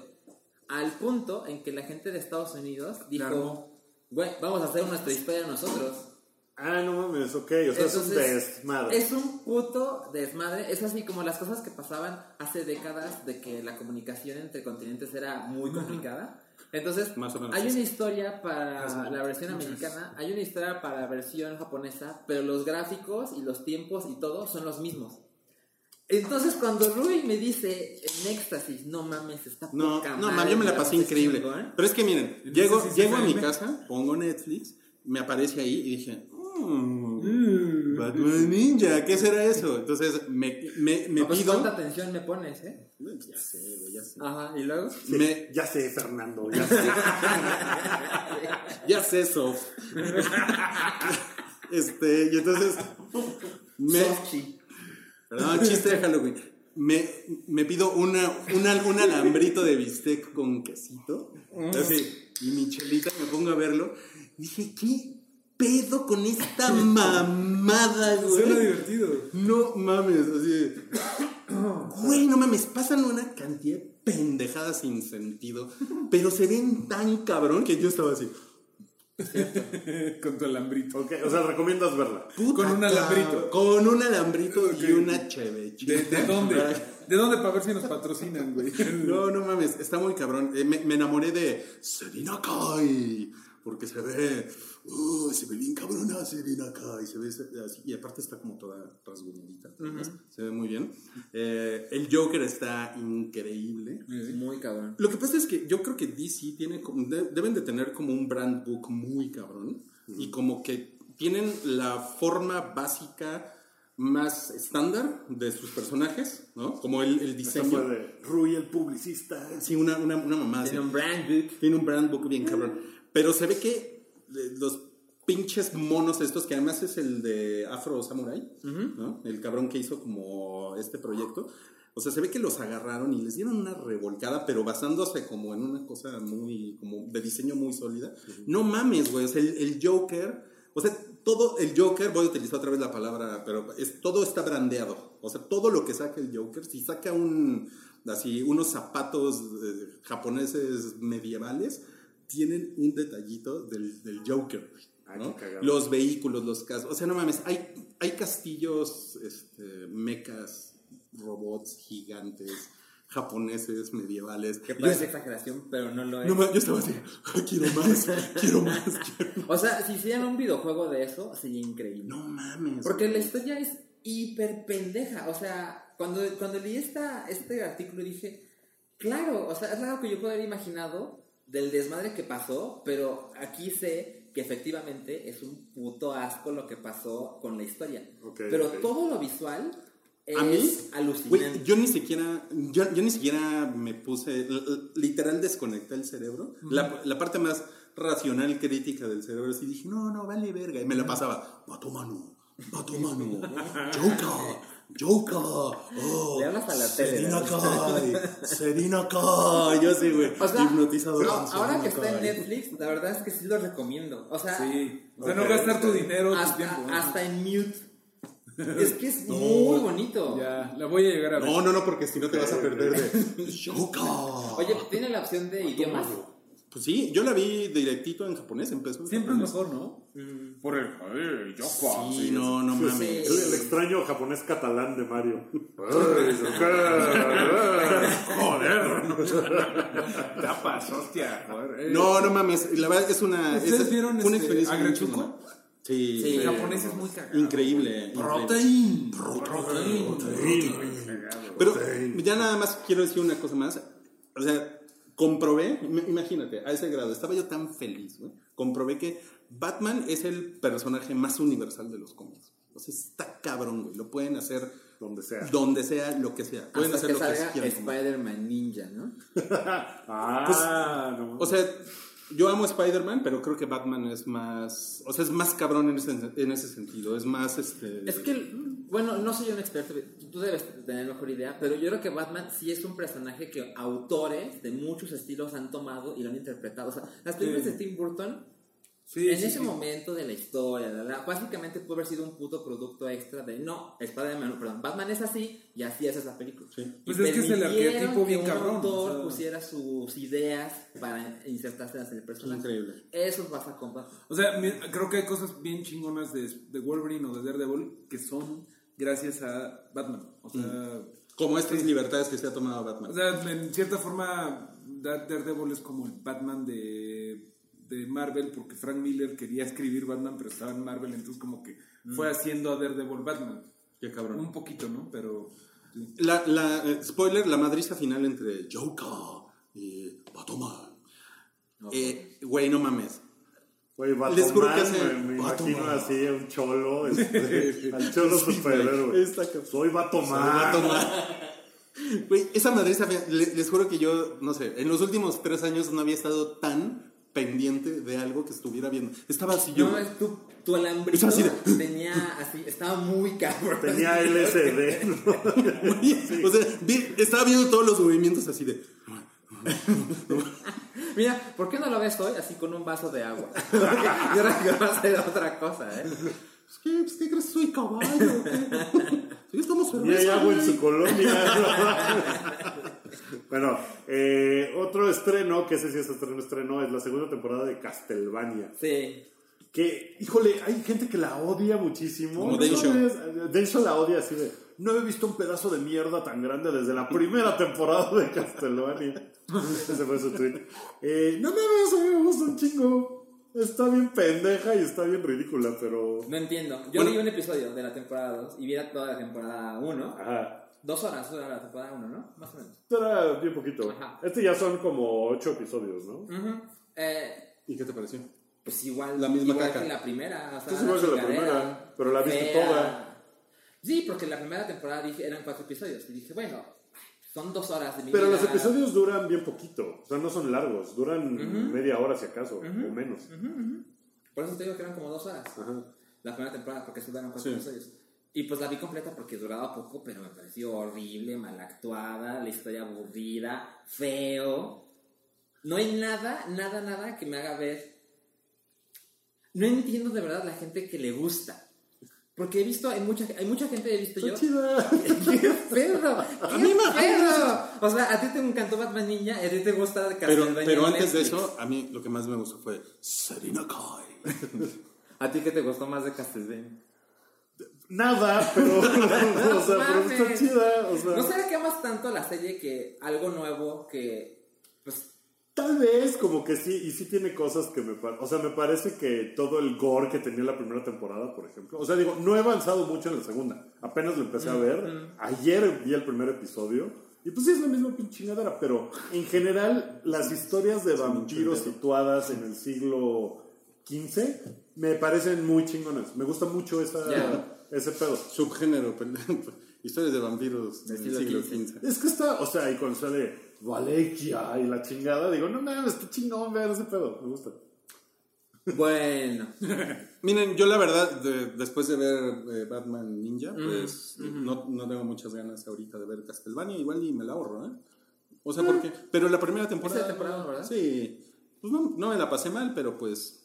Al punto en que la gente de Estados Unidos dijo, Claro. güey, vamos a hacer nuestra historia nosotros. Ah, no mames, ok. O sea, es un Entonces, desmadre. Es un puto desmadre. Es así como las cosas que pasaban hace décadas de que la comunicación entre continentes era muy complicada. Entonces, Más o menos, hay una historia para la versión americana, hay una historia para la versión japonesa, pero los gráficos y los tiempos y todo son los mismos. Entonces, cuando Rui me dice en éxtasis, no mames, está No, poca no, mames, yo me la pasé increíble. chingón". Pero es que miren, Entonces, llego, llego a mi casa, pongo Netflix, me aparece ahí y dije, "Mm, Batman Ninja, ¿qué será eso? Entonces me, me, pues, pido. ¿Cuánta atención me pones, eh? Ya sé, güey, ya sé. Ajá, y luego. Sí, me- Ya sé, Fernando, ya sé. [LAUGHS] Ya sé, Sof. este, y entonces. Me, Perdón, chiste de Halloween. Me, me pido una, una- un alambrito de bistec con quesito. Así. Y mi chelita, me pongo a verlo. Dije, ¿qué pedo con esta mamada, Suena güey? divertido. No mames, así. Güey, no mames, pasan una cantidad de pendejadas sin sentido. Pero se ven tan cabrón que yo estaba así. [LAUGHS] Con tu alambrito. Ok, o sea, recomiendas verla. Puta Con un alambrito. Con un alambrito y una cheve. ¿De, de dónde? [LAUGHS] ¿De dónde para ver si nos patrocinan, güey? No, no mames, está muy cabrón. Eh, me, me enamoré de Serena Kai. Porque se ve. Se ve bien cabrona Serena Kai. Se ve así. Y aparte está como toda rasguñadita. Se ve muy bien. Eh, el Joker está increíble. Muy cabrón. Lo que pasa es que yo creo que DC tiene deben de tener como un brand book muy cabrón y como que tienen la forma básica más estándar de sus personajes, ¿no? Como el, diseño. de Rui el publicista. Sí, una, una, una mamá así. Tiene un brand book. Tiene un brand book bien cabrón. Pero se ve que los pinches monos estos, que además es el de Afro Samurai, ¿no? El cabrón que hizo como este proyecto. O sea, se ve que los agarraron y les dieron una revolcada, pero basándose como en una cosa muy, como de diseño muy sólida. No mames, güey. O sea, el, el Joker, o sea, todo el Joker, voy a utilizar otra vez la palabra, pero es, todo está brandeado. O sea, todo lo que saca el Joker, si saca un, así, unos zapatos eh, japoneses medievales, tienen un detallito del, del Joker. Ay, ¿no? cagado. Los vehículos, los cascos. O sea, no mames, hay, hay castillos, este, mecas robots gigantes, japoneses, medievales. Que Yo- parece exageración, pero no lo es. no, ma- yo estaba así, "Ay, quiero más, [LAUGHS] quiero más, quiero más. O sea, si hicieran un videojuego de eso, sería increíble. No mames. Porque la historia es hiper pendeja. O sea, cuando, cuando leí esta, este artículo dije, claro, o sea, es algo que yo puedo haber imaginado del desmadre que pasó, pero aquí sé que efectivamente es un puto asco lo que pasó con la historia. Ok, pero ok. todo lo visual es A mí, alucinante. Güey, yo ni siquiera, yo, yo ni siquiera me puse, literal desconecté el cerebro. la, la parte más racional, crítica del cerebro, así dije, no, no, vale verga. Y me la pasaba, Batomano, Batomano, [LAUGHS] Joker, Joker, oh, Le hablas a la tele, Serena. Kai, [LAUGHS] Serena Kai. Yo sí, güey, O sea, no, ahora que está en. Netflix, la verdad es que sí lo recomiendo. O sea, Sí. O sea, Ok. no gastar tu dinero, tu hasta, tiempo. ¿no? hasta en mute. [LAUGHS] Es que es muy bonito. Ya, la voy a llegar a ver. No, no, no, porque si no te vas a perder de [LAUGHS] Joker. Oye, tiene la opción de idiomas. Pues sí, yo la vi directito en japonés, empezó. en Siempre es japonés. mejor, ¿no? Por el. Ay, yo, Sí, no, no mames. Sí. El, el extraño japonés catalán de Mario. [LAUGHS] Te pasó, hostia. joder. Eh, No, no mames, la verdad es una. ¿Ustedes es- vieron una este, experiencia. Sí, Sí. El sí. japonés es muy cagado. Increíble. Protein. increíble. Pero ya nada más quiero decir una cosa más. O sea, comprobé, im- imagínate, a ese grado, estaba yo tan feliz, güey. Comprobé que Batman es el personaje más universal de los cómics. O sea, está cabrón, güey. Lo pueden hacer Donde sea. donde sea, lo que sea. Pueden Hasta hacer que lo que salga quieran. Spider-Man Ninja, ¿no? [LAUGHS] Ah, no. O sea, yo amo a Spider-Man, pero creo que Batman es más. O sea, es más cabrón en ese, en ese sentido. Es más este. Es que, bueno, no soy un experto, tú debes tener mejor idea, pero yo creo que Batman sí es un personaje que autores de muchos estilos han tomado y lo han interpretado. O sea, las películas de Tim Burton, Sí, en sí, ese momento de la historia, la- básicamente pudo haber sido un puto producto extra de no, Spider-Man, perdón, Batman es así y así es esa película. Y Pues es que es el arquetipo bien que cabrón, Un autor o sea. pusiera sus ideas para insertárselas en el personaje. Increíble. Eso pasa con Batman. O sea, creo que hay cosas bien chingonas de, de Wolverine o de Daredevil que son gracias a Batman. O sea, Como estas libertades que se ha tomado Batman. o sea en cierta forma, Da- Daredevil es como el Batman de, de Marvel porque Frank Miller quería escribir Batman, pero estaba en Marvel, entonces como que fue haciendo a Daredevil Batman. Qué cabrón. Un poquito, ¿no? Pero... sí. La, la, eh, spoiler, la madriza final entre Joker y Batman. Eh, Güey, no mames. Güey, Les juro que hace- me, imagino así a un cholo, [LAUGHS] este, al cholo superhéroe. Está cabrón. Soy Batomán. Batman. [LAUGHS] Güey, esa le- les juro que yo, no sé, en los últimos tres años no había estado tan pendiente de algo que estuviera viendo. Estaba así yo. No, es tu, tu alambrito Es así de- tenía así, estaba muy cabrón. Tenía LSD. [LAUGHS] ¿no? Güey, O sea, vi- estaba viendo todos los movimientos así de. [LAUGHS] Mira, ¿por qué no lo ves hoy así con un vaso de agua? [LAUGHS] Yo creo que va a ser otra cosa, ¿eh? "Pues, ¿Qué, pues, ¿qué crees? Soy caballo. Sí, estamos Y hay agua en su colonia. [LAUGHS] bueno, eh, otro estreno, que ese sí es estreno, estreno, es la segunda temporada de Castlevania. Sí. Que, híjole, hay gente que la odia muchísimo. Como Densho la odia así de. No he visto un pedazo de mierda tan grande desde la primera temporada de Castlevania. [LAUGHS] Ese fue su tweet. Eh, no mames, a mí me gusta un chingo. Está bien pendeja y está bien ridícula, pero. No entiendo. Yo Bueno. vi un episodio de la temporada 2 y vi toda la temporada 1. Ajá. Dos horas dura la temporada 1, ¿no? Más o menos. Esto era bien poquito. Ajá. Este ya son como ocho episodios, ¿no? Ujú. eh, ¿Y qué te pareció? pues igual, La misma igual caca. que la primera. O sea, Es igual que la primera, pero la viste fea. toda. Sí, porque la primera temporada dije, eran cuatro episodios. Y dije, bueno, son dos horas de mi Pero vida. los episodios duran bien poquito. O sea, no son largos. Duran media hora si acaso, o menos. Por eso te digo que eran como dos horas. Ajá. La primera temporada, porque se eran cuatro Sí. episodios. Y pues la vi completa porque duraba poco, pero me pareció horrible, mal actuada, la historia aburrida, feo. No hay nada, nada, nada que me haga ver. No entiendo de verdad la gente que le gusta. Porque he visto, hay mucha, hay mucha gente, he visto yo. Chida. [LAUGHS] ¡Qué pedo! ¡Qué pedo! O sea, a ti te encantó Batman Niña, a ti te gusta Pero, Castlevania pero en antes de eso, a mí lo que más me gustó fue Serena Kai. [LAUGHS] ¿A ti qué te gustó más de Castlevania? Nada, pero, [LAUGHS] o sea, pero está chida. O sea, ¿No será que amas tanto la serie que algo nuevo que, pues, Tal vez, como que sí, y sí tiene cosas que me. O sea, me parece que todo el gore que tenía la primera temporada, por ejemplo. O sea, digo, no he avanzado mucho en la segunda. Apenas lo empecé a ver. Ayer vi el primer episodio. Y pues sí es la misma pinche chingadera, pero en general, las historias de vampiros situadas en el siglo XV me parecen muy chingonas. Me gusta mucho esa, Ya. ese pedo. Subgénero, pero- [LAUGHS] historias de vampiros del siglo. XV. Es que está, o sea, y cuando sale Valequia y la chingada, digo, no mames, está chingón ver ese pedo. Me gusta. bueno. [LAUGHS] Miren, yo la verdad, de- después de ver eh, Batman Ninja, pues no, no tengo muchas ganas ahorita de ver Castlevania, igual y me la ahorro, ¿eh? O sea, porque... Pero la primera temporada... Esa temporada, ¿verdad? Sí. Pues no, no me la pasé mal, pero pues...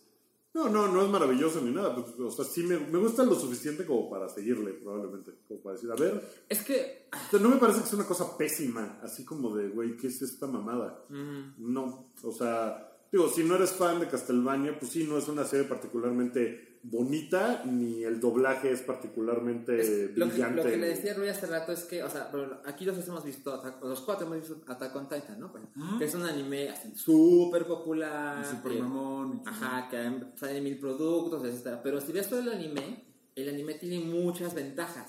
No, no, no es maravilloso ni nada. pues, o sea, sí me, me gusta lo suficiente como para seguirle, probablemente. Como para decir, a ver. Es que, o sea, no me parece que sea una cosa pésima. Así como de, güey, ¿qué es esta mamada? No. O sea, digo, si no eres fan de Castlevania, pues sí, no es una serie particularmente bonita, ni el doblaje es particularmente es- lo, que, brillante. lo que le decía Rui hace rato es que, o sea, pero aquí los hemos visto, Attack- los cuatro hemos visto Attack on Titan, ¿no? Pues, Que es un anime súper popular. Super que- mamón. Ajá, que salen mil productos, etc. Pero si ves todo el anime, el anime tiene muchas ventajas.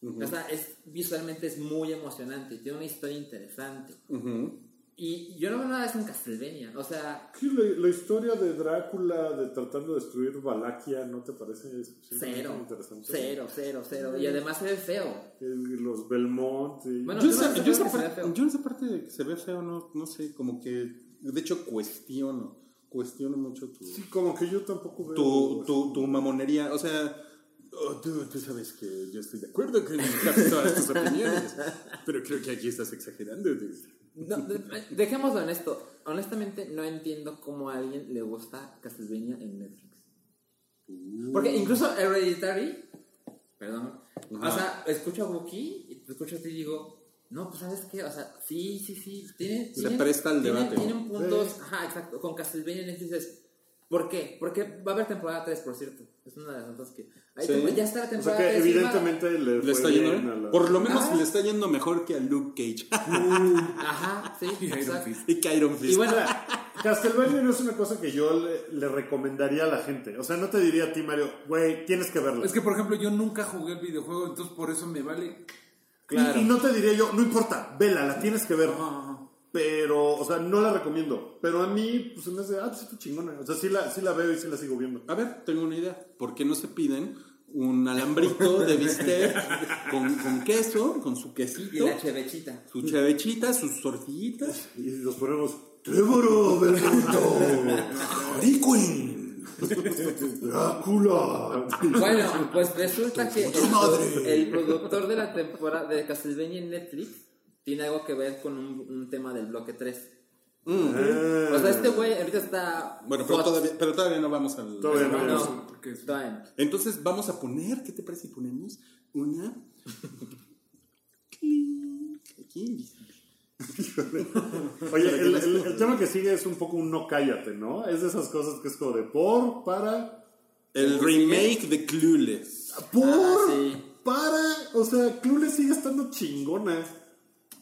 O sea, es, visualmente es muy emocionante, tiene una historia interesante. ujú. Y yo no veo nada de eso en Castlevania. O sea, Sí, la, la historia de Drácula de tratando de destruir Valaquia, ¿no te parece cero. interesante? Cero, cero, cero. Y además se ve feo. El- los Belmont. y- Bueno, Yo, esa, yo esa parte, feo. yo esa parte de que se ve feo, no, no sé, como que... De hecho, cuestiono. Cuestiono mucho tu... Sí, como que yo tampoco veo. tu, tu, tu mamonería, o sea, oh, tú, tú sabes que yo estoy de acuerdo con casi [LAUGHS] todas tus opiniones, pero creo que aquí estás exagerando. No, de- dejémoslo en esto. Honestamente, no entiendo cómo a alguien le gusta Castlevania en Netflix. Porque incluso Hereditary, perdón, o sea, escucho a Wookiee y te escucho a ti y digo, no, pues sabes qué, o sea, sí, sí, sí, tiene, Se tiene- presta al tiene- debate. Tienen puntos, ajá, exacto, con Castlevania en Netflix es, ¿por qué? Porque va a haber temporada 3, por cierto. Es una de las notas que... Ahí Sí. te- ya está la O sea temporada que 3 evidentemente le, está yendo bien la- Por lo menos Ah. le está yendo mejor que a Luke Cage [LAUGHS] Ajá, sí, [LAUGHS] Iron exacto. Fist. y que Iron Fist. Y bueno, [LAUGHS] Castlevania no es una cosa que yo le, le recomendaría a la gente. O sea, no te diría a ti, Mario, güey, tienes que verlo. Es que, por ejemplo, yo nunca jugué el videojuego, entonces por eso me vale. claro. y, y no te diría yo, no importa, vela, la tienes que ver. Ajá. Pero, o sea, no la recomiendo. Pero a mí, pues se me hace, ah, pues está chingona. O sea, sí la, sí la veo y sí la sigo viendo. A ver, tengo una idea. ¿Por qué no se piden un alambrito de bistec [LAUGHS] con, con queso, con su y quesito, la chevechita. su chevechita, sus tortillitas? Y nos ponemos, Trevoro, Harley Quinn, Drácula. Bueno, pues resulta que el, el productor de la temporada de Castlevania en Netflix tiene algo que ver con un, un tema del bloque 3. Ah. O sea, este güey ahorita está. Bueno, pero todavía, pero todavía no vamos al... Todavía no. No, Porque es- todavía no. Entonces vamos a poner, ¿qué te parece si ponemos una... Aquí. [LAUGHS] Oye, el, el- el tema que sigue es un poco un no cállate, ¿no? Es de esas cosas que es como de por, para, El remake de Clueless. por, Ah, sí. para. O sea, Clueless sigue estando chingona.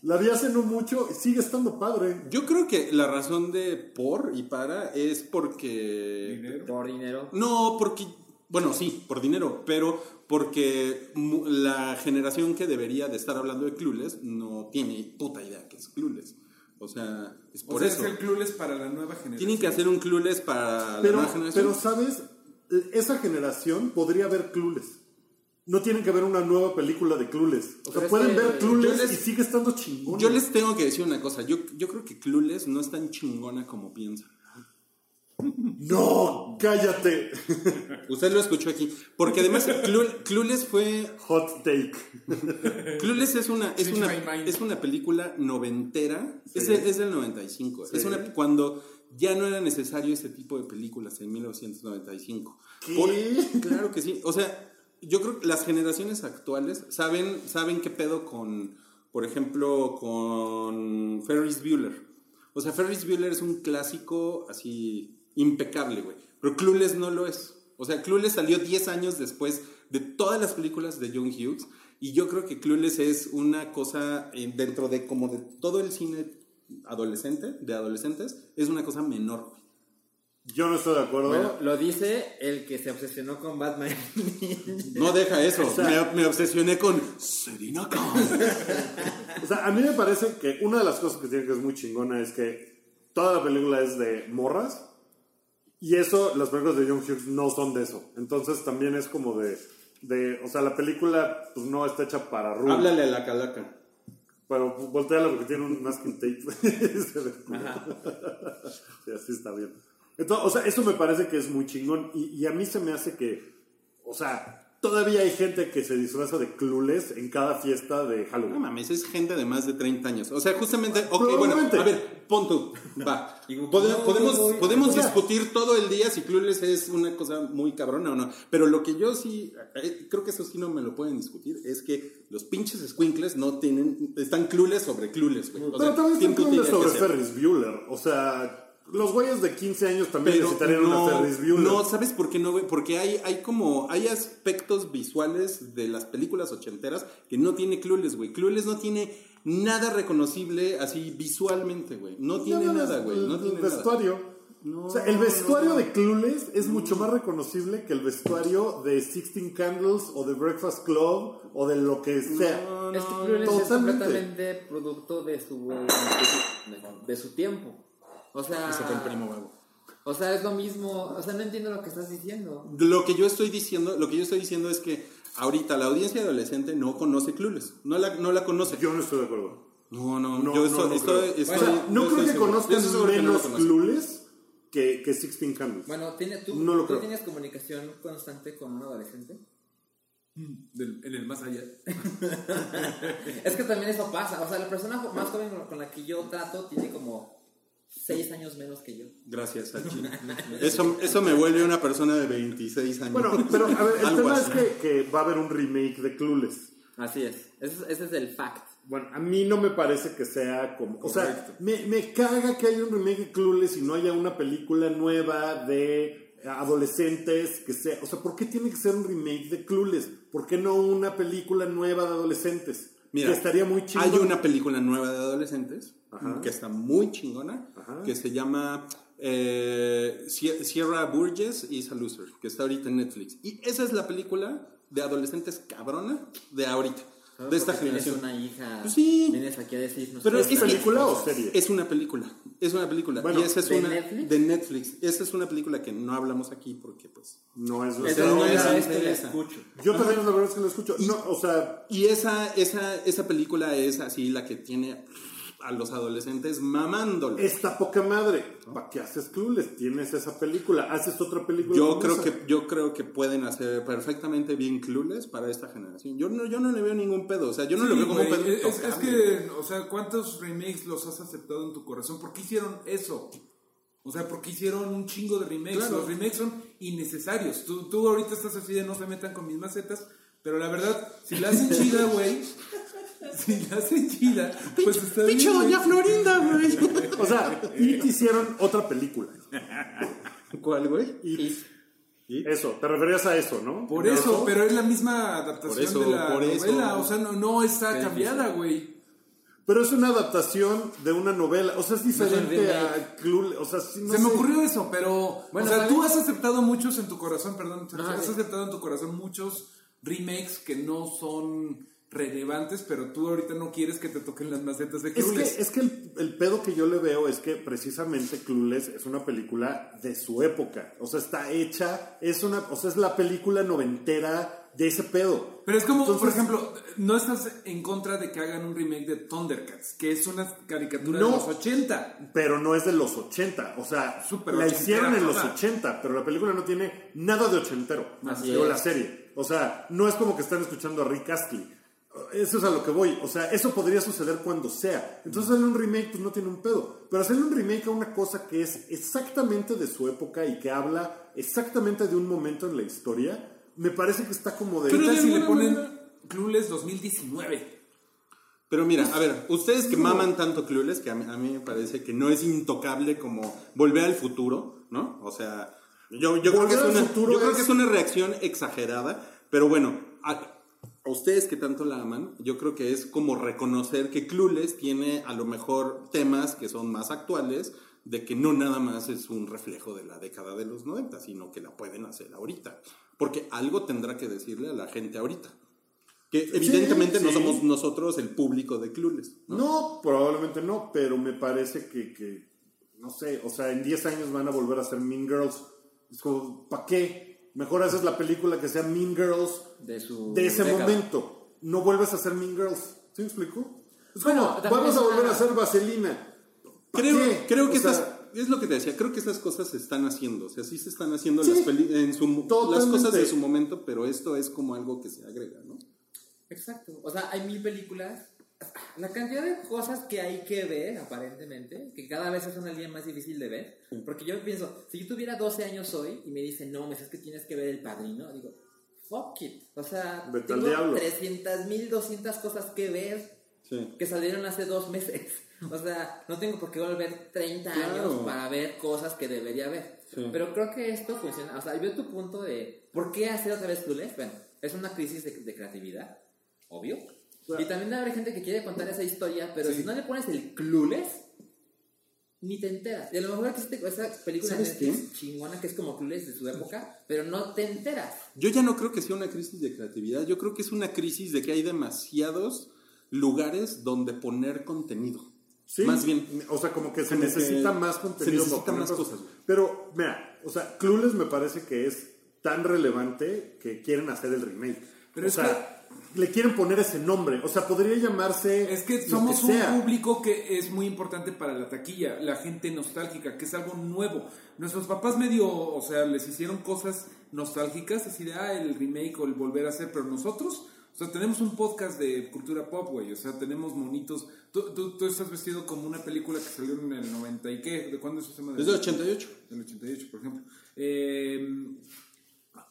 La vi hace no mucho y sigue estando padre. Yo creo que la razón de por y para es porque... Dinero. Por dinero. No, porque... Bueno, sí, por dinero, pero porque la generación que debería de estar hablando de Clueless no tiene puta idea que es Clueless. O sea, es O por sea, eso. es el Clueless para la nueva generación. Tienen que hacer un Clueless para Pero, la nueva generación. pero, ¿sabes? Esa generación podría ver Clueless. No tienen que ver una nueva película de Clueless. O sea, Pero es pueden que ver Clueless yo les- y sigue estando chingona. Yo les tengo que decir una cosa. Yo, yo creo que Clueless no es tan chingona como piensa. No, cállate. Usted lo escuchó aquí. Porque además Clu- Clueless fue... Hot take. Clueless es una, es una, es una película noventera. Sí. Es, es del 95. Es Sí. una, cuando ya no era necesario ese tipo de películas en 1995. ¿Qué? claro que sí. O sea, yo creo que las generaciones actuales saben, saben qué pedo con, por ejemplo, con Ferris Bueller. O sea, Ferris Bueller es un clásico así impecable, güey. Pero Clueless no lo es. O sea, Clueless salió 10 años después de todas las películas de John Hughes. Y yo creo que Clueless es una cosa eh, dentro de como de todo el cine adolescente, de adolescentes, es una cosa menor. Yo no estoy de acuerdo. Bueno, lo dice el que se obsesionó con Batman. [LAUGHS] No deja eso. O sea- me, me obsesioné con Serena Khan. [LAUGHS] O sea, a mí me parece que una de las cosas que tiene que es muy chingona es que toda la película es de morras. Y eso, las películas de John Hughes no son de eso. Entonces también es como de. de o sea, la película pues, no está hecha para Ruth. Háblale a la calaca. Pero pues, volteala porque tiene un masking tape. [LAUGHS] Sí, así está bien. Entonces, o sea, eso me parece que es muy chingón. Y, y a mí se me hace que. O sea, todavía hay gente que se disfraza de clules en cada fiesta de No Halloween. mames, es gente de más de 30 años. O sea, justamente, ok, bueno, a ver, pon tú, va. [LAUGHS] No, podemos no, no, podemos sea- discutir todo el día si Clueless es una cosa muy cabrona o no. Pero lo que yo sí, eh, creo que eso sí no me lo pueden discutir, es que los pinches squinkles no tienen, están clueless sobre clueless, güey. O Pero sea, también tiempo están clules sobre. Ferris Bueller. O sea, los güeyes de 15 años también Pero necesitarían no, una Ferris Bueller. no, ¿sabes por qué no, güey? Porque hay, hay como, hay aspectos visuales de las películas ochenteras que no tiene Clueless, güey. Clueless no tiene nada reconocible así visualmente, güey. No tiene Nada güey. No el, tiene el nada. vestuario. No, o sea, el vestuario no. de Clueless es mucho más reconocible que el vestuario de Sixteen Candles o de Breakfast Club o de lo que sea. No, es que no, Clueless es totalmente. completamente producto de su, de su, de su tiempo. O sea, Ese fue el primo vago. o sea, es lo mismo. O sea, no entiendo lo que estás diciendo. Lo que yo estoy diciendo, lo que yo estoy diciendo es que ahorita la audiencia adolescente no conoce Clueless. No la, no la conoce. Yo no estoy de acuerdo. No, no, No, yo no, estoy, no estoy, creo. estoy- o sea, no creo estoy que seguro. conozcan que no menos. Clueless que, que Sixteen Candles. Bueno, ¿tiene, tú, No lo ¿tú creo. tienes comunicación constante con un adolescente? Del- en el más allá. [LAUGHS] Es que también eso pasa. O sea, la persona más joven con la que yo trato tiene como 6 años menos que yo. Gracias, Sachi. [LAUGHS] Eso, eso me vuelve una persona de 26 años. Bueno, pero a ver, el tema es que, que va a haber un remake de Clueless. Así es. Ese, es- ese es el fact. Bueno, a mí no me parece que sea como... O sea, me, me caga que haya un remake de Clueless y no haya una película nueva de adolescentes que sea... O sea, ¿por qué tiene que ser un remake de Clueless? ¿Por qué no una película nueva de adolescentes? Mira, que estaría muy chingón. Hay una película nueva de adolescentes Ajá. que está muy chingona, Ajá. que se llama eh, Sie- Sierra Burgess is a Loser, que está ahorita en Netflix. Y esa es la película de adolescentes cabrona de ahorita, de esta generación. una hija. Pues sí. Vienes aquí a decirnos. Pero ¿Es es que- película o serie? Es una película, es una película. Bueno, y esa es ¿de una Netflix? de Netflix. Esa es una película que no hablamos aquí porque pues No es... Es Esa la no es vez que la escucho. Yo también la verdad es que lo escucho. No, o sea, Y esa, esa, esa película es así la que tiene a los adolescentes mamándole. está poca madre. ¿Para qué haces Clueless? Tienes esa película. Haces otra película. Yo creo esa. que yo creo que pueden hacer perfectamente bien Clueless para esta generación. Yo no yo no le veo ningún pedo, o sea, yo no Sí, lo veo como un güey, pedo. es, es que, o sea, ¿cuántos remakes los has aceptado en tu corazón? ¿Por qué hicieron eso? O sea, ¿por qué hicieron un chingo de remakes? Claro. Los remakes son innecesarios. Tú, tú ahorita estás así de no se metan con mis macetas, pero la verdad, si la hacen [LAUGHS] chida, güey, [LAUGHS] si la hacen chida, pues está bien. Pinche doña Florinda, güey. O sea, y te [LAUGHS] hicieron otra película. ¿Cuál, güey? Y eso, te referías a eso, ¿no? Por eso, pero es la misma adaptación eso, de la eso. novela. O sea, no, no está Qué cambiada, güey. Pero es una adaptación de una novela. O sea, es diferente a Clueless. O sea, sí, no Se me ocurrió eso, pero. Bueno, o sea, ¿sabes? tú has aceptado muchos en tu corazón, perdón. No, has aceptado en tu corazón muchos remakes que no son relevantes, pero tú ahorita no quieres que te toquen las macetas de Es que, Clueless. es que el, el pedo que yo le veo es que precisamente Clueless es una película de su época. O sea, está hecha, es una, o sea, es la película noventera de ese pedo. Pero es como, por Entonces- ejemplo, no estás en contra de que hagan un remake de Thundercats, que es una caricatura No. de los 80. Pero no es de los 80. O sea, la hicieron en los toda. 80, pero la película no tiene nada de ochentero. Así o es. la serie. O sea, no es como que están escuchando a Rick Astley. Eso es a lo que voy. O sea, eso podría suceder cuando sea. Entonces, hacerle un remake, pues no tiene un pedo. Pero hacerle un remake a una cosa que es exactamente de su época y que habla exactamente de un momento en la historia, me parece que está como de. ¿Qué tal de si le ponen manera- Clueless 2019? Pero mira, a ver, ustedes que maman tanto Clueless, que a mí, a mí me parece que no es intocable como volver al futuro, ¿no? O sea, Yo, yo, creo, que es una, yo creo que es una reacción exagerada, pero bueno, a ustedes que tanto la aman, yo creo que es como reconocer que Clueless tiene a lo mejor temas que son más actuales, de que no nada más es un reflejo de la década de los 90, sino que la pueden hacer ahorita. Porque algo tendrá que decirle a la gente ahorita. Que evidentemente no sí. somos nosotros el público de Clueless. No, probablemente no, pero me parece que, que, no sé, o sea, en 10 años van a volver a ser Mean Girls. Es como, ¿para qué? Mejor haces la película que sea Mean Girls De su de ese década. momento. No vuelves a ser Mean Girls. ¿Sí me explico? Es Bueno, como, vamos es a volver una- a hacer Vaselina. ¿Pa' Creo, qué? creo que O sea, estas, es lo que te decía, creo que estas cosas se están haciendo, o sea, sí se están haciendo Sí, las, peli- en su, las cosas de su momento, pero esto es como algo que se agrega, ¿no? Exacto. O sea, hay mil películas. La cantidad de cosas que hay que ver, aparentemente, que cada vez es una línea más difícil de ver. Porque yo pienso, si yo tuviera 12 años hoy y me dicen, no, me es que tienes que ver El Padrino, digo, fuck it. O sea, Vete tengo diablo. 300 mil, 200 cosas que ver Sí. que salieron hace dos meses. [LAUGHS] O sea, no tengo por qué volver 30 Claro. años para ver cosas que debería ver. Sí. Pero creo que esto funciona. O sea, veo tu punto de ¿por qué hacer otra vez Clueless? Bueno, es una crisis de, de creatividad, obvio. Y también habrá gente que quiere contar esa historia, pero si no le pones el Clueless, ni te enteras. Y a lo mejor existe esa película de ¿Sabes Netflix chingona que es como Clueless de su época, pero no te enteras. Yo ya no creo que sea una crisis de creatividad, yo creo que es una crisis de que hay demasiados lugares donde poner contenido. Sí, Más bien. O sea, como que se Como que necesita más contenido. se necesitan para más poner cosas. Pero, mira, o sea, Clueless me parece que es tan relevante que quieren hacer el remake. Pero o es sea, le quieren poner ese nombre. O sea, podría llamarse. Es que lo somos que un sea. público que es muy importante para la taquilla, la gente nostálgica, que es algo nuevo. Nuestros papás medio, o sea, les hicieron cosas nostálgicas, así de, ah, el remake o el volver a hacer, pero nosotros, o sea, tenemos un podcast de cultura pop, güey, o sea, tenemos monitos. Tú, tú, tú estás vestido como una película que salió en el 90 y qué, ¿de cuándo es ese tema? Es de 88. Del 88, por ejemplo. Eh,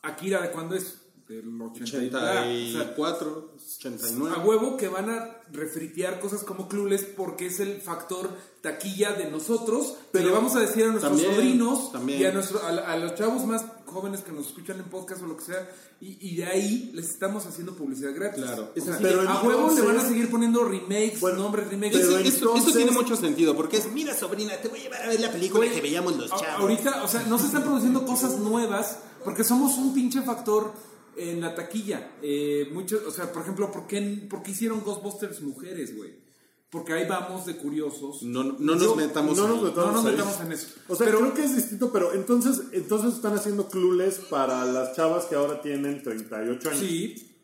Akira, ¿de cuándo es? Del 80 y- ah, o sea, 84, 89. a huevo que van a refritear cosas como Clueless porque es el factor taquilla de nosotros, pero le vamos a decir a nuestros También, sobrinos también. y a, nuestro- a, a los chavos más jóvenes que nos escuchan en podcast o lo que sea, y, y de ahí les estamos haciendo publicidad gratis. Claro. O sea, Pero a huevo le van a seguir poniendo remakes, Bueno, nombres remakes. Eso, Pero eso- eso entonces- tiene mucho sentido, porque es, mira sobrina, te voy a llevar a ver la película que veíamos los chavos. Ahorita, o sea, no se están produciendo cosas nuevas porque somos un pinche factor en la taquilla. Eh, muchos, o sea, por ejemplo, ¿por qué, por qué hicieron Ghostbusters mujeres, güey? Porque ahí vamos de curiosos. No, no nos Yo- metamos no ahí. nos metamos No nos metamos en eso. O sea, Pero- creo que es distinto, pero entonces, entonces están haciendo Clueless para las chavas que ahora tienen 38 años. Sí,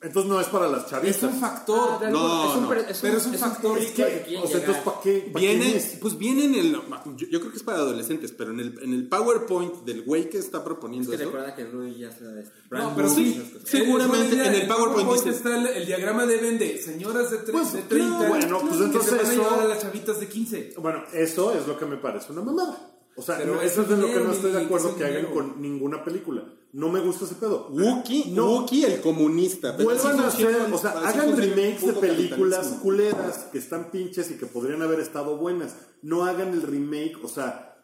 Entonces no es para las es chavistas. un factor. No, es un, no. es un- Pero es un factor. es Es que o sea, entonces. ¿para qué? ¿Pa' Viene, es? pues viene en el. Yo, yo creo que es para adolescentes, pero en el, en el PowerPoint del güey que está Es proponiendo que eso. recuerda que Rui ya se de No, pero sí. Seguramente Es buena idea. en el PowerPoint dice- está el, el diagrama de vende señoras de, tre- Pues, de 30 claro, bueno, pues que entonces se van a eso- a las chavitas de 15. Bueno, eso es lo que me parece una mamada. O sea, Pero no, es eso es de lo que no estoy de acuerdo es que hagan con ninguna película. No me gusta ese pedo. Wookie, No. Wookie el comunista. Vuelvan a hacer, o sea, hagan remakes de películas culeras que están pinches y que podrían haber estado buenas. No hagan el remake, o sea,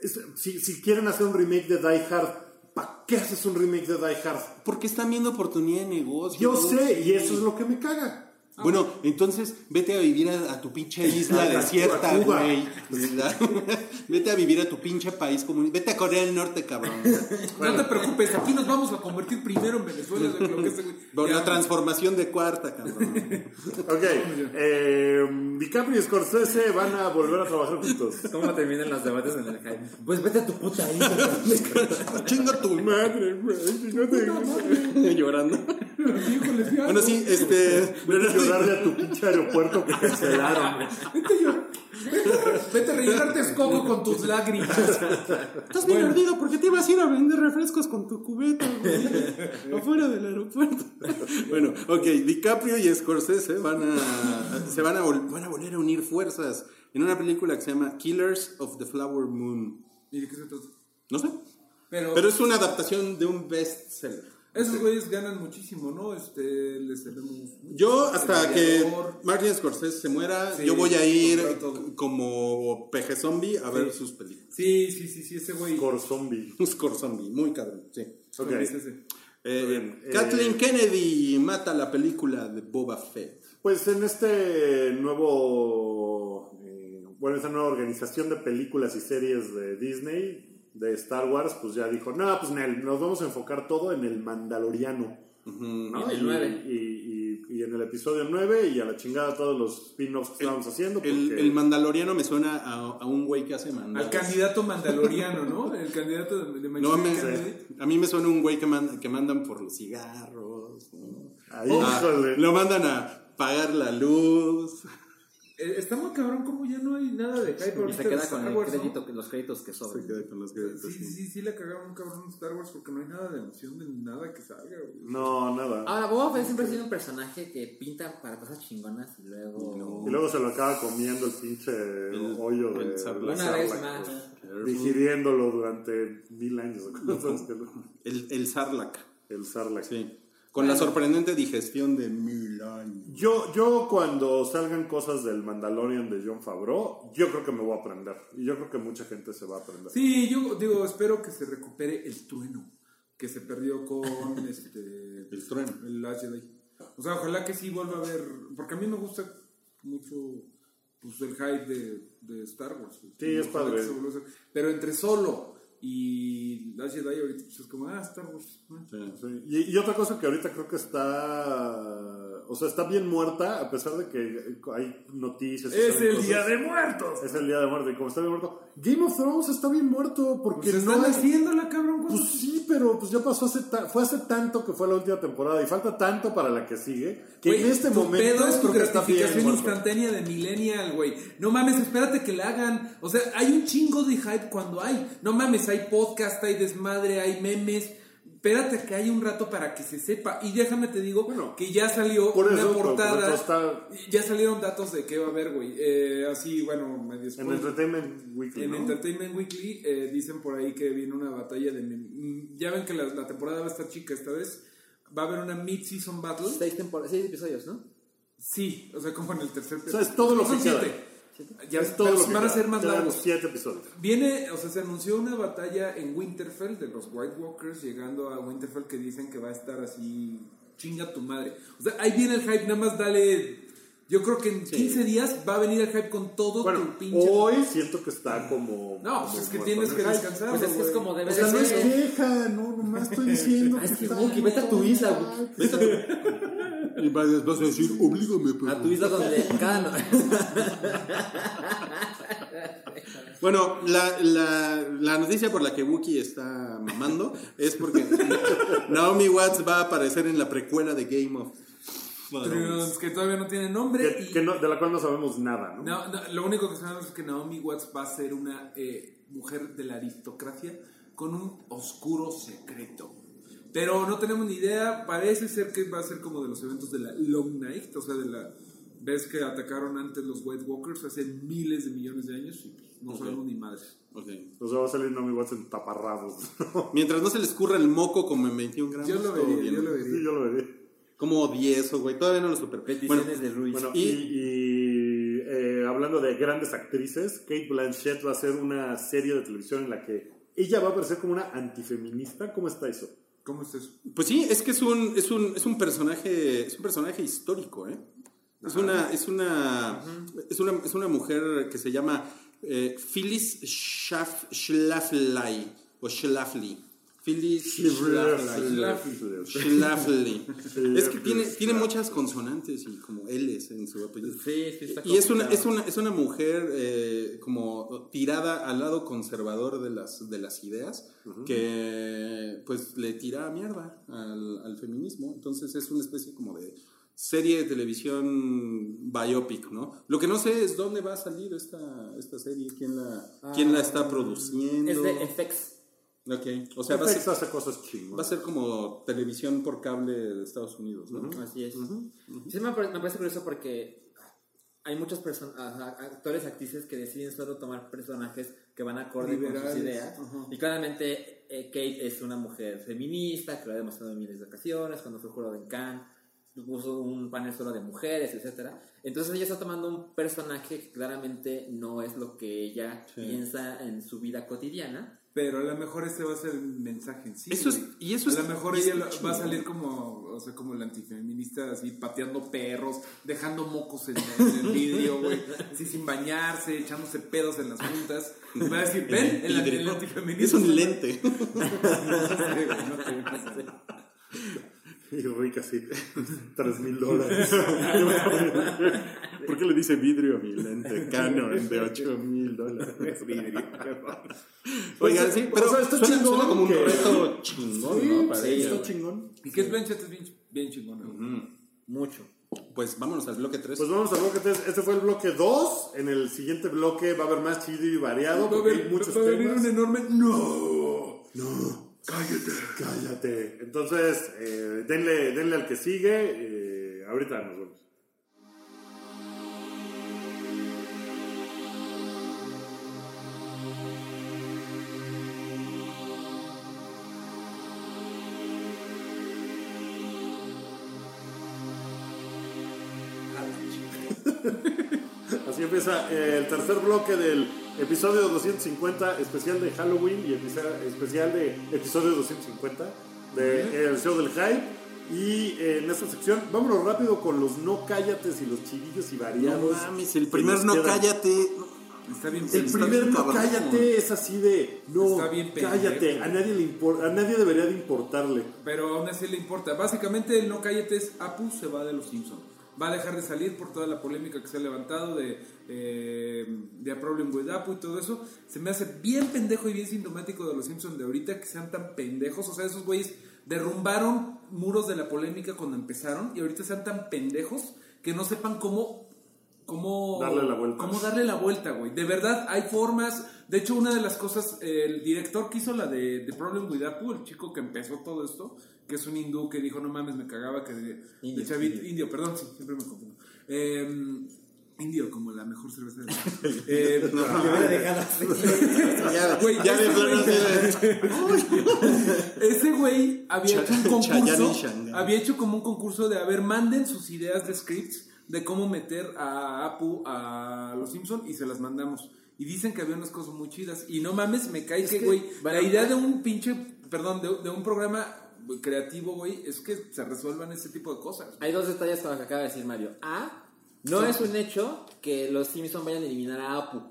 es- si, si quieren hacer un remake de Die Hard, ¿para qué haces un remake de Die Hard? Porque están viendo oportunidad de negocio. Yo sé, y eso es lo que me caga. Bueno, entonces vete a vivir a, a tu pinche isla desierta, güey. [LAUGHS] Vete a vivir a tu pinche país comunista. Vete a Corea del Norte, cabrón. [LAUGHS] No te preocupes, aquí nos vamos a convertir primero en Venezuela. de lo que la transformación de cuarta, cabrón. [LAUGHS] Ok, eh, DiCaprio y Scorsese van a volver a trabajar juntos. ¿Cómo terminan los debates en el hype? Pues vete a tu puta isla. Chinga tu madre, güey. si no te- Llorando. Bueno, sí, este. Vete a llorarle a tu pinche aeropuerto que cancelaron. Vete. Vete- Vete a rellenarte escoco con tus lágrimas. Estás bien ardido porque te ibas a ir a vender refrescos con tu cubeta, güey. afuera del aeropuerto. bueno, ok, DiCaprio y Scorsese van a, se van a, vol- van a volver a unir fuerzas en una película que se llama Killers of the Flower Moon. ¿Y de qué se trata? No sé. Pero, Pero es una adaptación de un bestseller. Esos güeyes ganan muchísimo, ¿no? Este, les tenemos... Yo, hasta que. Martin Scorsese se muera, Sí, yo voy a ir como peje zombie a ver sus películas. Sí, sí, sí, sí, ese güey. Core Zombie. [LAUGHS] Un score zombie, muy cabrón, sí. Ok. ¿Cómo es ese? Eh, bien, eh, Kathleen Kennedy mata la película de Boba Fett. Pues en este nuevo, eh, bueno, esta nueva organización de películas y series de Disney, de Star Wars, pues ya dijo, no, pues Nel, nos vamos a enfocar todo en el Mandaloriano. ¿no? En el Y- nueve. Y, y- y en el episodio 9 y a la chingada todos los spin-offs que estábamos haciendo. Porque, El, el mandaloriano me suena a, a un güey que hace Al mandados. candidato mandaloriano, ¿no? El candidato de, de No, me- a mí me suena un güey que, man- que mandan por los cigarros. ¿no? Ah, híjole. lo mandan a pagar la luz. Eh, está muy cabrón como ya no hay nada de hype Y ahorita se queda con el Wars, los créditos que sobran. Se queda con los créditos, Sí, sí, sí, le cagaron un cabrón en Star Wars porque no hay nada de emoción de nada que salga, güey. No, nada. Ahora, Boba Fett siempre ha sido un personaje que pinta para cosas chingonas y luego... Y luego se lo acaba comiendo el pinche hoyo de, el Sarlacc. de Una vez Sarlacc, más. pues, digiriéndolo durante mil años. [LAUGHS] El, el Sarlacc. el Sarlacc. Sí. Con la sorprendente digestión de mil años. Yo, yo cuando salgan cosas del Mandalorian de John Favreau, yo creo que me voy a aprender. Y yo creo que mucha gente se va a aprender. Sí, yo digo, espero que se recupere el trueno que se perdió con [LAUGHS] este El trueno. el Last Jedi. O sea, ojalá que sí vuelva a ver, porque a mí me gusta mucho pues, el hype de, de Star Wars. Sí, es padre. Pero entre solo y Last Jedi ahorita pues, es como, ah, Star. Y, y otra cosa que ahorita creo que está. O sea, está bien muerta, a pesar de que hay noticias. Es el cosas. Día de Muertos. Es el día de muerte. Y como está bien muerto, Game of Thrones está bien muerto. Porque Pues no están hay- haciéndola, cabrón. Pues sí, pero pues ya pasó hace ta- fue hace tanto que fue la última temporada y falta tanto para la que sigue que Güey, en este tu momento pedo es tu gratificación muerto. instantánea de millennial, güey. No mames, espérate que la hagan. O sea, hay un chingo de hype cuando hay. No mames, hay podcast, hay desmadre, hay memes. Espérate que haya un rato para que se sepa. Y déjame te digo Bueno, que ya salió por una eso, por portada. está- Ya salieron datos de qué va a haber, güey. Eh, así, bueno, medio En. Entertainment Weekly. En ¿no? Entertainment Weekly eh, dicen por ahí que viene una batalla de... mm, Ya ven que la, la temporada va a estar chica esta vez. Va a haber una mid-season battle. Seis, seis episodios, ¿no? Sí, o sea, como en el tercer O sea, es todo lo que queda. siete. Ya es todo pero lo que van a ser más largos. siete episodios. Viene, o sea, se anunció una batalla en Winterfell de los White Walkers llegando a Winterfell que dicen que va a estar así, chinga tu madre. O sea, ahí viene el hype, nada más dale. Yo creo que en 15 días va a venir el hype con todo Bueno, tu pinche. hoy siento que está como. no, como pues es que tienes que descansar. Pues es que es güey. como debe O sea, de no es ser. queja, no, nomás estoy [LAUGHS] diciendo. Ah, es que, vete a tu isla, Wookie. Y vas, a decir, oblígame, A tu isla donde cada... no- [LAUGHS] Bueno, la, la, la noticia por la que Wookiee está mamando es porque [LAUGHS] Naomi Watts va a aparecer en la precuela de Game of Thrones, que todavía no tiene nombre. Que, y- que no- de la cual no sabemos nada, ¿no? No, no, lo único que sabemos es que Naomi Watts va a ser una eh, mujer de la aristocracia con un oscuro secreto. Pero no tenemos ni idea, parece ser que va a ser como de los eventos de la Long Night, o sea, de la vez que atacaron antes los White Walkers hace miles de millones de años y pues, no sabemos ni madres. Ok. O sea, va a salir Naomi Watts en taparrabos. Mientras no se le escurra el moco como en 21 gramos. Yo lo vería, yo lo vería. Sí, yo lo vería. Como 10 o güey, todavía no lo super. Bueno, de Ruiz. Bueno, Y- y, y, eh, hablando de grandes actrices, Kate Blanchett va a hacer una serie de televisión en la que ella va a aparecer como una antifeminista. ¿Cómo está eso? ¿Cómo es eso? pues sí, es que es un, es un, es un personaje, es un personaje histórico, ¿eh? Es una, es una, es una, es una mujer que se llama eh, Phyllis Schlafly o Schlafly. Phyllis Schlafly. Schlafly. Es que tiene, tiene muchas consonantes y como L's en su apellido. Sí, sí, está Y es una, es una, es una mujer eh, como tirada al lado conservador de las, de las ideas, que pues le tira mierda al, al feminismo. Entonces es una especie como de serie de televisión biopic, ¿no? Lo que no sé es dónde va a salir esta, esta serie, quién la, quién la está produciendo. Es de FX. Ok, o sea, va a, ser, hace cosas va a ser como televisión por cable de Estados Unidos, ¿no? Así es. Sí, me, pare- me parece curioso porque hay muchas personas, actores, actrices que deciden solo tomar personajes que van acorde con sus Liberales, ideas. Y claramente eh, Kate es una mujer feminista que lo ha demostrado en miles de ocasiones, cuando fue jurado en Cannes, puso un panel solo de mujeres, etcétera. Entonces ella está tomando un personaje que claramente no es lo que ella piensa en su vida cotidiana. Pero a lo mejor ese va a ser el mensaje en sí. Eso es- y eso a lo mejor y es ella va a salir como, o sea, como el antifeminista, así pateando perros, dejando mocos en, en el vidrio, güey, así sin bañarse, echándose pedos en las juntas. Va a decir, ven, el, antifeminismo. Es un lente. [LAUGHS] No sé, no sé, no sé. [LAUGHS] Y Rick así, [LAUGHS] tres mil dólares. ¿Por qué le dice vidrio a mi lente Canon de 8 mil dólares? Vidrio. Oigan, sí, pero o sea, está suena, chingón suena como un reto chingón, Sí, ¿no? Para sí, ella, está chingón. Y que Blanchett es bien, bien chingona, güey. Mucho. Pues vámonos al bloque 3. Pues vamos al bloque 3. Este fue el bloque 2. En el siguiente bloque va a haber más chido y variado. Va a Porque haber- hay muchos va a venir temas. un enorme... ¡No! No, cállate. Cállate. Entonces, eh, denle, denle al que sigue. eh, ahorita nos vemos. [LAUGHS] Así empieza el tercer bloque del episodio 250 especial de Halloween y especial de episodio 250 de El Show del Hype. Y eh, en esta sección, vámonos rápido con los no cállates y los chidillos y No variados. mames, el primer no cállate. Está bien El primer no cabrón. cállate es así de no Está bien pendejo. cállate, a nadie le importa, a nadie debería de importarle. Pero aún así le importa. Básicamente el no cállate es Apu se va de los Simpsons. Va a dejar de salir por toda la polémica que se ha levantado de, eh, de A Problem with y todo eso. Se me hace bien pendejo y bien sintomático de los Simpsons de ahorita que sean tan pendejos. O sea, esos güeyes derrumbaron muros de la polémica cuando empezaron y ahorita sean tan pendejos que no sepan cómo cómo Darle la vuelta. cómo darle la vuelta, güey. De verdad, hay formas. De hecho, una de las cosas, el director que hizo la de The Problem with Apu, el chico que empezó todo esto, que es un hindú que dijo, no mames, me cagaba que de, de Indio, chavito- indio. perdón, sí, siempre me confundo. Eh, indio, como la mejor cerveza del mundo. [LAUGHS] Eh, Ya, Güey, ya [LAUGHS] ese güey- Ese había hecho un concurso. Había hecho como un concurso de, a ver, manden sus ideas de scripts de cómo meter a Apu a los Simpson y se las mandamos. Y dicen que había unas cosas muy chidas. Y no mames, me cae que, que, güey, la idea de un pinche, perdón, de, de un programa creativo, güey, es que se resuelvan ese tipo de cosas. Hay dos detalles con lo que acaba de decir Mario. A, no es un hecho que los Simpsons vayan a eliminar a Apu.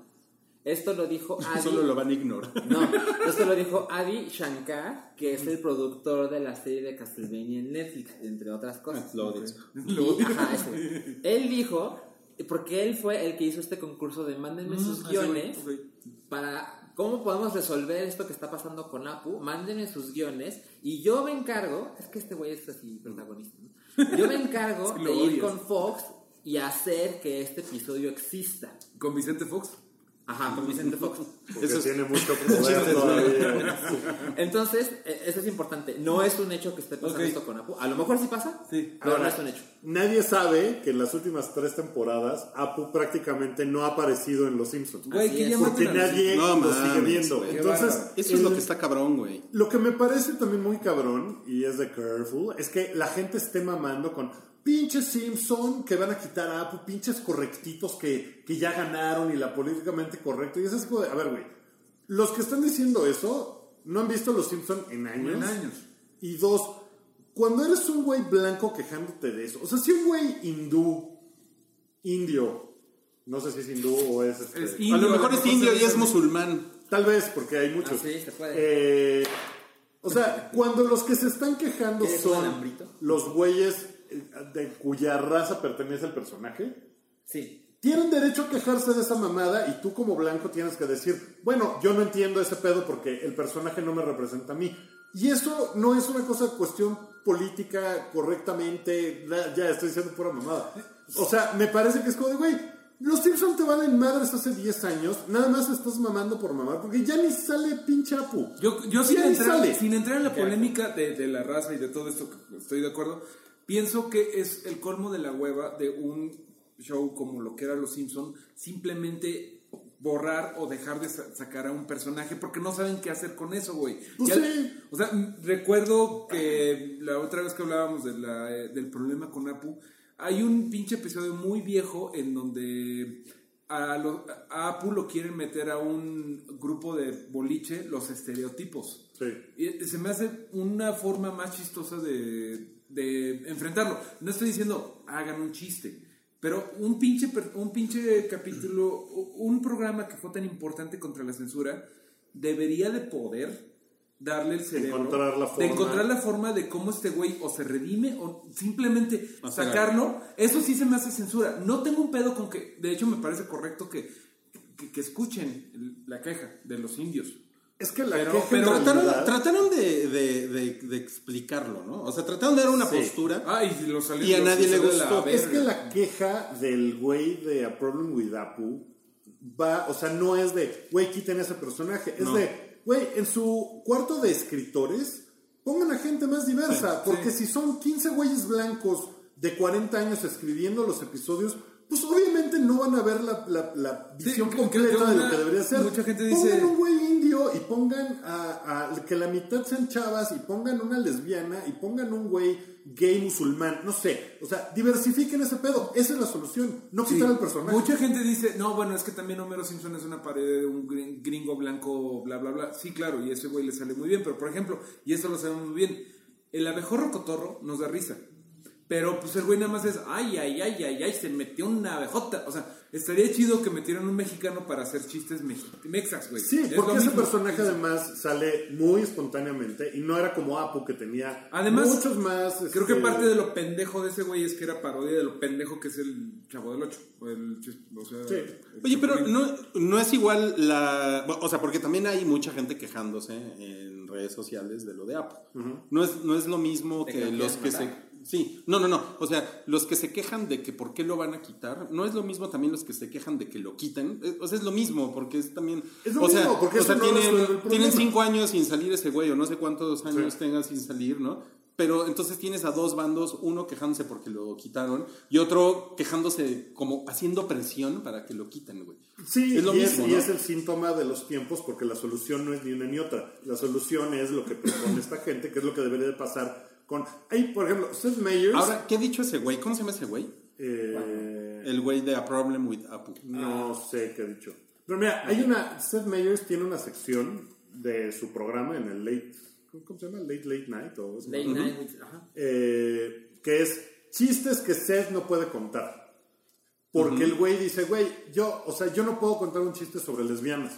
Esto lo dijo [LAUGHS] Adi. Solo lo van a ignorar. No, [LAUGHS] esto lo dijo Adi Shankar, que es el productor de la serie de Castlevania en Netflix, entre otras cosas. Lo [LAUGHS] ese. Él dijo, porque él fue el que hizo este concurso de mándenme sus ese güey, guiones para cómo podemos resolver esto que está pasando con Apu, mándenme sus guiones y yo me encargo, es que este güey es así protagonista, ¿no? yo me encargo [LAUGHS] de ir odias. con Fox y hacer que este episodio exista. Con Vicente Fox. Ajá, con Vicente Fox. Porque Eso es- tiene mucho [LAUGHS] poder todavía. Entonces, eh, eso es importante. No es un hecho que esté pasando esto con Apu. A lo mejor sí pasa, Sí. pero no Ahora, es un hecho. Nadie sabe que en las últimas tres temporadas Apu prácticamente no ha aparecido en Los Simpsons. Güey, Porque nadie No lo sigue viendo. Entonces. Eso es lo que está cabrón, güey. Lo que me parece también muy cabrón, y es de Careful, es que la gente esté mamando con pinches Simpson que van a quitar a Apu, pinches correctitos que, que ya ganaron y la políticamente correcto. Y es así como de, a ver, güey, los que están diciendo eso no han visto los Simpson en años. En años. Y dos, cuando eres un güey blanco quejándote de eso, o sea, si un güey hindú, indio, no sé si es hindú o es... este, Es A indio, lo mejor es indio y es musulmán. Tal vez, porque hay muchos. Ah, sí, se puede. Eh, o sea, cuando los que se están quejando ¿Quieres un son los güeyes de cuya raza pertenece el personaje, Sí. tienen derecho a quejarse de esa mamada y tú como blanco tienes que decir, bueno, yo no entiendo ese pedo porque el personaje no me representa a mí. Y eso no es una cosa cuestión política correctamente, ya estoy diciendo pura mamada. O sea, me parece que es como de, güey, los Simpsons te valen madres hace 10 años, nada más estás mamando por mamar, porque ya ni sale pinche Apu. Yo, yo sin, entrar, sale. sin entrar en la polémica de, de la raza y de todo esto, estoy de acuerdo, pienso que es el colmo de la hueva de un show como lo que era Los Simpson simplemente borrar o dejar de sa- sacar a un personaje porque no saben qué hacer con eso, güey. Pues Ya- sí. O sea, recuerdo que la otra vez que hablábamos de la, eh, del problema con Apu, hay un pinche episodio muy viejo en donde a, lo- a Apu lo quieren meter a un grupo de boliche, los estereotipos. Sí. Y se me hace una forma más chistosa de, de enfrentarlo. No estoy diciendo hagan un chiste, pero un pinche, un pinche capítulo, un programa que fue tan importante contra la censura, debería de poder darle el cerebro. Encontrar la De forma. encontrar la forma de cómo este güey o se redime o simplemente sacarlo. Eso sí se me hace censura. No tengo un pedo con que, de hecho me parece correcto que, que, que escuchen la queja de los indios. Es que la Pero- queja pero Trataron, realidad- trataron de, de- de- de explicarlo, ¿no? O sea, trataron de dar una Sí. postura. Ah, y, lo salió- Y a lo nadie le gustó. Es que la queja del güey de A Problem with Apu va, o sea, no es de, güey, quiten ese personaje, es No. de, güey, en su cuarto de escritores, pongan a gente más diversa, porque si son 15 güeyes blancos de 40 años escribiendo los episodios, pues obviamente no van a ver la, la- la visión completa de lo que debería ser. mucha gente dice- Pongan un güey indio y pongan a, a- que la mitad sean chavas y pongan una lesbiana y pongan un güey gay musulmán, no sé. O sea, diversifiquen ese pedo. Esa es la solución. No Sí, quitar el personaje. Mucha gente dice, no, bueno, es que también Homero Simpson es una pared de un grin- gringo blanco, bla, bla, bla. Sí, claro, y ese güey le sale muy bien, pero por ejemplo, y esto lo sabemos muy bien, el abejorro cotorro nos da risa. Pero pues el güey nada más es, ay, ay, ay, ay, ay, se metió una abejota. O sea, estaría chido que metieran un mexicano para hacer chistes mexas, güey. Sí, Es porque ese mismo. personaje además sale muy espontáneamente y no era como Apu que tenía Además, muchos más. Creo que este, parte de lo pendejo de ese güey es que era parodia de lo pendejo que es el Chavo del Ocho. O, el, o sea, Sí. el Oye, pero no, no es igual la... O sea, porque también hay mucha gente quejándose en redes sociales de lo de Apple. no, es, no es lo mismo De que que lo los que se... Sí, no, no, no. O sea, los que se quejan de que por qué lo van a quitar, no es lo mismo también los que se quejan de que lo quiten. Eh, O sea, es lo mismo, porque es también... Es lo o sea, mismo, porque o sea, no tienen, cinco años sin salir ese güey, o no sé cuántos años Sí. tenga sin salir, ¿no? Pero entonces tienes a dos bandos, uno quejándose porque lo quitaron y otro quejándose como haciendo presión para que lo quiten, güey. Sí, Es lo y, mismo, es, y es el síntoma de los tiempos porque la solución no es ni una ni otra. La solución es lo que propone esta gente, que es lo que debería de pasar con... Hay, por ejemplo, Seth Meyers... Ahora, ¿qué ha dicho ese güey? ¿Cómo se llama ese güey? eh, El güey de A Problem with Apple. No sé qué ha dicho. Pero mira, hay una. Seth Meyers tiene una sección de su programa en el Late. ¿Cómo se llama? Late Late Night. O Late Night with- ajá. Eh, que es chistes que Seth no puede contar. Porque el güey dice, güey, yo, o sea, yo no puedo contar un chiste sobre lesbianas.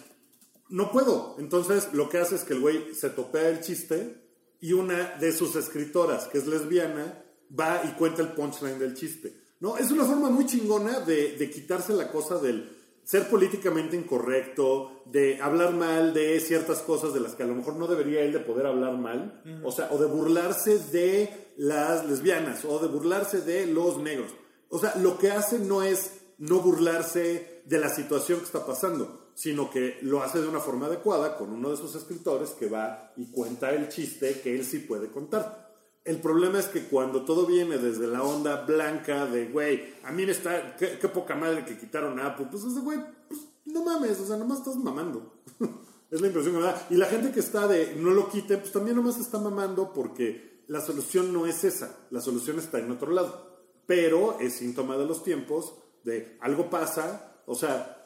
No puedo. Entonces, lo que hace es que el güey se topea el chiste y una de sus escritoras, que es lesbiana, va y cuenta el punchline del chiste. ¿No? Es una forma muy chingona de, de quitarse la cosa del ser políticamente incorrecto, de hablar mal de ciertas cosas de las que a lo mejor no debería él de poder hablar mal, o sea, o de burlarse de las lesbianas, o de burlarse de los negros. O sea, lo que hace no es no burlarse de la situación que está pasando, sino que lo hace de una forma adecuada con uno de sus escritores que va y cuenta el chiste que él sí puede contar. El problema es que cuando todo viene desde la onda blanca de, güey, a mí me está, qué, poca madre que quitaron a Apple, pues es de, güey, pues no mames, o sea, nomás estás mamando. [LAUGHS] es la impresión que me da. Y la gente que está de, no lo quiten, pues también nomás está mamando porque la solución no es esa, la solución está en otro lado. Pero es síntoma de los tiempos, de algo pasa, o sea,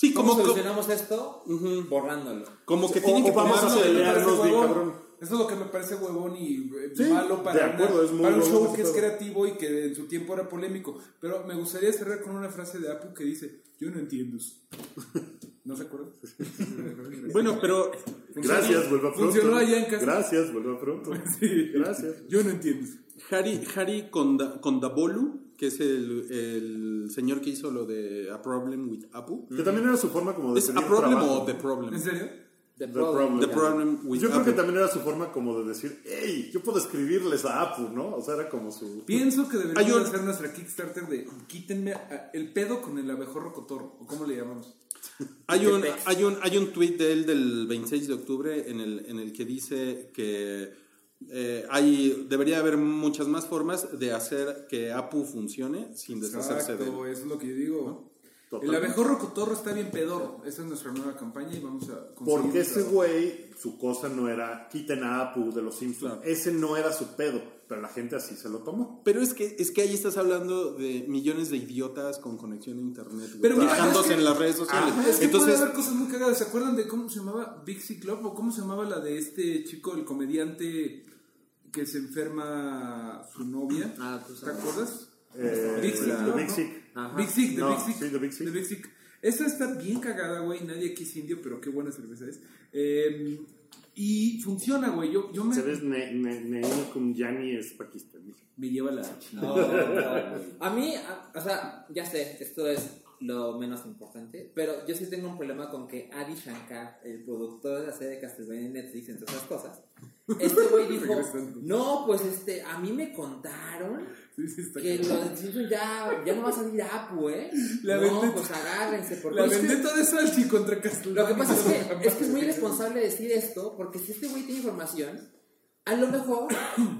Sí, ¿Cómo como, solucionamos esto? Borrándolo. como que tienen o que vamos a Eso es lo que me pelearnos parece bien, huevón. cabrón. Eso es lo que me parece huevón y eh, Sí, malo para, acuerdo, una- para un show que es creativo y que en su tiempo era polémico. Pero me gustaría cerrar con una frase de Apu que dice, yo no entiendo. [LAUGHS] ¿No se acuerdan? [LAUGHS] Bueno, pero gracias, vuelva pronto. Funcionó allá en casa. Gracias, vuelva pronto. [LAUGHS] Sí. Gracias. Yo no entiendo. Harry, Harry Konda- Kondabolu, que es el, el señor que hizo lo de A Problem with Apple. Que también era su forma como de ¿Es A Problem trabajo. o The Problem? ¿En serio? The The Problem. Problem. The. Problem with Yo creo que también era su forma como de decir, hey, yo puedo escribirles a Apu, ¿no? O sea, era como su... Pienso que deberíamos hacer nuestra Kickstarter de quítenme a- el pedo con el abejorro cotorro. ¿O cómo le llamamos? Hay un, hay un, hay un tweet de él del 26 de octubre en el, en el que dice que eh, hay, debería haber muchas más formas de hacer que Apu funcione sin deshacerse de él. Exacto, eso es lo que yo digo. El Totalmente. abejorro cotorro está bien pedorro. Esa es nuestra nueva campaña y vamos a conseguir Porque ese güey, su cosa no era quiten a Apu de los Simpsons. Claro. Ese no era su pedo, pero la gente así se lo tomó. Pero es que, es que ahí estás hablando de millones de idiotas con conexión a internet, Pero mira, quejándose es que- en las redes sociales. Ah, es que Entonces, puede haber cosas muy cagadas. ¿Se acuerdan de cómo se llamaba Big C Club? ¿O cómo se llamaba la de este chico, el comediante que se enferma su novia? Ah, pues, ¿Te ah. acuerdas? Eh, Big Sick, ¿no? Big Sick. Big Sick, de No, Big Sick. Big. Esa está bien cagada, güey. Nadie aquí es indio, pero qué buena cerveza es. Eh, y funciona, güey. Yo, yo me, Neil Kumjani es pakistaní. me lleva la. No. [LAUGHS] A mí, a- o sea, ya sé, esto es lo menos importante, pero yo sí tengo un problema con que Adi Shankar, el productor de la serie de Castlevania en Netflix, entre otras cosas, este güey [LAUGHS] dijo, no, pues este, a mí me contaron Sí, sí, está que lo de ya, ya no va a salir Apu, ¿eh? La no, vendetta- pues agárrense, porque La vendetta de Salchi contra lo Castlevania. que pasa es que, [LAUGHS] es que es muy irresponsable decir esto, porque si este güey tiene información, a lo mejor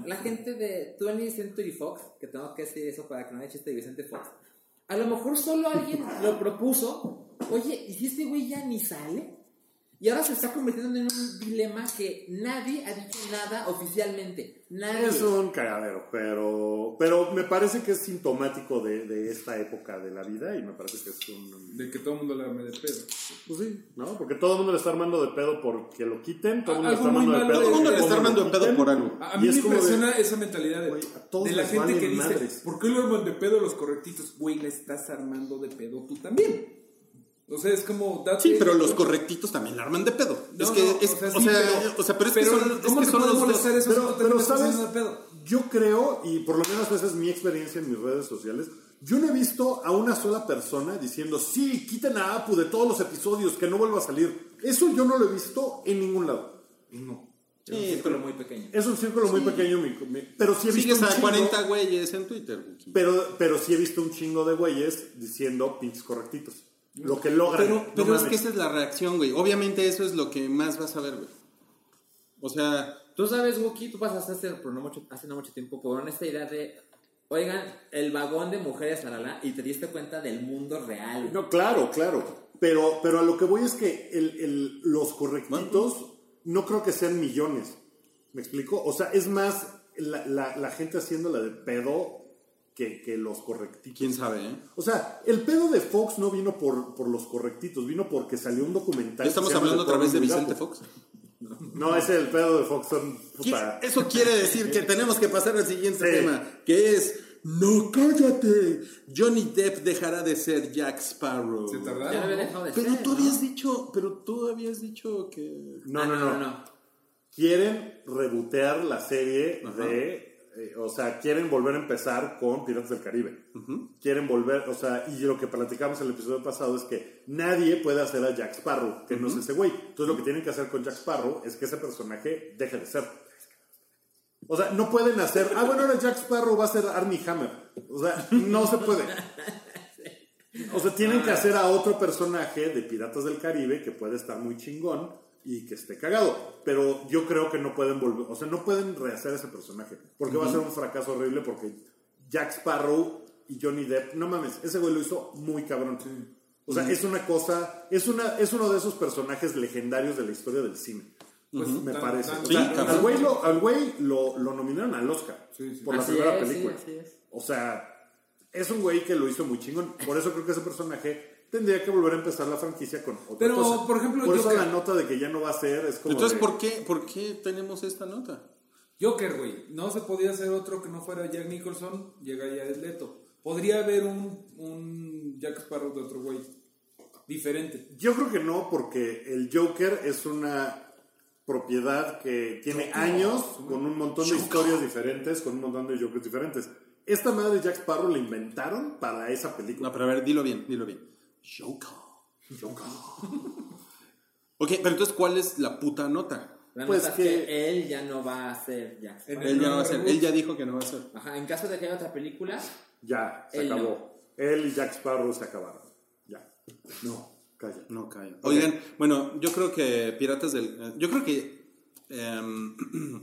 la gente de 20th Century Fox, que tengo que decir eso para que no haya chiste de Vicente Fox, a lo mejor solo alguien lo propuso, oye, ¿y si este güey ya ni sale? Y ahora se está convirtiendo en un dilema que nadie ha dicho nada oficialmente. Nadie. Es un cagadero, pero, pero me parece que es sintomático de, de esta época de la vida y me parece que es un... De que todo el mundo le arme de pedo. Pues sí, ¿no? Porque todo el mundo le está armando de pedo porque lo quiten, todo el mundo le está armando de pedo. de- todo el mundo le porque está lo armando de pedo quiten. por algo. A, a Y mí es me de- impresiona esa mentalidad de, Güey, a todos de la gente que dice, madres. ¿por qué lo arman de pedo los correctitos? Güey, le estás armando de pedo tú también. O sea, es como... date- Sí, pero los correctitos también la arman de pedo. No, es que, no, es, o sea, o sí, sea, pero- o sea, pero es que son, es ¿Cómo que te son puede los dos. molestar eso Pero, pero ¿sabes? de pedo? Yo creo, y por lo menos esa es mi experiencia en mis redes sociales, yo no he visto a una sola persona diciendo, sí, quiten a Apu de todos los episodios, que no vuelva a salir. Eso yo no lo he visto en ningún lado. No. Es un círculo muy pequeño. Es un círculo muy pequeño, mi- mi- pero sí he visto Sigues un a chingo- 40 güeyes en Twitter. Pero, pero sí he visto un chingo de güeyes diciendo pinches correctitos. Lo que logran. Pero, no pero es que esa es la reacción, güey. Obviamente eso es lo que más vas a ver, güey. O sea, Tú sabes, Wookie, tú pasaste hace, por no mucho, hace no mucho tiempo por esta idea de, oigan, el vagón de mujeres, la y te diste cuenta del mundo real. No, claro, claro. Pero, pero a lo que voy es que el, el- los correctitos no creo que sean millones. ¿Me explico? O sea, es más la, la- la gente haciéndola de pedo que, que los correctitos. quién sabe, ¿eh? O sea, el pedo de Fox no vino por, por los correctitos, vino porque salió un documental. ¿Estamos hablando otra vez de Vicente. Fox? No, ese es el pedo de Fox. Son, ¿Qué- puta, Eso quiere decir que tenemos que pasar al siguiente Sí. tema, que es No cállate. Johnny Depp dejará de ser Jack Sparrow. Se Ya tardaron. lo había ¿no? dejado de Pero ser, tú ¿no? habías dicho, pero tú habías dicho que No, Ah, no, no, Quieren rebotear la serie Ajá. de. Eh, o sea, quieren volver a empezar con Piratas del Caribe. Quieren volver, o sea, y lo que platicamos en el episodio pasado es que nadie puede hacer a Jack Sparrow, que no es ese güey. Entonces lo que tienen que hacer con Jack Sparrow es que ese personaje deje de ser. O sea, no pueden hacer, ah, bueno, ahora Jack Sparrow va a ser Armie Hammer. O sea, no se puede. [LAUGHS] O sea, tienen que hacer a otro personaje de Piratas del Caribe que puede estar muy chingón y que esté cagado. Pero yo creo que no pueden volver, o sea, no pueden rehacer ese personaje. Porque va a ser un fracaso horrible porque Jack Sparrow y Johnny Depp, no mames, ese güey lo hizo muy cabrón. O sea, es una cosa, es, una, es uno de esos personajes legendarios de la historia del cine. Pues, me tan- parece. tan- O sea, Sí, al güey, lo, al güey lo, lo nominaron al Oscar Sí, sí. por la Así primera es, sí, película. así es. O sea, es un güey que lo hizo muy chingón. Por eso creo que ese personaje tendría que volver a empezar la franquicia con otra Pero, cosa. por ejemplo, por eso Joker. la nota de que ya no va a ser es como. Entonces, de- ¿por qué, ¿por qué tenemos esta nota? Joker, güey. No se podía hacer otro que no fuera Jack Nicholson. Llega ya el Leto. Podría haber un, un Jack Sparrow de otro güey. Diferente. Yo creo que no, porque el Joker es una propiedad que tiene años con un montón de historias diferentes, con un montón de Jokers diferentes. Esta madre de Jack Sparrow la inventaron para esa película. No, pero a ver, dilo bien, dilo bien. Joker. [LAUGHS] ok, pero entonces, ¿cuál es la puta nota? La Pues nota es que- que él ya no va a ser Jack En Sparrow. Él ya, va a ser, reboot. él ya dijo que no va a ser. Ajá, en caso de que haya otra película, Ya, se Él acabó. Él y Jack Sparrow se acabaron. Ya. No, calla. No, calla. Oigan, bueno, yo creo que Piratas del... eh, Yo creo que em,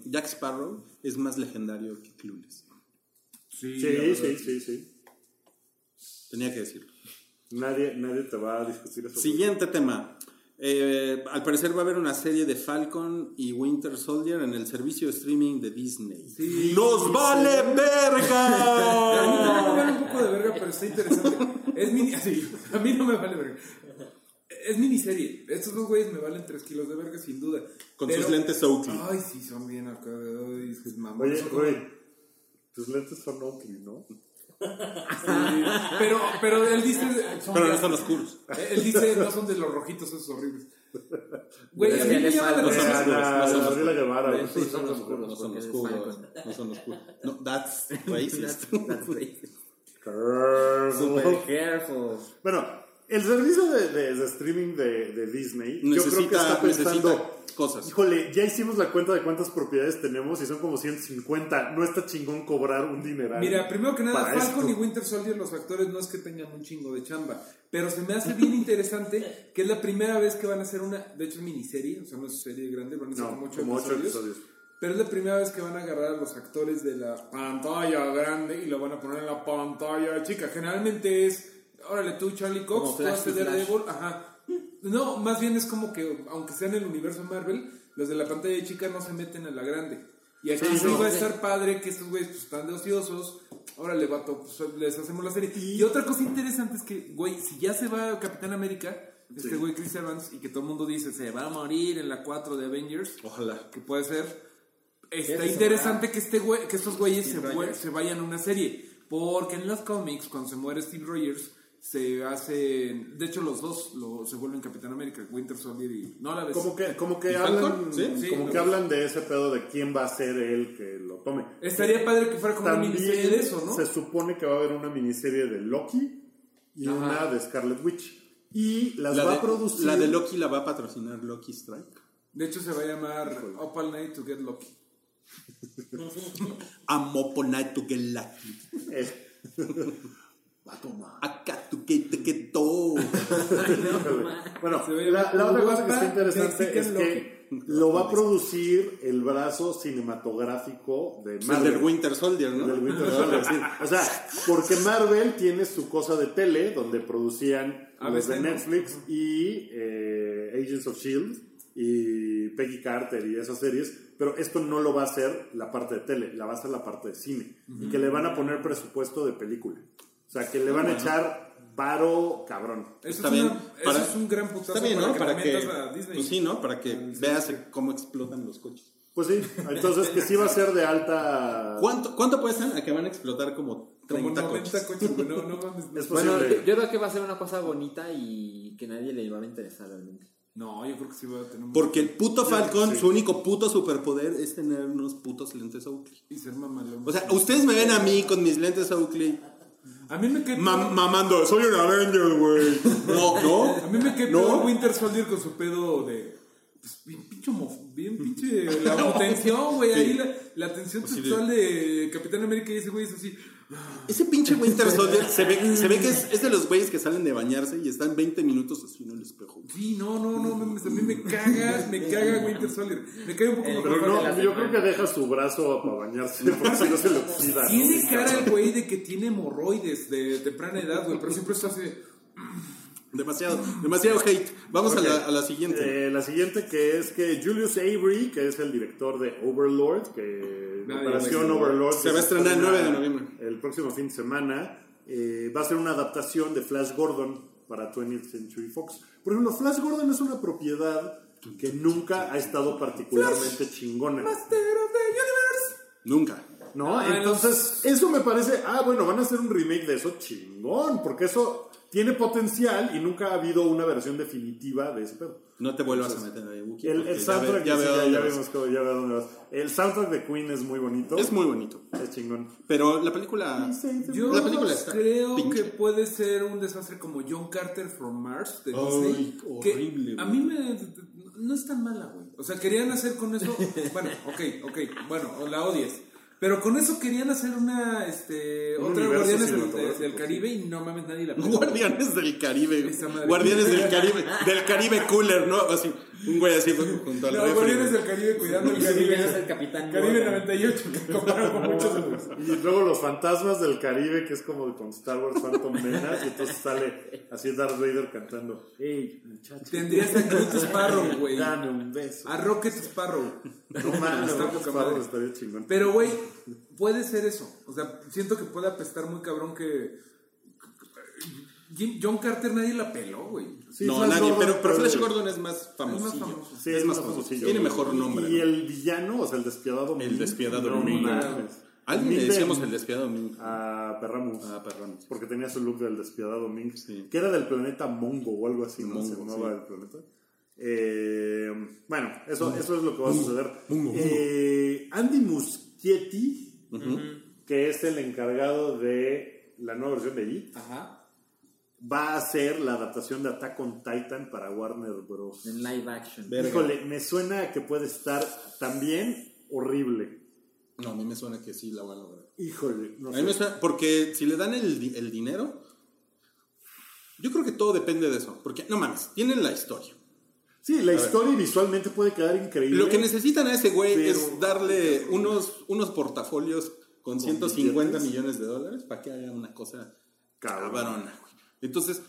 [CLEARS THROAT] Jack Sparrow es más legendario que Clueless. Sí, Sí, sí, sí, sí. Tenía que decirlo. Nadie, nadie te va a discutir eso. Siguiente tema. Eh, al parecer va a haber una serie de Falcon y Winter Soldier en el servicio de streaming de Disney. ¡Nos vale [LAUGHS] A mí también verga! me vale un poco de verga, pero está interesante. Es mini... sí, a mí no me vale verga. Es miniserie. Estos dos güeyes me valen 3 kilos de verga, sin duda. Con Pero- sus lentes Oakley. Ay, sí, son bien acá. Ay. Oye, güey, tus lentes son Oakley, ¿no? Sí, pero, pero él dice. son Pero no son oscuros. Él dice, no son de los rojitos esos horribles. Güey, a mí me llama la atención. no son oscuros. No son oscuros. No son oscuros. [LAUGHS] No, that's racist. That's, [LAUGHS] that's racist. [LAUGHS] Super careful. Bueno, el servicio de, de- de streaming de, de Disney, yo creo que Necesita, está pensando, cosas. híjole, ya hicimos la cuenta de cuántas propiedades tenemos y son como 150. No está chingón cobrar un dineral. Mira, primero que nada, Falcon y esto. Winter Soldier, los actores no es que tengan un chingo de chamba, pero se me hace bien interesante que es la primera vez que van a hacer una, de hecho es miniserie, o sea, no es serie grande, van a ser No, como episodios. pero es la primera vez que van a agarrar a los actores de la pantalla grande y lo van a poner en la pantalla chica. Generalmente es, órale tú Charlie Cox, tú haces. Daredevil, ajá. No, más bien es como que, aunque sea en el universo Marvel, los de la pantalla chica no se meten a la grande. Y aquí Sí, sí, no. va a estar padre que estos güeyes pues, están de ociosos. Órale, vato, pues, les hacemos la serie. Y otra cosa interesante es que, güey, si ya se va Capitán América, este güey Chris Evans, y que todo el mundo dice se va a morir en la 4 de Avengers, Ojalá. que puede ser. Está se interesante que, este güey, que estos güeyes se, se vayan a una serie. Porque en los cómics, cuando se muere Steve Rogers, se hace. De hecho, los dos lo, se vuelven Capitán América, Winter Soldier y. No la ves. Como que, como que ¿Y hablan, Falcon? Sí, sí, como que ves. hablan de ese pedo de quién va a ser él que lo tome. Estaría padre que fuera como una miniserie También de eso, ¿no? se supone que va a haber una miniserie de Loki y Ajá. una de Scarlet Witch. Y las La va de, a producir. la de Loki la va a patrocinar Loki Strike. De hecho, se va a llamar [LAUGHS] Up All Night to Get Lucky. Amo por night to get lucky. Eh, [LAUGHS] Acá tu que te quedó. Bueno, la, la otra cosa que está interesante es que lo va a producir el brazo cinematográfico de El Marvel. del Winter Soldier, Del ¿no? Winter Soldier, sí. [LAUGHS] O sea, porque Marvel tiene su cosa de tele donde producían A los de no. Netflix y eh, Agents of Shield y Peggy Carter y esas series, pero esto no lo va a hacer la parte de tele, la va a hacer la parte de cine y que le van a poner presupuesto de película. O sea, que le van a echar varo cabrón. Eso, Está es, bien. una- eso es un gran putazo Está bien, ¿no? para Para que, a Disney. Pues sí, ¿no? Para que veas cómo explotan los coches. Pues sí, entonces que sí va a ser de alta... ¿Cuánto, ¿Cuánto pueden a que van a explotar como Como 30 90 coches? coches, güey, no, no mames. Es Bueno, yo, creo que va a ser una cosa bonita y que nadie le va a interesar realmente. No, yo creo que sí va a tener un- Porque el puto Falcon, Sí. su único puto superpoder es tener unos putos lentes Oakley. Y ser mamalón. O sea, ustedes me ven a mí con mis lentes Oakley a mí me quedó... mam- mamando, soy un Avenger, güey. No, no. A mí me quedó No. Winter Soldier con su pedo de. Pues bien pinche bien pinche. [LAUGHS] La tensión, güey. Ahí la, la tensión Pues sexual de Capitán América y ese güey es así. Ese pinche Winter Soldier se ve, [LAUGHS] se ve que es, es de los güeyes que salen de bañarse y están 20 minutos así en el espejo. Sí, no, no, no, mames, a mí me caga, me caga Winter Soldier. Me cae un poco El-. Pero de no, yo creo que deja su brazo para bañarse [LAUGHS] porque si no se le oxida. ¿no? Tiene cara el güey de que tiene hemorroides de temprana edad, güey, pero siempre está así. de, Demasiado, demasiado hate. Vamos a, la, a la siguiente. Eh, la siguiente que es que Julius Avery, que es el director de Overlord, que Nadie Operación. Overlord Se va a estrenar el estrena 9 de noviembre. El próximo fin de semana eh, va a ser una adaptación de Flash Gordon para 20th Century Fox. Por ejemplo, Flash Gordon es una propiedad que nunca ha estado particularmente chingona. Master of the Universe. Nunca. ¿No? Ah, Entonces, eso me parece, ah, bueno, van a hacer un remake de eso, chingón, porque eso tiene potencial y nunca ha habido una versión definitiva de ese pedo. No te vuelvas a meter ahí, Wookie. El, el ya soundtrack, ve- ya sí, ya, cómo- veo dónde vas. El soundtrack de Queen es muy bonito. Es muy bonito. Es chingón. Pero la película. Yo La película está creo pinche. que puede ser un desastre como John Carter from Mars de Ay, Disney. horrible, a mí me. No es tan mala, güey. O sea, querían hacer con eso. bueno, ok, ok. Bueno, o la odies. Pero con eso querían hacer una. Este, Un otra universo Guardianes del, cinematográfico, del. Caribe y no mames, nadie la [LAUGHS] peló. Guardianes del Caribe. güey. Esa madre. Guardianes del [LAUGHS] Caribe. Del Caribe cooler, ¿no? Así. Un güey así fue junto al No, refri. Guardianes del Caribe cuidando el villano es el Caribe. Capitán Caribe Morgan. 98, que compararon con muchos otros. Y luego los fantasmas del Caribe, que es como con Star Wars Phantom Menace, y entonces sale así Darth Vader cantando, hey, muchacho, Tendrías a Groot Sparrow, [LAUGHS] güey. dame un beso. A Rocket Sparrow. No mames, Sparrow estaría chingón. Pero, güey, puede ser eso. O sea, siento que puede apestar muy cabrón que. Jim- John Carter nadie la peló, güey. Sí, no, nadie, Gordon, pero, pero Flash Gordon es más famosillo. famoso. Sí, es más famosillo. Tiene mejor nombre. Y ¿no? el villano, o sea, el despiadado El despiadado no Ming. Alguien Ming le de- decíamos el despiadado Ming. A Perramus. Ah, perrón. Porque tenía su look del despiadado Ming, Sí. que era del planeta Mongo o algo así, ¿no? Mongo, Se llamaba sí. el planeta. Eh, bueno, eso, eso es lo que va a suceder. Eh, Andy Muschietti, que es el encargado de la nueva versión de It, Ajá. Va a hacer la adaptación de Attack on Titan para Warner Bros. En live action. Verga. Híjole, me suena que puede estar también horrible. No, a mí me suena que sí la van a lograr. Híjole, no A mí me suena, porque si le dan el, el dinero, yo creo que todo depende de eso. Porque, no mames, tienen la historia. Sí, la historia visualmente puede quedar increíble. Lo que necesitan a ese güey Pero- es darle unos, unos portafolios con 150 billetes. millones de dólares para que haga una cosa cabrona. Entonces,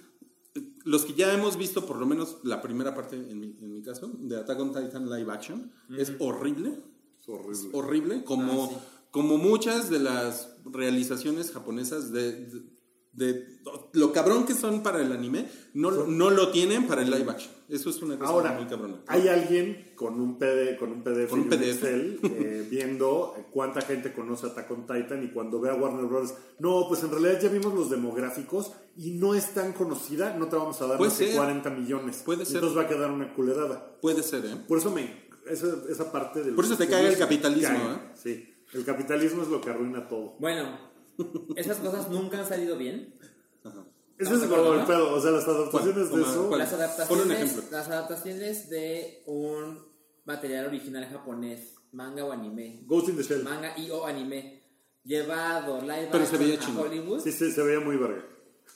los que ya hemos visto, por lo menos la primera parte, en mi, en mi caso, de Attack on Titan live action, es horrible. Es horrible. horrible, como, Ah, sí. como muchas de las realizaciones japonesas de, de- de lo cabrón que son para el anime, no, no lo tienen para el live action. Eso es una cosa Ahora, muy cabrona. hay alguien con un PDF, con un PDF, Con un y PDF. Excel eh, [LAUGHS] viendo cuánta gente conoce a Attack on Titan y cuando ve a Warner Bros. No, pues en realidad ya vimos los demográficos y no es tan conocida, no te vamos a dar más que ser. 40 millones. Puede ser. Entonces va a quedar una culerada. Puede ser, ¿eh? Por eso me... Esa, esa parte del... Por eso te caga el capitalismo, ¿eh? Sí. El capitalismo es lo que arruina todo. Bueno, esas cosas nunca han salido bien. Ese es ¿Estamos de como el pedo. O sea, las adaptaciones de eso... ¿Cuál? Las un adaptaciones, ejemplo. las adaptaciones de un material original japonés, manga o anime, Ghost in the Shell. manga y o anime, llevado live Pero se veía a. Hollywood. Sí, sí, se veía muy verga.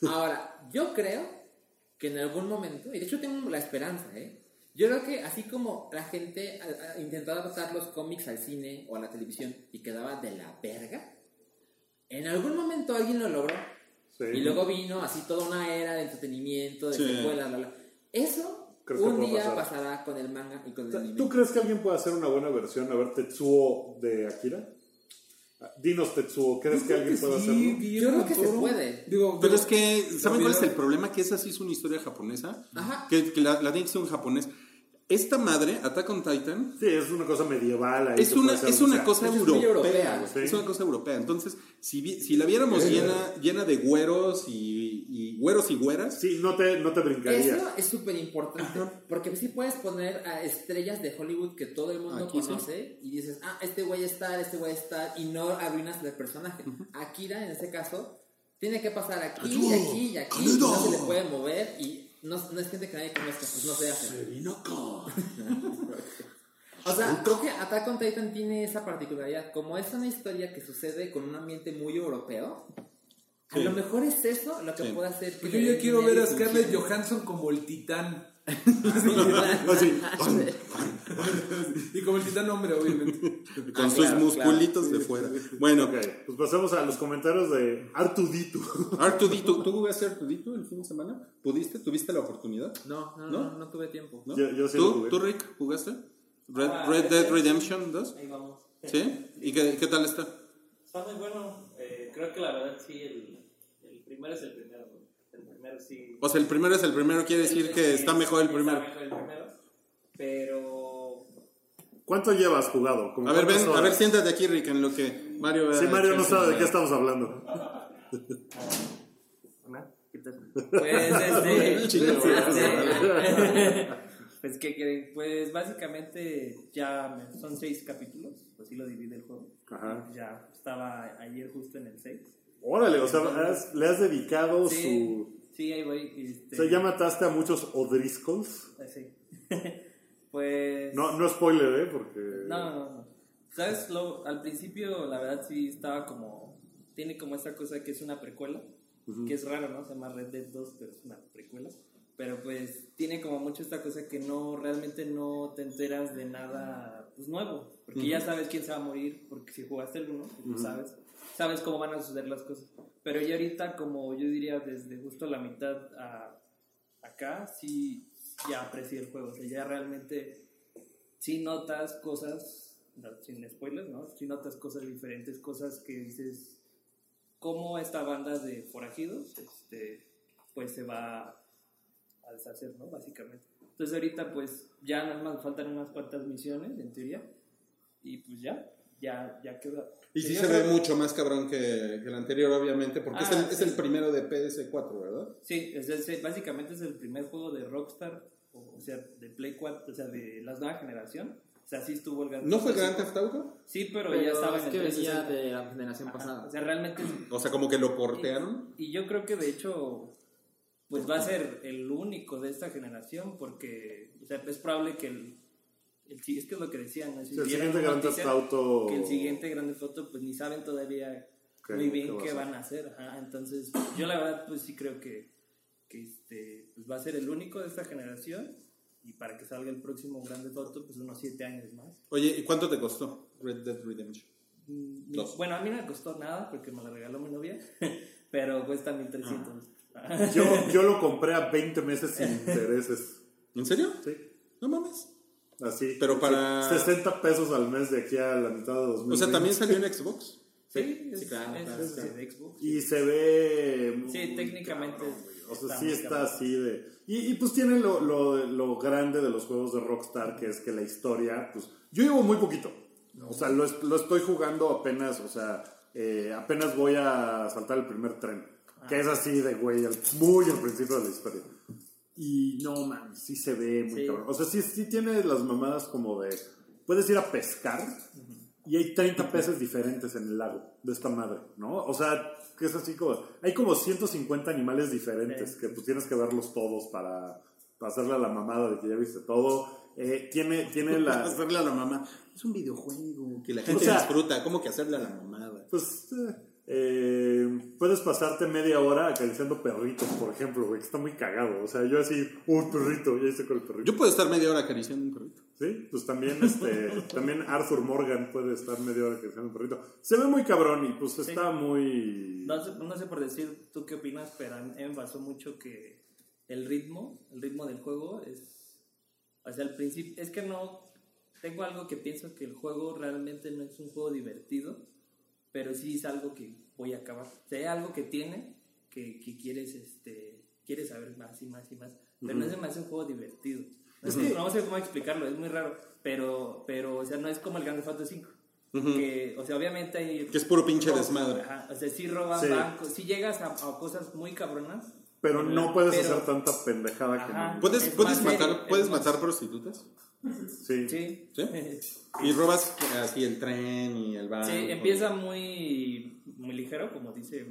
Ahora, yo creo que en algún momento, y de hecho tengo la esperanza, ¿eh? Yo creo que así como la gente a- a- intentó adaptar los cómics al cine o a la televisión y quedaba de la verga, en algún momento alguien lo logró. Sí. Y luego vino así toda una era de entretenimiento, de Sí. secuelas, bla, bla. Eso Creo que un día pasar. pasará con el manga y con el anime. ¿Tú crees que alguien puede hacer una buena versión? A ver, Tetsuo de Akira. Ah, Dinos, Tetsuo, ¿crees que alguien puede hacerlo? Yo creo que se puede. Digo, Pero es que, ¿saben cuál es el problema? Que esa sí es una historia japonesa. Ajá. Que, que la, la tiene que ser un japonés. Esta madre, Attack on Titan, Sí, es una cosa medieval. ahí es una, es una cosa Es europea. europea, sí. Es una cosa europea. Entonces, si, si la viéramos llena, llena de güeros y, y güeros y güeras, Sí, no te, no te brincaría. Eso es súper importante, porque sí puedes poner a estrellas de Hollywood que todo el mundo Aquí sí. conoce y dices, ah, este güey está, este güey está, y no arruinas el personaje. Akira, en este caso, tiene que pasar aquí, y aquí, y aquí, y no se le puede mover, y no, no es gente que nadie conozca, pues no se hace. [LAUGHS] O sea, creo que Attack on Titan tiene esa particularidad. Como es una historia que sucede con un ambiente muy europeo, a Sí. lo mejor es eso lo que Sí. puede hacer Pues yo ya quiero ver a Scarlett. Johansson como el titán. [LAUGHS] así, Y como el titán hombre, obviamente. [LAUGHS] con Ah, sus claro, musculitos de fuera. Bueno, Ok, pues pasemos a los comentarios de Artudito. [LAUGHS] Artudito, ¿tú jugaste Artudito el fin de semana? ¿Pudiste? ¿Tuviste la oportunidad? No, no, ¿No? no, no tuve tiempo. ¿No? Yo- yo sí lo ¿Tú. ¿Tú, Rick, jugaste? Red, Ah, Red Dead ese. Redemption 2? Ahí vamos. ¿Sí? ¿Y qué, qué tal está? Está muy bueno. Eh, creo que la verdad sí, el, el primero es el primero. O sea, el primero es el primero, quiere decir que está mejor el Está primero. mejor el primero. Pero. ¿Cuánto llevas jugado? ¿Como A ver, ven, a ver, siéntate aquí, Rick, en lo que Mario vea Sí, Mario no sabe de qué estamos hablando. Pues [LAUGHS] este. Chinga, este, [LAUGHS] pues que creen, pues básicamente ya me- son seis capítulos, pues sí lo divide el juego. Ajá. Ya estaba ayer justo en el 6. Órale, o sea, has- le has dedicado Sí, su... sí, ahí voy. Este, O sea, ya mataste a muchos O'Driscolls. eh, Sí. [LAUGHS] pues. No, no spoiler, ¿eh? Porque... No, no, no. ¿Sabes? Lo, al principio, la verdad, sí estaba como. Tiene como esta cosa que es una precuela. Que es raro, ¿no? Se llama Red Dead 2, pero es una precuela. pero pues tiene como mucho esta cosa que no, realmente no te enteras de nada pues, nuevo, porque ya sabes quién se va a morir, porque si jugaste el 1, pues, lo sabes, sabes cómo van a suceder las cosas. Pero ya ahorita, como yo diría, desde justo la mitad a acá, sí, ya aprecié el juego, o sea, ya realmente sí notas cosas, sin spoilers, ¿no? Sí notas cosas diferentes, cosas que dices, cómo esta banda de forajidos, este, pues se va a deshacer, ¿no? Básicamente. Entonces ahorita pues ya nada más faltan unas cuantas misiones, en teoría, y pues ya, ya, ya queda. Y sí se ve mucho más cabrón que, que el anterior, obviamente, porque es, Ah, el, es el primero de PS4, ¿verdad? Sí, es el- básicamente es el primer juego de Rockstar, o, o sea, de Play 4, o sea, de la nueva generación. O sea, sí estuvo el Grand ¿No fue Theft Grand Auto. Theft Auto? Sí, pero, Pero ya estaba es en el que venía 360. de la generación Ajá, pasada. O sea, realmente O sea, como que lo portearon. Y yo creo que de hecho, pues va a ser el único de esta generación, porque o sea, es probable que el, el es que es lo que decían, ¿no? Si el siguiente Grand Theft Auto. que el siguiente Grande Foto, pues ni saben todavía ¿Qué- muy bien qué van a hacer. ajá. Entonces, yo la verdad, pues sí creo que, que este, pues va a ser el único de esta generación. Y para que salga el próximo Grande Foto, pues unos 7 años más. Oye, ¿y cuánto te costó Red Dead Redemption? Mm, Dos. Bueno, a mí no me costó nada porque me la regaló mi novia, [LAUGHS] pero cuesta 1300. Yo, yo lo compré a 20 meses sin intereses. ¿En serio? Sí. No mames. Así. Pero para- 60 pesos al mes de aquí a la mitad de 2020. O sea, también salió en Xbox. Sí, es, Sí, claro, es, claro, es claro. de Xbox. Y se ve. Sí, muy técnicamente. O sea, está sí está así de. Y, y pues tiene lo, lo, lo grande de los juegos de Rockstar, que es que la historia. Pues yo llevo muy poquito. O sea, lo, es- lo estoy jugando apenas. O sea, eh, apenas voy a saltar el primer tren. Que es así de, güey, al- muy al principio de la historia. Y no, man, sí se ve muy Sí. cabrón. O sea, sí, sí tiene las mamadas como de. Puedes ir a pescar y hay 30 peces diferentes en el lago de esta madre, ¿no? O sea, que es así como. Hay como 150 animales diferentes Sí. que pues tienes que verlos todos para, para hacerle a la mamada de que ya viste todo. Eh, tiene, tiene la. [LAUGHS] Hacerle a la mamá. Es un videojuego que la gente O sea- disfruta. ¿Cómo que hacerle a la mamada? Pues. eh, eh, puedes pasarte media hora acariciando perritos, por ejemplo, güey, que está muy cagado. O sea, yo así, un perrito, ya hice con el perrito. Yo puedo estar media hora acariciando un perrito. Sí, pues también, este, [LAUGHS] también Arthur Morgan puede estar media hora acariciando un perrito. Se ve muy cabrón y pues está muy. No sé, no sé por decir tú qué opinas, pero a mí me pasó mucho que el ritmo, el ritmo del juego es. O sea, al principio. Es que no. Tengo algo que pienso que el juego realmente no es un juego divertido, pero sí es algo que voy a acabar. O sea, hay algo que tiene que, que quieres, este, quieres saber más y más y más, pero no se me hace un juego divertido. No, sé, no sé cómo explicarlo, es muy raro, pero, pero o sea, no es como el Grand Theft Auto 5. Que, o sea, obviamente hay Que es puro pinche robo, desmadre. ajá, o sea, sí roban Sí. bancos, sí llegas a, a cosas muy cabronas. Pero no puedes Pero- hacer tanta pendejada que Ajá. no. ¿Puedes, Es puedes matar, serio, ¿puedes es matar prostitutas? Sí. Sí. ¿Sí? Y robas así el tren y el banco. Sí, empieza muy, muy ligero, como dice,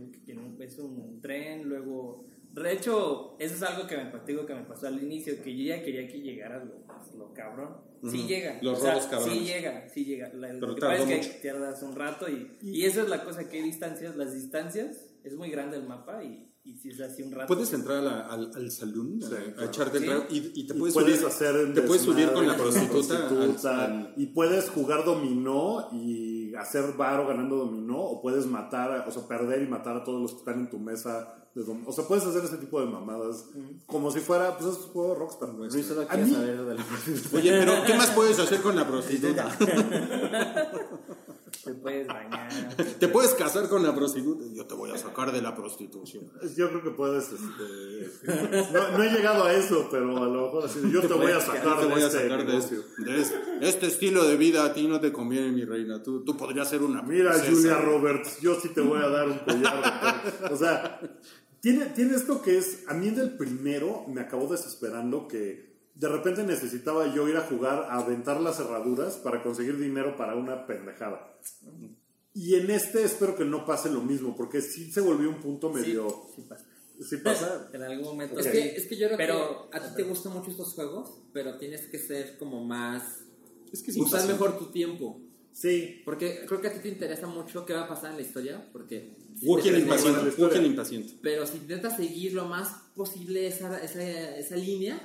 es un tren, luego... De hecho, eso es algo que me digo que me pasó al inicio, que yo ya quería que llegara lo, lo cabrón. Sí llega. Los o sea, robos cabrones. Sí llega, sí llega. La, Pero lo que tardó pasa es mucho. que tardas un rato y, y esa es la cosa, que hay distancias, las distancias, es muy grande el mapa y, y si es así un rato... Puedes entrar a la- al, al salón a- Sí, a, claro. echarte el trago y, y te Y puedes, puedes subir, hacer te puedes subir con la prostituta, al- prostituta, al- y puedes jugar dominó y hacer varo ganando dominó o puedes matar, o sea, perder y matar a todos los que están en tu mesa. de dom- o sea, puedes hacer ese tipo de mamadas como si fuera, pues es un juego de Rockstar. Luis solo A quiere mí- saber de la prostituta. Oye, pero ¿qué más puedes hacer con la prostituta? [LAUGHS] Te puedes bañar. [LAUGHS] Te puedes casar con la prostituta. Yo te voy a sacar de la prostitución. Yo creo que puedes, este, no, no he llegado a eso, pero a lo mejor así, yo te voy a sacar te de voy a este sacar de negocio. este, de este, este estilo de vida a ti no te conviene, mi reina. Tú, tú podrías ser una Mira, princesa. Julia Roberts, yo sí te voy a dar un collar. o sea, tiene, tiene esto que es, a mí del primero me acabó desesperando que de repente necesitaba yo ir a jugar a aventar las cerraduras para conseguir dinero para una pendejada. Y en este espero que no pase lo mismo, porque sí se volvió un punto medio... Sí pasa. Sí pasa. [LAUGHS] En algún momento. Es que, es que yo creo Pero- que a ti te gustan mucho estos juegos, pero tienes que ser como más... Es que es usar mejor tu tiempo. Sí. Porque creo que a ti te interesa mucho qué va a pasar en la historia, porque... la impaciente. el impaciente. Pero si intentas seguir lo más posible esa, esa, esa línea,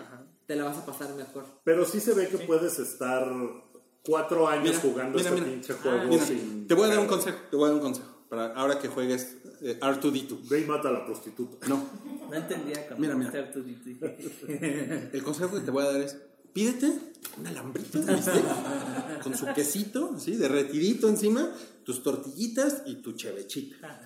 te la vas a pasar mejor. Pero sí se ve que puedes estar cuatro años Mira, jugando mira, este mira. pinche Ah, juego Mira, sin... te voy a dar un consejo, te voy a dar un consejo. Para ahora que juegues eh, R2D2. Ve y mata a la prostituta. No, No entendía cómo Mira, mira. el consejo que te voy a dar es, pídete un alambrito ¿viste? con su quesito, así, derretidito encima, tus tortillitas y tu chevechita.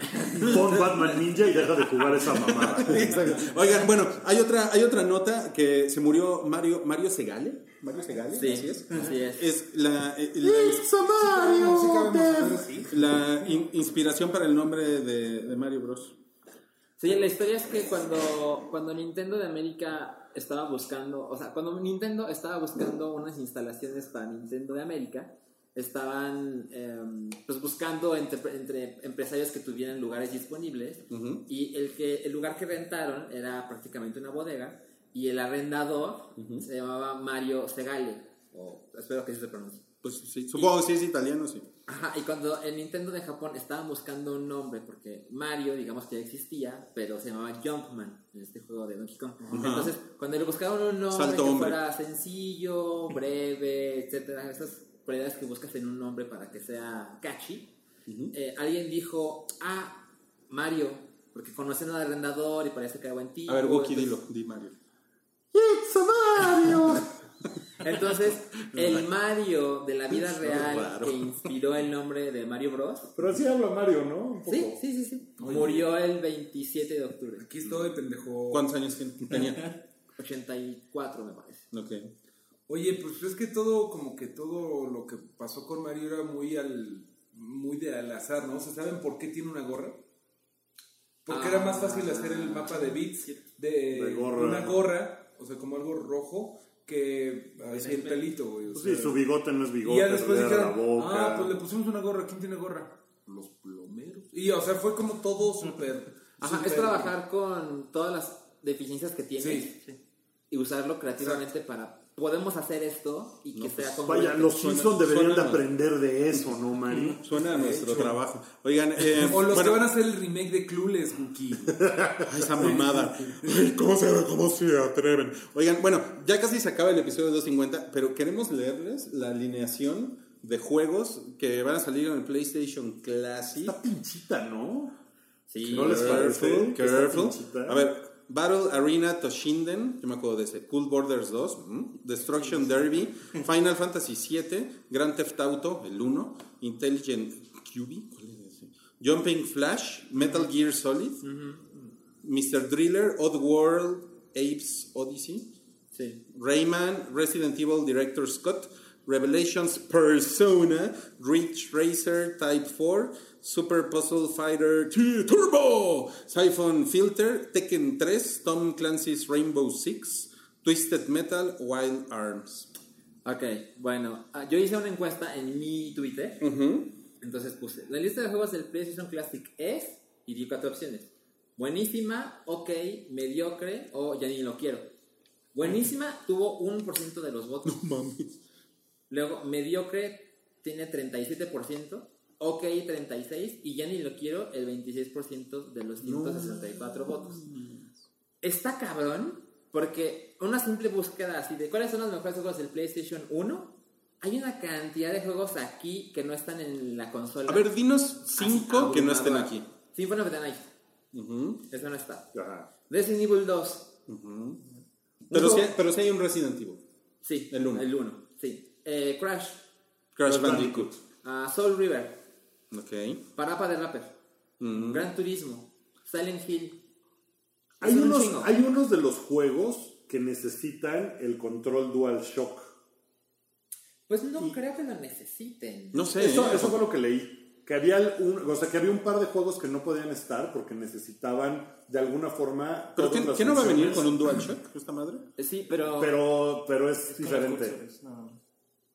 Pon Batman Ninja y deja de jugar esa mamada. [LAUGHS] Oigan, bueno, hay otra, hay otra nota que se murió Mario, Mario Segale. Mario Segale, Sí, así es. así es. Es la, eh, Sí, saber, sí. la in- inspiración para el nombre de, de Mario Bros. Sí, la historia es que cuando, cuando Nintendo de América estaba buscando, o sea, cuando Nintendo estaba buscando unas instalaciones para Nintendo de América, estaban em, pues buscando entre, entre empresarios que tuvieran lugares disponibles y el, que, el lugar que rentaron era prácticamente una bodega y el arrendador se llamaba Mario Segale, o espero que así se pronuncie. Pues sí, supongo que sí es italiano, sí. Ajá, y cuando en Nintendo de Japón estaban buscando un nombre, porque Mario, digamos que ya existía, pero se llamaba Jumpman en este juego de Donkey Kong. Entonces, cuando le buscaban un nombre Salto que hombre. fuera sencillo, breve, etcétera, esas cualidades que buscas en un nombre para que sea catchy, eh, alguien dijo, ah, Mario, porque conocen al arrendador y parece que era buen tipo. A ver, Wookie, dilo, di Mario. [LAUGHS] Entonces, [LAUGHS] el Mario de la vida [LAUGHS] real que inspiró el nombre de Mario Bros. Pero así habla Mario, ¿no? Un poco. Sí, sí, sí, sí. Murió el 27 de octubre. Aquí estoy, pendejo. ¿Cuántos años tenía? [LAUGHS] 84 me parece. Ok. Oye, pues es que todo, como que todo lo que pasó con Mario era muy al, muy de al azar, ¿no? O sea, ¿saben por qué tiene una gorra? Porque era más fácil hacer el mapa de bits de, De gorra. una gorra, o sea, como algo rojo, que así el pelito, güey. o Pues sea. sí, su bigote no es y bigote, ya después era dijeron, la boca. ah, pues le pusimos una gorra, ¿quién tiene gorra? Los plomeros. Y, o sea, fue como todo súper... Ajá, es trabajar con todas las deficiencias que tienes Sí. y usarlo creativamente para podemos hacer esto y que sea como Vaya, los Simpsons deberían de aprender de eso, ¿no, Mario? Suena a nuestro trabajo. Oigan, eh, [LAUGHS] O los bueno, que van a hacer el remake de Clueless, Wookie. [LAUGHS] Ay, esa mamada. Ay, ¿cómo se, ¿Cómo se atreven? Oigan, bueno, ya casi se acaba el episodio 250, pero queremos leerles la alineación de juegos que van a salir en el PlayStation Classic. Está pinchita, ¿no? Sí, ¿No les parece? Careful? A ver, Battle Arena Toshinden, yo me acuerdo de ese. Cool Borders 2, mm, Destruction Derby, Final Fantasy 7, Grand Theft Auto, el 1, Intelligent QB, ¿cuál era ese? Jumping Flash, Metal Gear Solid, Mr. Driller, Oddworld, Apes Odyssey, sí. Rayman, Resident Evil Director Scott, Revelations Persona, Ridge Racer Type 4, Super Puzzle Fighter 2 Turbo, Siphon Filter, Tekken 3, Tom Clancy's Rainbow Six, Twisted Metal, Wild Arms. Ok, bueno, ah, yo hice una encuesta en mi Twitter, entonces puse, la lista de juegos del PlayStation Classic es, y di cuatro opciones, buenísima, ok, mediocre o ya ni lo quiero. Buenísima tuvo 1% de los votos. Luego, mediocre tiene 37%, ok 36% y ya ni lo quiero el 26% de los 164 votos. Está cabrón porque una simple búsqueda así de cuáles son los mejores juegos del PlayStation 1, hay una cantidad de juegos aquí que no están en la consola. A ver, dinos cinco Así, que no estén aquí. Symphony of the Night, Ujú. eso no está. Ajá. Resident Evil 2, Pero, Un sí, juego- pero sí hay un Resident Evil. sí. El uno. El 1, sí. Eh, Crash, Crash Bandicoot. ah, Soul River, Ok. Parapa de Rapper, Mm. Gran Turismo, Silent Hill. Hay Son unos, hay unos de los juegos que necesitan el control DualShock. Pues no creo que lo necesiten. No sé. Eso, ¿eh? eso fue lo que leí. Que había, un, o sea, que había un par de juegos que no podían estar porque necesitaban de alguna forma. ¿Pero qué, no va a venir con un DualShock esta madre? Eh, Sí, pero... Pero, pero es, diferente. no.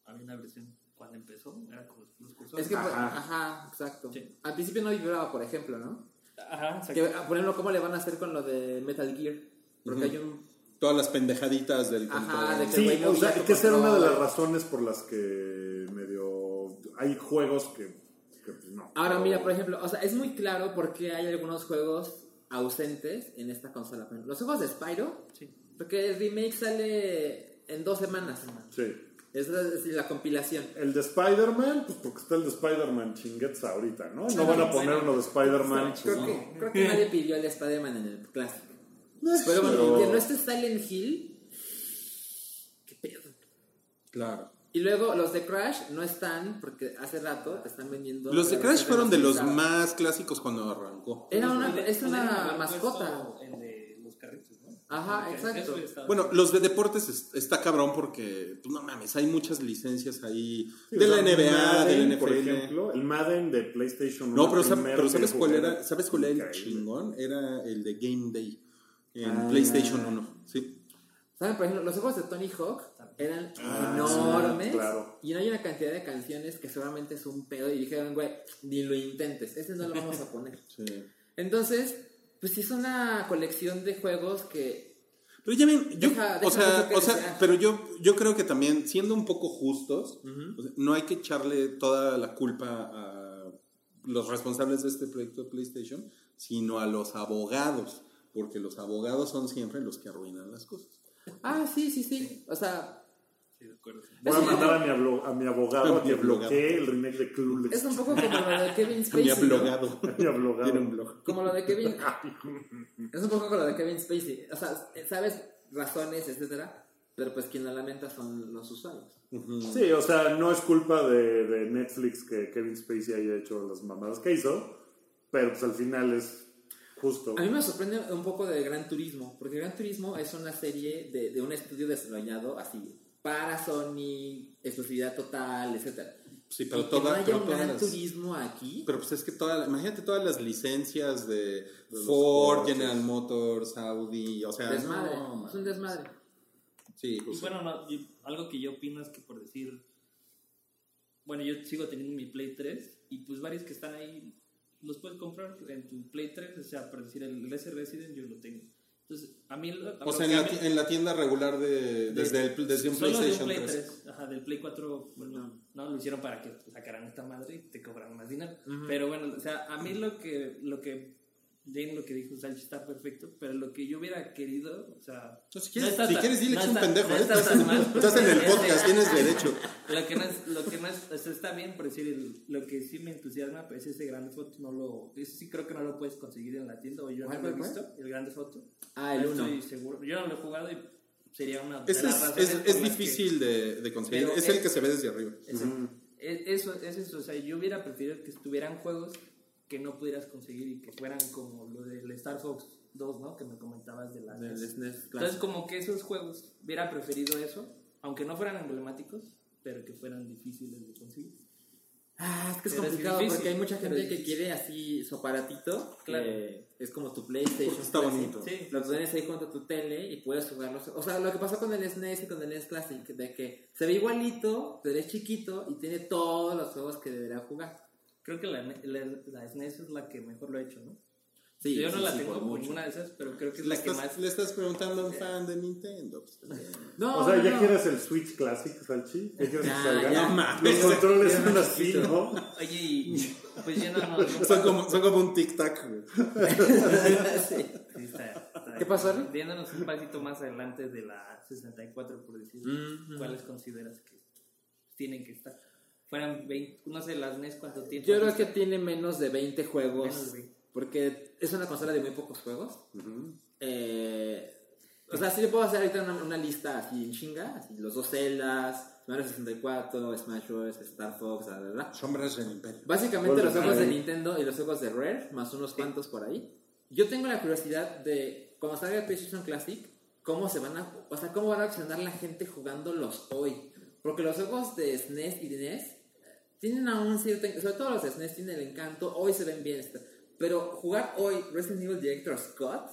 Había una versión cuando empezó, era como los. Es que, por- Ajá. ajá, exacto. Sí. Al principio no vibraba, por ejemplo, ¿no? Ajá, exacto. Que, ah, por ejemplo, ¿cómo le van a hacer con lo de Metal Gear? Porque hay un... Todas las pendejaditas del Ajá, control. de que- Sí, o sea, que esa era una de las razones por las que medio hay juegos que, que, pues, no. Ahora, mira, por ejemplo, o sea, es muy claro por qué hay algunos juegos ausentes en esta consola. Los juegos de Spyro, porque el remake sale en dos semanas. Sí. Es la, es la compilación. El de Spider-Man, pues porque está el de Spider-Man chinguetes ahorita, ¿no? No van a poner uno de Spider-Man. pues, Creo no. que, creo que nadie pidió el de Spider-Man en el clásico. Pero bueno, que no esté Silent Hill. Qué pedo. Claro. Y luego los de Crash no están, porque hace rato te están vendiendo. Los de Crash fueron de los más clásicos cuando arrancó. Era una, es una mascota. puesto El de los carritos, ¿no? Ajá, exacto. Bueno, los de deportes es- está cabrón porque, pues no mames, hay muchas licencias ahí Sí, de o la NBA, Madden, de la Por NFL. ejemplo, el Madden de PlayStation No, 1, pero, el sab- primero pero que ¿sabes cuál era? ¿Sabes cuál era el chingón? Era el de Game Day en Ah. PlayStation 1. Sí. ¿Saben? Por ejemplo, los juegos de Tony Hawk eran Ah, enormes. sí, claro. Y hay una cantidad de canciones que seguramente es un pedo. Y dijeron, güey, ni lo intentes. Ese no lo vamos a poner. [LAUGHS] sí. Entonces, pues sí es una colección de juegos que. Pero ya ven, yo, Deja- deja o sea, o pero yo, yo creo que también, siendo un poco justos, o sea, no hay que echarle toda la culpa a los responsables de este proyecto de PlayStation, sino a los abogados, porque los abogados son siempre los que arruinan las cosas. Ah, sí, sí, sí. O sea, Sí, de acuerdo. Voy a mandar a mi, ablo- a mi abogado A que bloquee el remake de Clueless. es un poco como lo de Kevin [LAUGHS] Mi Spacey. ¿no? [LAUGHS] Mi abogado. Tiene un blog. Como lo de Kevin. [LAUGHS] es un poco como lo de Kevin Spacey. O sea, sabes razones, etcétera. Pero pues quien lo lamenta son los usuarios. Sí, o sea, no es culpa de, de Netflix que Kevin Spacey haya hecho las mamadas que hizo, pero pues al final es justo. A mí me sorprende un poco de Gran Turismo, porque Gran Turismo es una serie de, de un estudio desarrollado así para Sony, exclusividad total, etcétera. Sí, Y pero que toda- no haya pero un todas Gran las- Turismo aquí. Pero pues es que toda, imagínate todas las licencias de Ford. General Motors, Audi, o sea, desmadre, no, es un desmadre. Sí, Y bueno, no, yo- algo que yo opino es que por decir, bueno, yo sigo teniendo mi Play 3 y pues varios que están ahí los puedes comprar en tu Play 3, o sea, por decir el ese Resident yo lo tengo. Entonces, a mí lo- o sea, en a la, mí- en la tienda regular de, desde, el, desde un solo de PlayStation Play 3. 3, ajá, del Play 4, bueno, no, lo hicieron para que sacaran esta madre y te cobraran más dinero. Pero bueno, o sea, a mí lo que, lo que, Jane lo que dijo Salchi está perfecto, pero lo que yo hubiera querido, o sea... No, si quieres, está si quieres dile no que es un pendejo, no ¿eh? está tan mal. [LAUGHS] Estás en el podcast, [LAUGHS] tienes derecho. Lo que no es, lo que no es, o sea, está bien por decir, lo que sí me entusiasma pues, es ese grande foto, no lo, eso sí creo que no lo puedes conseguir en la tienda, o yo no ¿Cuál, lo he visto, el grande foto. Ah, el No 1. Estoy seguro, yo no lo he jugado y sería una de Ese las es, es, es las que- difícil de, de conseguir. Es el es- que se ve desde arriba. Ese- es- Eso es eso, o sea, yo hubiera preferido que estuvieran juegos que no pudieras conseguir y que fueran como lo del Star Fox 2, ¿no? Que me comentabas de la Del NES. SNES Entonces, clásico. como que esos juegos hubiera preferido eso, aunque no fueran emblemáticos, pero que fueran difíciles de conseguir. Ah, es que es Pero es complicado difícil, porque hay mucha gente es que quiere así su aparatito, Claro. que es como tu PlayStation. Está bonito. Sí. Lo pones ahí junto a tu tele y puedes jugarlo. O sea, lo que pasó con el SNES y con el NES Classic, de que se ve igualito, pero es chiquito y tiene todos los juegos que debería jugar. Creo que la, la, la SNES es la que mejor lo ha hecho, ¿no? Sí, yo no sí, la sí, tengo por mucho. ninguna de esas, pero creo que es la que estás, más... le estás preguntando a un fan de Nintendo. pues. No, O sea, no, ¿ya no. quieres el Switch Classic, Salchi? ¿Ya quieres que Ya, salga? ya, mames. Los controles son así. ¿no? Oye, y pues yo no... no, no- [LAUGHS] son, como, son como un tic-tac. güey. Sí. Sí, está- está- ¿Qué pasó? Viéndonos un pasito más adelante de la 64, por decir, Mm, ¿cuáles consideras que tienen que estar? Fueran 20, no sé, las NES, ¿cuánto tiempo? Yo creo que tiene menos de 20 juegos. Menos de 20. Porque es una consola de muy pocos juegos. Eh, o sea, sí le puedo hacer ahorita una, una lista así en chinga. Así, los dos Zeldas, Mario 64, Smash Bros, Star Fox, bla, bla. Sombras del Imperio. Básicamente los juegos de. Nintendo y los juegos de Rare, más unos cuantos por ahí. Yo tengo la curiosidad de, cuando salga el PlayStation Classic, cómo se van a, o sea, cómo van a reaccionar la gente jugándolos hoy. Porque los juegos de SNES y de NES tienen aún cierto, sobre todo los de SNES tienen el encanto, hoy se ven bien. este, Pero jugar hoy Resident Evil Director Scott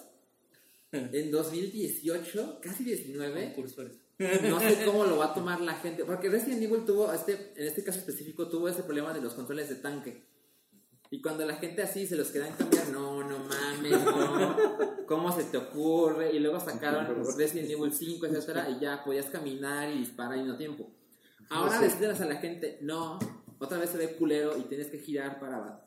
[LAUGHS] en 2018, casi 19, Concursores. no sé [LAUGHS] cómo lo va a tomar la gente. Porque Resident Evil tuvo, este, en este caso específico, tuvo ese problema de los controles de tanque. Y cuando la gente así se los quedan cambiar, no, no mames, no. [LAUGHS] ¿Cómo se te ocurre? Y luego sacaron Resident Evil 5, etcétera, y ya podías caminar y disparar al mismo tiempo. Ahora decirles a la gente, no, otra vez se ve culero y tienes que girar para...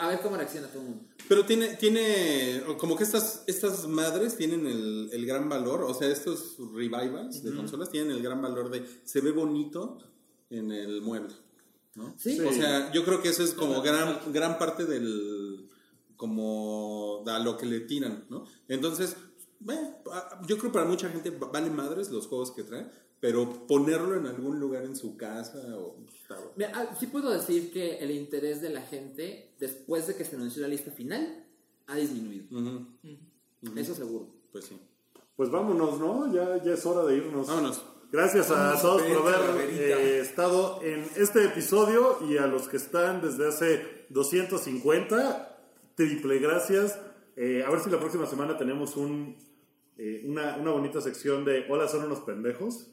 a ver cómo reacciona todo el mundo. Pero tiene, tiene, como que estas, estas madres tienen el, el gran valor, o sea, estos revivals de consolas tienen el gran valor de se ve bonito en el mueble, ¿no? Sí. O sea, yo creo que eso es como gran, gran parte del, como a lo que le tiran, ¿no? Entonces, a- yo creo que para mucha gente va- vale madres los juegos que trae, pero ponerlo en algún lugar en su casa o... Mira, ah, sí puedo decir que el interés de la gente, después de que se anunció la lista final, ha disminuido. Eso seguro. Pues sí. Pues vámonos, ¿no? Ya, ya es hora de irnos. Vámonos. Gracias a todos por haber eh, estado en este episodio y a los que están desde hace 250, triple gracias. Eh, a ver si la próxima semana tenemos un, eh, una, una bonita sección de Hola, son unos pendejos.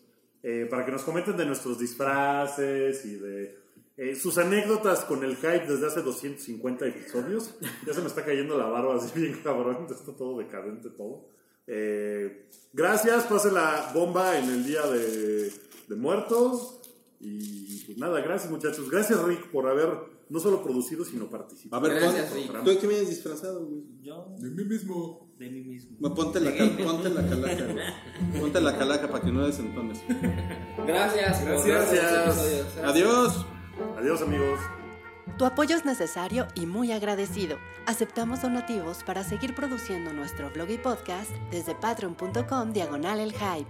Eh, para que nos comenten de nuestros disfraces y de eh, sus anécdotas con el hype desde hace 250 episodios. Ya se me está cayendo la barba así bien cabrón, [LAUGHS] está todo decadente todo. Eh, gracias, pase la bomba en el día de, de muertos. Y pues nada, gracias muchachos. Gracias Rick por haber no solo producido, sino A participado. ver, Gracias, Rick. ¿tú de qué vienes disfrazado, güey? Yo, De mí mismo. De mí mismo. Ponte la, cal- ponte la calaca, güey. [LAUGHS] Ponte la calaca para que no desentones. Gracias. Gracias. Gracias. Adiós. Adiós amigos. Tu apoyo es necesario y muy agradecido. Aceptamos donativos para seguir produciendo nuestro blog y podcast desde patreon.com diagonal el hype.